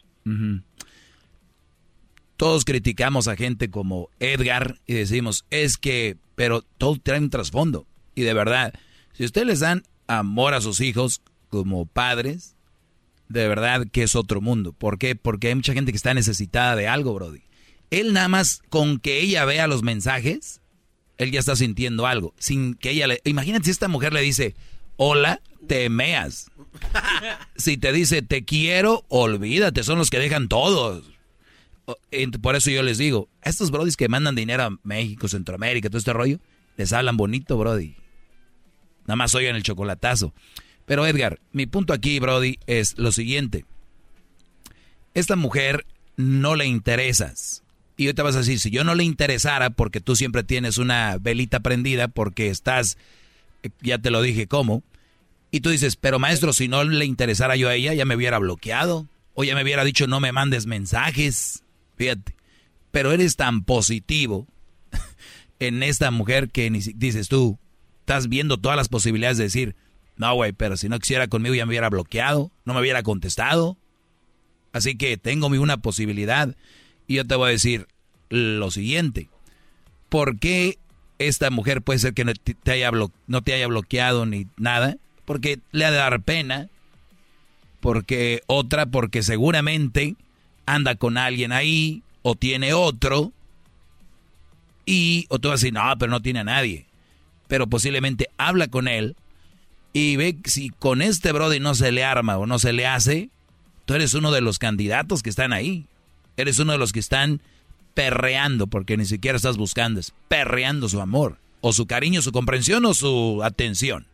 Todos criticamos a gente como Edgar y decimos, es que, pero todo trae un trasfondo. Y de verdad, si ustedes les dan amor a sus hijos como padres, de verdad que es otro mundo. ¿Por qué? Porque hay mucha gente que está necesitada de algo, Brody. Él nada más con que ella vea los mensajes, él ya está sintiendo algo. Sin que ella le... Imagínate si esta mujer le dice, hola, te meas. [laughs] Si te dice te quiero, olvídate, son los que dejan todos. Por eso yo les digo, a estos brodis que mandan dinero a México, Centroamérica, todo este rollo, les hablan bonito, brody. Nada más oigan el chocolatazo. Pero Edgar, mi punto aquí, brody, es lo siguiente. Esta mujer no le interesas. Y te vas a decir, si yo no le interesara, porque tú siempre tienes una velita prendida, porque estás, eh, ya te lo dije, ¿cómo? Y tú dices, pero maestro, si no le interesara yo a ella, ya me hubiera bloqueado. O ya me hubiera dicho, no me mandes mensajes. Fíjate. Pero eres tan positivo [laughs] en esta mujer que ni dices tú, estás viendo todas las posibilidades de decir, no, güey, pero si no quisiera conmigo ya me hubiera bloqueado, no me hubiera contestado. Así que tengo mi una posibilidad. Y yo te voy a decir lo siguiente. ¿Por qué esta mujer puede ser que no te haya, no te haya bloqueado ni nada? Porque le ha de dar pena. Porque otra, porque seguramente anda con alguien ahí o tiene otro. Y, o tú vas a decir, no, pero no tiene a nadie. Pero posiblemente habla con él y ve si con este Brody no se le arma o no se le hace, tú eres uno de los candidatos que están ahí. Eres uno de los que están perreando, porque ni siquiera estás buscando, es perreando su amor, o su cariño, su comprensión o su atención.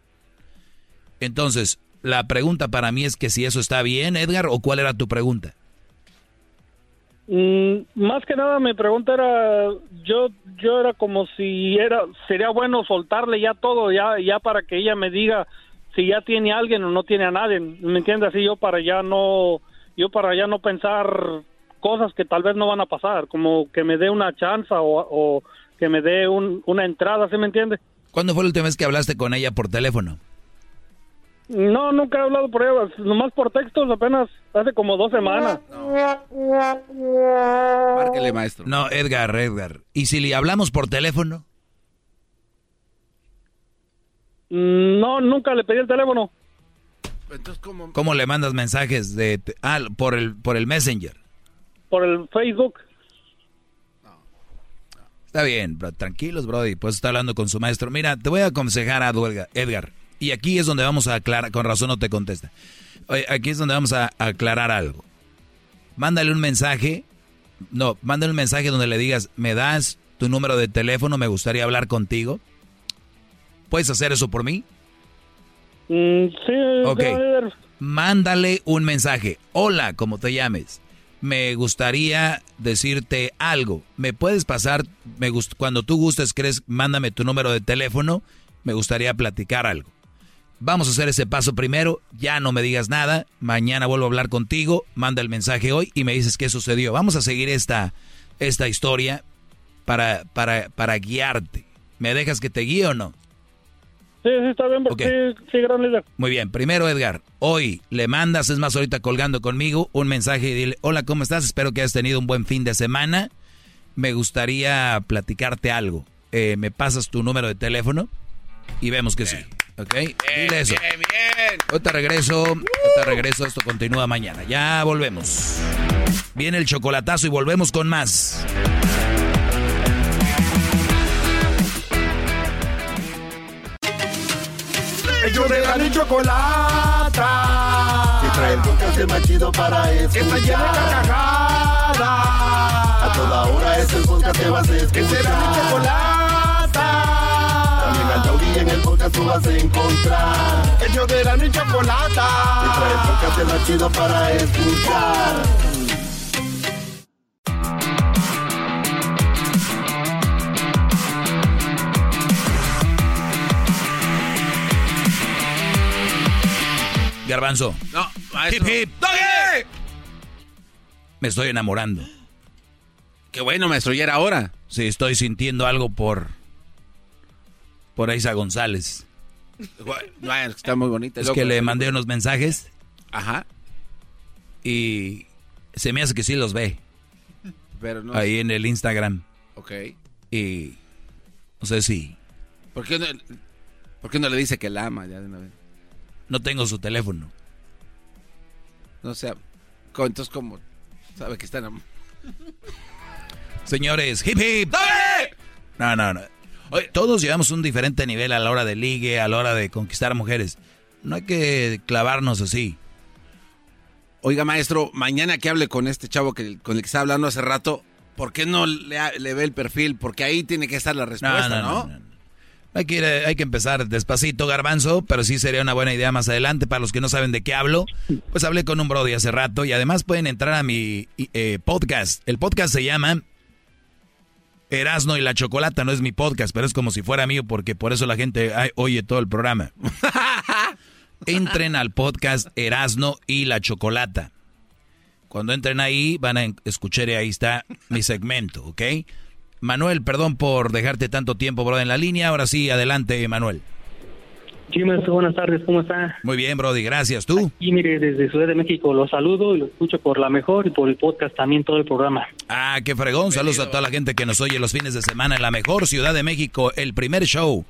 Entonces, la pregunta para mí es que si eso está bien, Edgar, o cuál era tu pregunta. Mm, más que nada mi pregunta era yo yo era como si era sería bueno soltarle ya todo ya ya para que ella me diga si ya tiene a alguien o no tiene a nadie me entiendes así yo para ya no yo para ya no pensar cosas que tal vez no van a pasar como que me dé una chance o, que me dé una entrada ¿sí me entiende? ¿Cuándo fue la última vez que hablaste con ella por teléfono? No, nunca he hablado por ella, nomás por textos apenas hace como dos semanas. Márquele, maestro. No, Edgar, Edgar. ¿Y si le hablamos por teléfono? No, nunca le pedí el teléfono. Entonces, ¿cómo? ¿Cómo le mandas mensajes de ah, por el por el Messenger? Por el Facebook. Está bien, tranquilos, Brody. Pues está hablando con su maestro. Mira, te voy a aconsejar a Edgar. Y aquí es donde vamos a aclarar, con razón no te contesta. aquí es donde vamos a aclarar algo. Mándale un mensaje, no, mándale un mensaje donde le digas, me das tu número de teléfono, me gustaría hablar contigo. ¿Puedes hacer eso por mí? Mm, sí. Ok. Mándale un mensaje. Hola, como te llames. Me gustaría decirte algo. ¿Me puedes pasar? Me cuando tú gustes, crees, mándame tu número de teléfono. Me gustaría platicar algo. Vamos a hacer ese paso primero, ya no me digas nada, mañana vuelvo a hablar contigo, manda el mensaje hoy y me dices qué sucedió. Vamos a seguir esta, esta historia para, para, para guiarte. ¿Me dejas que te guíe o no? Sí, sí, está bien, porque sí, gran líder. Muy bien, primero Edgar, hoy le mandas, es más ahorita colgando conmigo, un mensaje y dile, hola, ¿cómo estás? Espero que hayas tenido un buen fin de semana. Me gustaría platicarte algo. Eh, ¿Me pasas tu número de teléfono? Y vemos que sí. ¿Ok? Dile eso. Bien, bien. Ahorita regreso. Ahorita regreso. Esto continúa mañana. Ya volvemos. Viene el chocolatazo y volvemos con más. Ellos de la ni chocolata. Que trae el podcast más chido para escuchar. Que está llena de carcajadas. A toda hora es el podcast que vas a escuchar. Que será mi chocolata en el podcast tú vas a encontrar. El yo de la y chocolata. Y trae el podcast más chido para escuchar. Garbanzo. No, maestro. Hip, hip. Me estoy enamorando. Qué bueno, maestro, ya era hora. Sí, estoy sintiendo algo por por Isa González. está muy bonita. Es que le mandé unos mensajes. Ajá. Y se me hace que sí los ve. Pero no Ahí en el Instagram. Ok. Y no sé si... ¿Por qué no, por qué no le dice que la ama ya de una vez? No tengo su teléfono. No sé. Entonces, ¿cómo sabe que está enamorado? Señores, hip hip. ¡Dale! No, no, no todos llevamos un diferente nivel a la hora de ligue, a la hora de conquistar mujeres. No hay que clavarnos así. Oiga, maestro, mañana que hable con este chavo que, con el que estaba hablando hace rato, ¿por qué no le, ve el perfil? Porque ahí tiene que estar la respuesta, ¿no? Hay, que hay que empezar despacito, garbanzo, pero sí sería una buena idea más adelante. Para los que no saben de qué hablo, pues hablé con un brody hace rato y además pueden entrar a mi eh, podcast. El podcast se llama Erasno y la Chocolata no es mi podcast, pero es como si fuera mío porque por eso la gente oye todo el programa. [laughs] Entren al podcast Erasno y la Chocolata. Cuando entren ahí van a escuchar y ahí está mi segmento, ¿ok? Manuel, perdón por dejarte tanto tiempo, bro, en la línea. Ahora sí, adelante, Manuel. Sí, maestro, buenas tardes, ¿cómo está? Muy bien, Brody, gracias. ¿Tú? Y mire, desde Ciudad de México lo saludo y lo escucho por la mejor y por el podcast también todo el programa. Ah, qué fregón. Saludos a toda la gente que nos oye los fines de semana en la mejor Ciudad de México, el primer show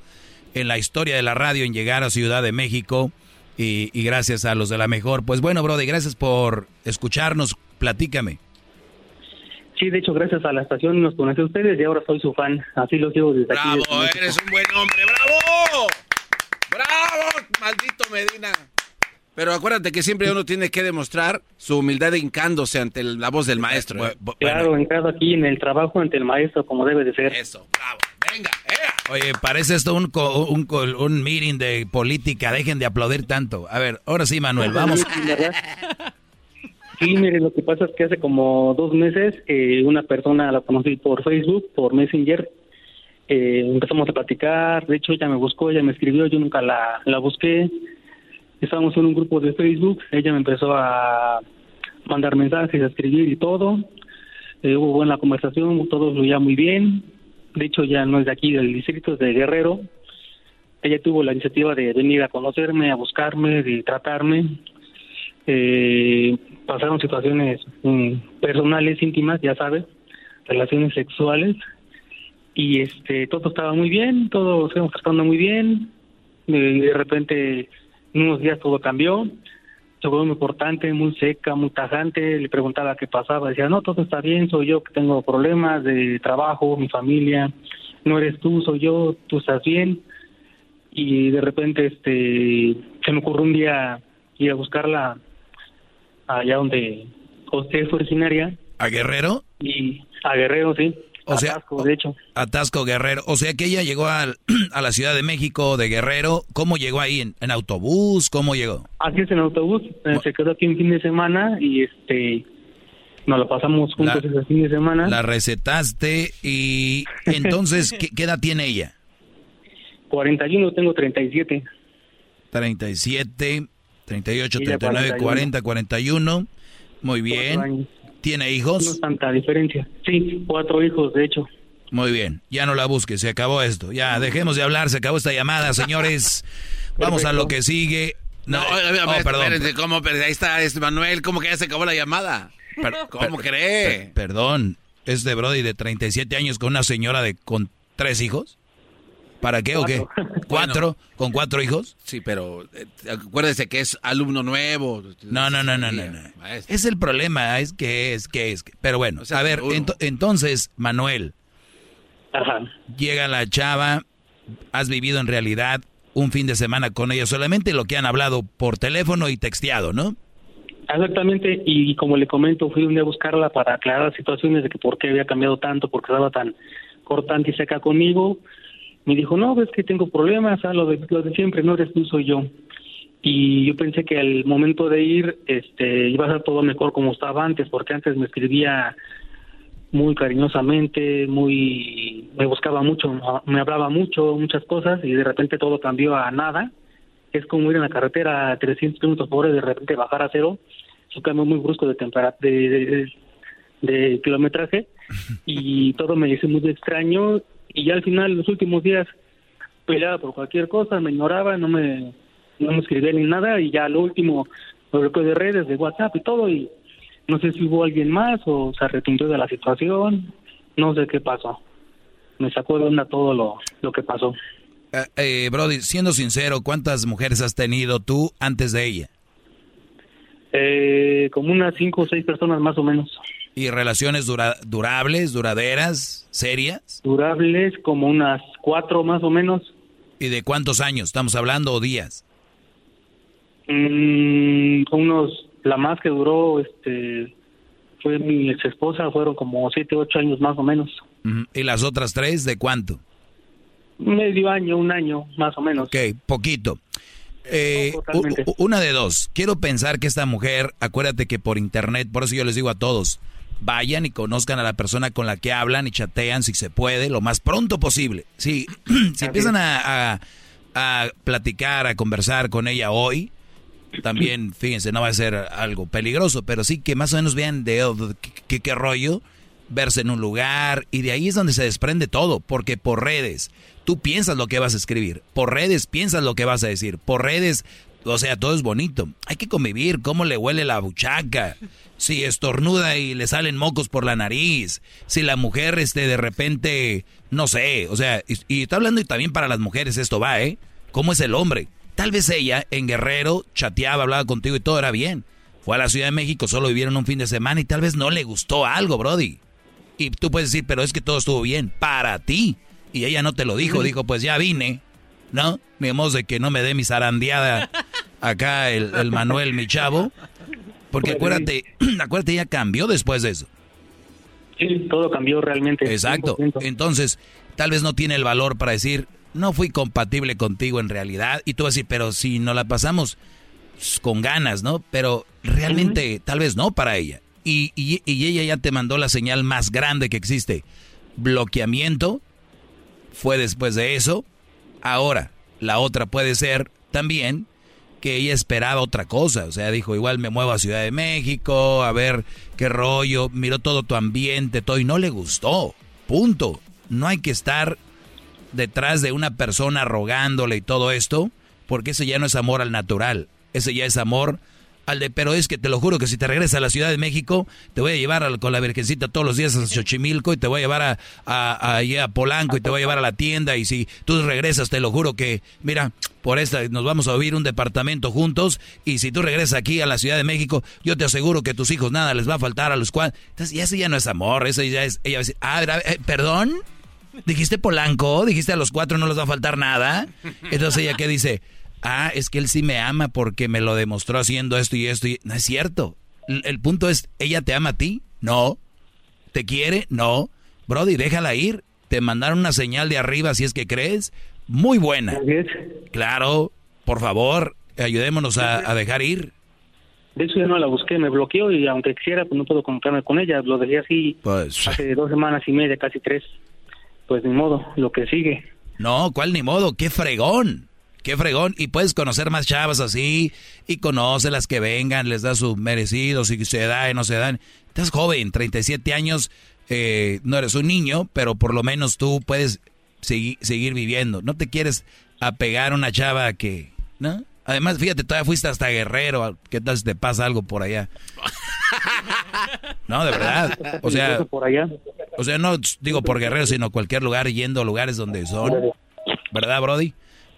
en la historia de la radio en llegar a Ciudad de México. Y, y gracias a los de la mejor. Pues bueno, Brody, gracias por escucharnos. Platícame. Sí, de hecho, gracias a la estación nos conocí a ustedes y ahora soy su fan. Así lo sigo desde aquí. ¡Bravo! ¡Eres un buen hombre! ¡Bravo! ¡Bravo! ¡Maldito Medina! Pero acuérdate que siempre uno tiene que demostrar su humildad hincándose ante el- la voz del maestro. ¿eh? Claro, entrado aquí en el trabajo ante el maestro, como debe de ser. Eso, bravo. Venga, Oye, parece esto un, co- un, un meeting de política. Dejen de aplaudir tanto. A ver, ahora sí, Manuel, vamos. [laughs] Sí, lo que pasa es que hace como dos meses eh, una persona la conocí por Facebook, por Messenger. Eh, empezamos a platicar, de hecho ella me buscó, ella me escribió, yo nunca la, la busqué. Estábamos en un grupo de Facebook, ella me empezó a mandar mensajes, a escribir y todo. Eh, hubo buena conversación, todo fluía muy bien. De hecho ya no es de aquí, del distrito, es de Guerrero. Ella tuvo la iniciativa de venir a conocerme, a buscarme, de tratarme eh, pasaron situaciones mm, personales íntimas ya sabes relaciones sexuales y este todo estaba muy bien todo se tratando muy bien de repente en unos días todo cambió se volvió muy importante muy seca muy tajante le preguntaba qué pasaba decía no todo está bien soy yo que tengo problemas de trabajo mi familia no eres tú soy yo tú estás bien y de repente este se me ocurrió un día ir a buscarla allá donde usted es originaria ¿A Guerrero? y a Guerrero sí O sea, Atasco, de hecho Atasco Guerrero. O sea que ella llegó al- [clears throat] a la Ciudad de México de Guerrero. ¿Cómo llegó ahí? ¿En, en autobús? ¿Cómo llegó? así es en autobús eh, se quedó aquí un fin de semana y este nos lo pasamos juntos La- ese fin de semana La recetaste y [laughs] entonces, ¿qué, qué edad tiene ella? 41 tengo 37 37, 38, Ella 39, 40, 41. 41. Muy bien. ¿Tiene no hijos? es tanta diferencia sí cuatro hijos de hecho Muy bien. Ya no la busques, se acabó esto. Ya, dejemos de hablar, se acabó esta llamada, señores. [laughs] Vamos a lo que sigue. No, No, oh, perdón. espérense, ¿cómo? Pero ahí está este Manuel, ¿cómo que ya se acabó la llamada? ¿Cómo Per- cree? per- perdón, es de Brody de 37 años con una señora de con tres hijos. ¿Para qué o qué? [laughs] ¿Cuatro? ¿Con cuatro hijos? Sí, pero eh, acuérdese que es alumno nuevo. No, no, no, no, no. no. Es el problema, es que es, que es. que- Pero bueno, O sea, a ver, entonces, Manuel, llega la chava, has vivido en realidad un fin de semana con ella, solamente lo que han hablado por teléfono y texteado, ¿no? Exactamente, y como le comento, fui un día a buscarla para aclarar situaciones de que por qué había cambiado tanto, porque estaba tan cortante y seca conmigo. Me dijo, no, ves que tengo problemas, ah, lo, de, lo de siempre, no eres tú, soy yo. Y yo pensé que al momento de ir este, iba a ser todo mejor como estaba antes, porque antes me escribía muy cariñosamente, muy me buscaba mucho, me hablaba mucho, muchas cosas, y de repente todo cambió a nada es como ir en la carretera a 300 kilómetros por hora y de repente bajar a cero. Es un cambio muy brusco de, tempera- de, de, de- de kilometraje [laughs] y todo me hizo muy extraño. Y ya al final, los últimos días, peleaba por cualquier cosa, me ignoraba, no me, no me escribía ni nada. Y ya lo último, lo bloqueo de redes, de WhatsApp y todo. Y no sé si hubo alguien más o se arrepintió de la situación. No sé qué pasó. Me sacó de onda todo lo, lo que pasó. Eh, eh, Brody, siendo sincero, ¿cuántas mujeres has tenido tú antes de ella? Eh, como unas cinco o seis personas más o menos. ¿Y relaciones dura- durables, duraderas, serias? Durables como unas cuatro más o menos. ¿Y de cuántos años estamos hablando o días? Mm, unos, la más que duró, este, fue mi ex esposa, fueron como siete, ocho años más o menos. ¿Y las otras tres de cuánto? Medio año, un año más o menos. Ok, poquito. Eh, una de dos. Quiero pensar que esta mujer, acuérdate que por internet, por eso yo les digo a todos, vayan y conozcan a la persona con la que hablan y chatean si se puede, lo más pronto posible. Sí, [clears throat] si empiezan a, a- a platicar, a conversar con ella hoy, también, [clears throat] fíjense, no va a ser algo peligroso, pero sí que más o menos vean de oh, qué rollo, verse en un lugar, y de ahí es donde se desprende todo, porque por redes, tú piensas lo que vas a escribir, por redes piensas lo que vas a decir, por redes, o sea, todo es bonito. Hay que convivir, cómo le huele la buchaca, si estornuda y le salen mocos por la nariz, si la mujer, este, de repente, no sé, o sea, y, y está hablando y también para las mujeres esto va, ¿eh? ¿Cómo es el hombre? Tal vez ella en Guerrero chateaba, hablaba contigo y todo era bien. Fue a la Ciudad de México, solo vivieron un fin de semana y tal vez no le gustó algo, Brody. Y tú puedes decir, pero es que todo estuvo bien para ti. Y ella no te lo dijo, dijo, pues ya vine, ¿no? Ni de que no me dé mi zarandeada acá el, el Manuel, mi chavo. Porque acuérdate, [clears throat] acuérdate, ella cambió después de eso. Sí, todo cambió realmente. Exacto. Entonces, tal vez no tiene el valor para decir, no fui compatible contigo en realidad. Y tú vas a decir, pero si no la pasamos con ganas, ¿no? Pero realmente, tal vez no para ella. Y, y, y, ella ya te mandó la señal más grande que existe. Bloqueamiento fue después de eso. Ahora, la otra puede ser también que ella esperaba otra cosa. O sea, dijo, igual me muevo a Ciudad de México, a ver qué rollo, miró todo tu ambiente, todo, y no le gustó. Punto. No hay que estar detrás de una persona rogándole y todo esto, porque ese ya no es amor al natural. Ese ya es amor al de, pero es que te lo juro que si te regresas a la Ciudad de México, te voy a llevar con la Virgencita todos los días a Xochimilco y te voy a llevar a, a, a, Polanco y te voy a llevar a la tienda y si tú regresas, te lo juro que, mira, por esta nos vamos a vivir un departamento juntos y si tú regresas aquí a la Ciudad de México, yo te aseguro que tus hijos nada les va a faltar a los cuales... Entonces, ese ya no es amor, ese ya es, ella va a decir, ah, eh, perdón, dijiste Polanco, dijiste a los cuatro no les va a faltar nada. Entonces ella que dice, ah, es que él sí me ama porque me lo demostró haciendo esto y esto. Y... No es cierto. El, punto es, ¿ella te ama a ti? No. ¿Te quiere? No. Brody, déjala ir. Te mandaron una señal de arriba si es que crees. Muy buena. Claro, por favor, ayudémonos a, dejar ir. De hecho, yo no la busqué, me bloqueó y aunque quisiera, pues no puedo comunicarme con ella. Lo dejé así pues, hace dos semanas y media, casi tres. Pues ni modo, lo que sigue. No, ¿cuál ni modo? ¡Qué fregón! Qué fregón. Y puedes conocer más chavas así. Y conoce las que vengan, les da su merecido, si se da y no se dan. Estás joven, 37 años, eh, no eres un niño, pero por lo menos tú puedes seguir, seguir viviendo. No te quieres apegar a una chava que, ¿no? Además, fíjate, todavía fuiste hasta Guerrero. ¿Qué tal si te pasa algo por allá? No, de verdad. O sea, o sea, no digo por Guerrero, sino cualquier lugar yendo a lugares donde son. ¿Verdad, Brody?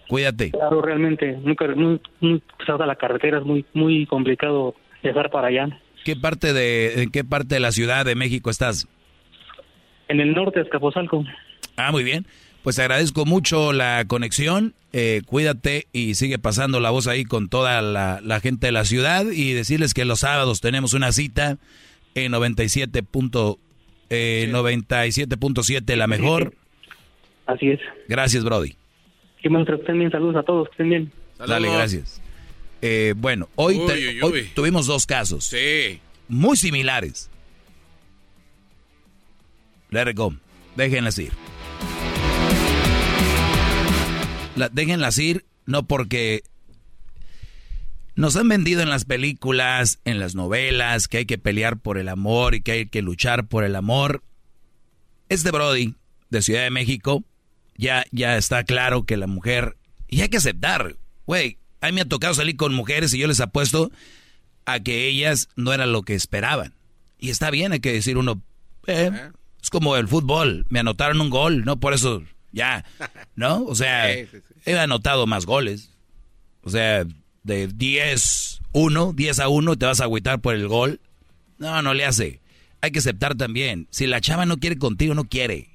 Cuídate. Claro, realmente, nunca, muy, muy pesada la carretera, es muy, muy complicado llegar para allá. ¿Qué parte de, en qué parte de la Ciudad de México estás? En el norte, Escaposalco. Ah, muy bien. Pues agradezco mucho la conexión, eh, cuídate y sigue pasando la voz ahí con toda la, la gente de la ciudad y decirles que los sábados tenemos una cita en 97.7, eh, 97.7 la mejor. Así es. Gracias, Brody. Que me estén bien. Saludos a todos. Que estén bien. Dale, gracias. Eh, bueno, hoy, tuvimos dos casos. Sí. Muy similares. Let it go. Déjenlas ir. La, déjenlas ir, no porque nos han vendido en las películas, en las novelas, que hay que pelear por el amor y que hay que luchar por el amor. Este Brody, de Ciudad de México, ya, ya está claro que la mujer, y hay que aceptar, güey, a mí me ha tocado salir con mujeres y yo les apuesto a que ellas no eran lo que esperaban. Y está bien, hay que decir uno, eh, es como el fútbol, me anotaron un gol, no por eso, ya, [laughs] ¿no? O sea, he anotado más goles. O sea, de 10, 1, 10 a 1, te vas a agüitar por el gol. No, no le hace. Hay que aceptar también. Si la chava no quiere contigo, no quiere.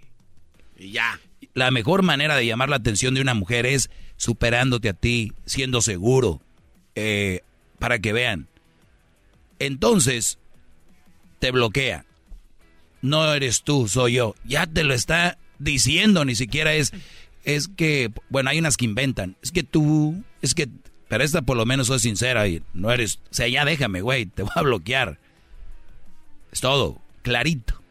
Y ya la mejor manera de llamar la atención de una mujer es superándote a ti, siendo seguro, eh, para que vean. Entonces, te bloquea. No eres tú, soy yo. Ya te lo está diciendo, ni siquiera es, es que, bueno, hay unas que inventan. Es que tú, es que, pero esta por lo menos soy sincera y no eres, o sea, ya déjame, güey, te voy a bloquear. Es todo, clarito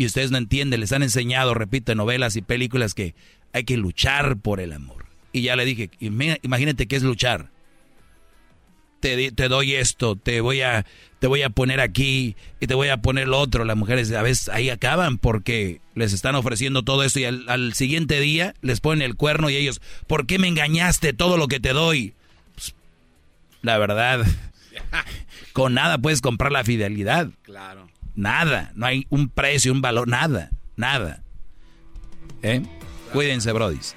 y ustedes no entienden, les han enseñado, repito, novelas y películas que hay que luchar por el amor. Y ya le dije, imagínate qué es luchar. Te, te, doy esto, te voy a te voy a poner aquí y te voy a poner lo otro. Las mujeres a veces ahí acaban porque les están ofreciendo todo esto y al, siguiente día les ponen el cuerno y ellos, ¿por qué me engañaste todo lo que te doy? Pues, la verdad, [laughs] con nada puedes comprar la fidelidad. Claro. Nada, no hay un precio, un valor, nada, nada. ¿Eh? Cuídense, brodis.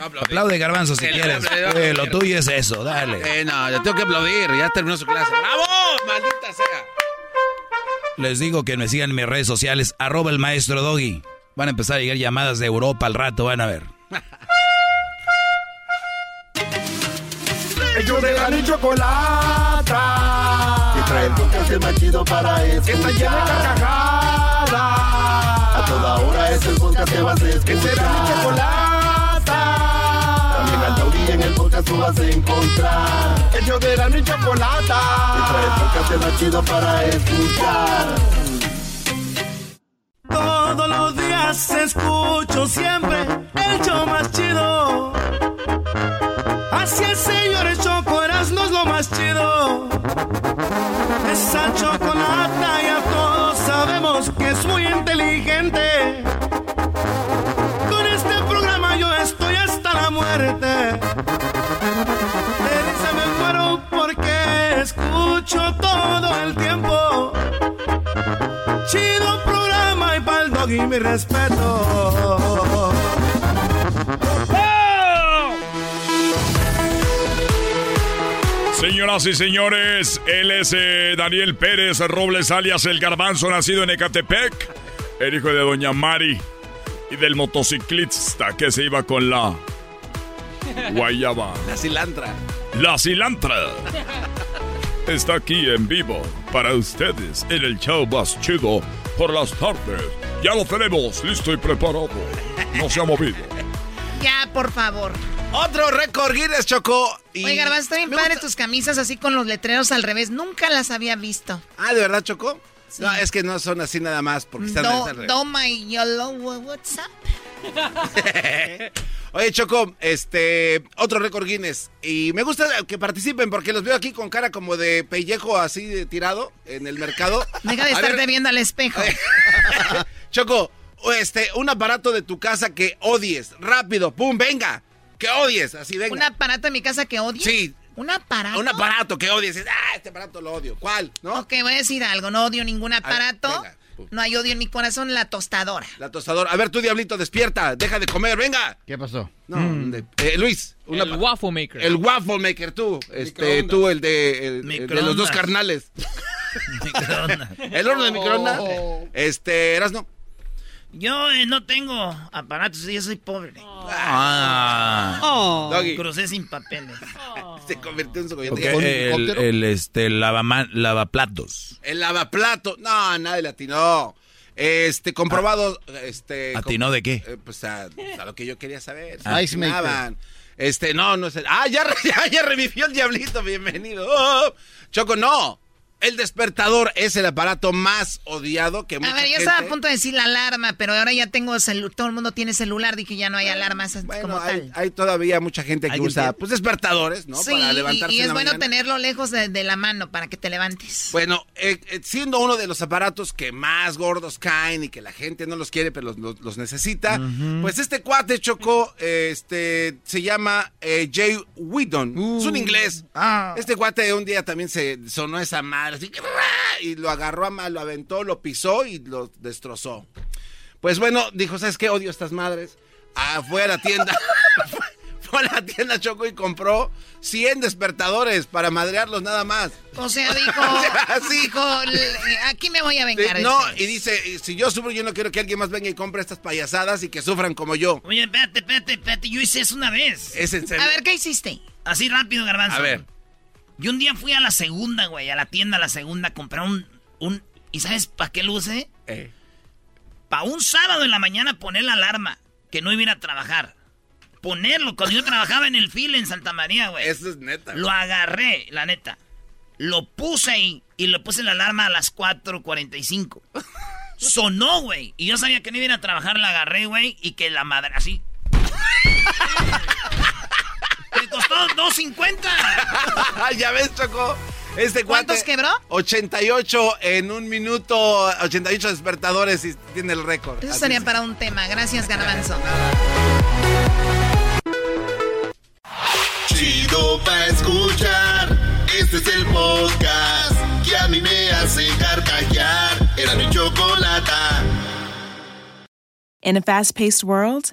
Aplaude Garbanzo si quieres. Eh, lo tuyo es eso, dale. Eh, no, yo tengo que aplaudir, ya terminó su clase. ¡Bravo! ¡Maldita sea! Les digo que me sigan en mis redes sociales, arroba el maestro Doggy. Van a empezar a llegar llamadas de Europa al rato, van a ver. Ellos de la chocolata. El podcast más chido para escuchar. Que está llena de carcajadas. A toda hora es el podcast que vas a escuchar. Que será mi chocolata. También al taurí en el podcast tú vas a encontrar. Ellos de la ni chocolata. El podcast más chido para escuchar. Todos los días escucho siempre el show más chido. Así es, señores, Choco Erasmo es lo más chido. Esa chocolata ya todos sabemos que es muy inteligente. Con este programa yo estoy hasta la muerte. De risa me muero porque escucho todo el tiempo. Chido programa y pa'l dog y mi respeto. Señoras y señores, él es eh, Daniel Pérez Robles, alias El Garbanzo, nacido en Ecatepec, el hijo de Doña Mari y del motociclista que se iba con la guayaba. [laughs] La cilantra. La cilantra. Está aquí en vivo para ustedes en el show más chido por las tardes. Ya lo tenemos listo y preparado. No se ha movido. Ya, por favor. Otro récord Guinness, Choco. Y Oye, Garbanzo, está bien padre gusta- tus camisas así con los letreros al revés. Nunca las había visto. Ah, ¿de verdad, Choco? No, es que no son así nada más porque están Do, al revés. do my yellow, what's up? [laughs] Oye, Choco, este, otro récord Guinness. Y me gusta que participen porque los veo aquí con cara como de pellejo así de tirado en el mercado. [laughs] Deja de A estarte ver, viendo al espejo. [laughs] Choco, este, un aparato de tu casa que odies. Rápido, pum, venga. Que odies, así venga. ¿Un aparato en mi casa que odio? Sí. ¿Un aparato? Un aparato que odies. Ah, este aparato lo odio. ¿Cuál? ¿No? Ok, voy a decir algo. No odio ningún aparato. No hay odio en mi corazón, la tostadora. La tostadora. A ver, tú, diablito, despierta. Deja de comer, venga. ¿Qué pasó? No, de- eh, Luis. una El waffle maker. El waffle maker, tú. Este, tú, el de, el- el de los dos carnales. [laughs] [laughs] el horno de microondas. Oh. Este, Erasno. Yo eh, no tengo aparatos, yo soy pobre. Ah. Doggy. Crucé sin papeles. Se convirtió en su Ok, el, el, este, lavama- lavaplatos. El lavaplato. No, nadie le atinó. Este, comprobado. Este, ¿Atinó com- de qué? eh, pues a, a lo que yo quería saber. Ah. Ice maker. atinaban. Este, no, no es el. Ah, ya, [laughs] ya revivió el diablito. Bienvenido. Oh, Choco, no. El despertador es el aparato más odiado que mucha A ver, yo gente... estaba a punto de decir la alarma, pero ahora ya tengo celu- todo el mundo tiene celular, dije ya no hay alarmas como hay, tal. hay todavía mucha gente que ¿Alguien usa tiene? pues despertadores, ¿no? Sí, Para y- levantarse y, en es la bueno mañana. tenerlo lejos de, de la mano para que te levantes. Bueno, eh, eh, siendo uno de los aparatos que más gordos caen y que la gente no los quiere, pero los, los- los necesita, pues este cuate chocó, este, se llama eh, Jay Whedon. es un inglés. Este cuate un día también se sonó esa madre, así, que, y lo agarró a mal, lo aventó, lo pisó y lo destrozó. Pues bueno, dijo, ¿sabes qué? Odio estas madres. Ah, fue a la tienda. [laughs] fue a la tienda Choco y compró 100 despertadores para madrearlos nada más. O sea, [laughs] dijo, Sí. dijo, "L- aquí me voy a vengar. Sí, no, este". y dice, si yo sufro, yo no quiero que alguien más venga y compre estas payasadas y que sufran como yo. Oye, espérate, espérate, espérate. Yo hice eso una vez. Es en serio. A ver, ¿qué hiciste? Así rápido, garbanzo. A ver. Yo un día fui a la segunda, güey, a la tienda a la segunda a comprar un... un ¿Y sabes para qué lo usé? Eh. Para un sábado en la mañana poner la alarma, que no iba a ir a trabajar. Ponerlo, cuando yo trabajaba en el fil en Santa María, güey. Eso es neta. Lo agarré, la neta. Lo puse ahí y le puse la alarma a las 4.45. Sonó, güey. Y yo sabía que no iba a ir a trabajar, la agarré, güey, y que la madre así. [laughs] Me costó 2.50. [laughs] ya ves, Choco. Este ¿Cuántos cuate, quebró? 88 en un minuto, 88 despertadores y tiene el récord. Eso sería para un tema. Gracias, Garbanzo. Chido pa' escuchar. Este es el podcast que a mí me hace carcajear. Era mi chocolata. In a fast paced world,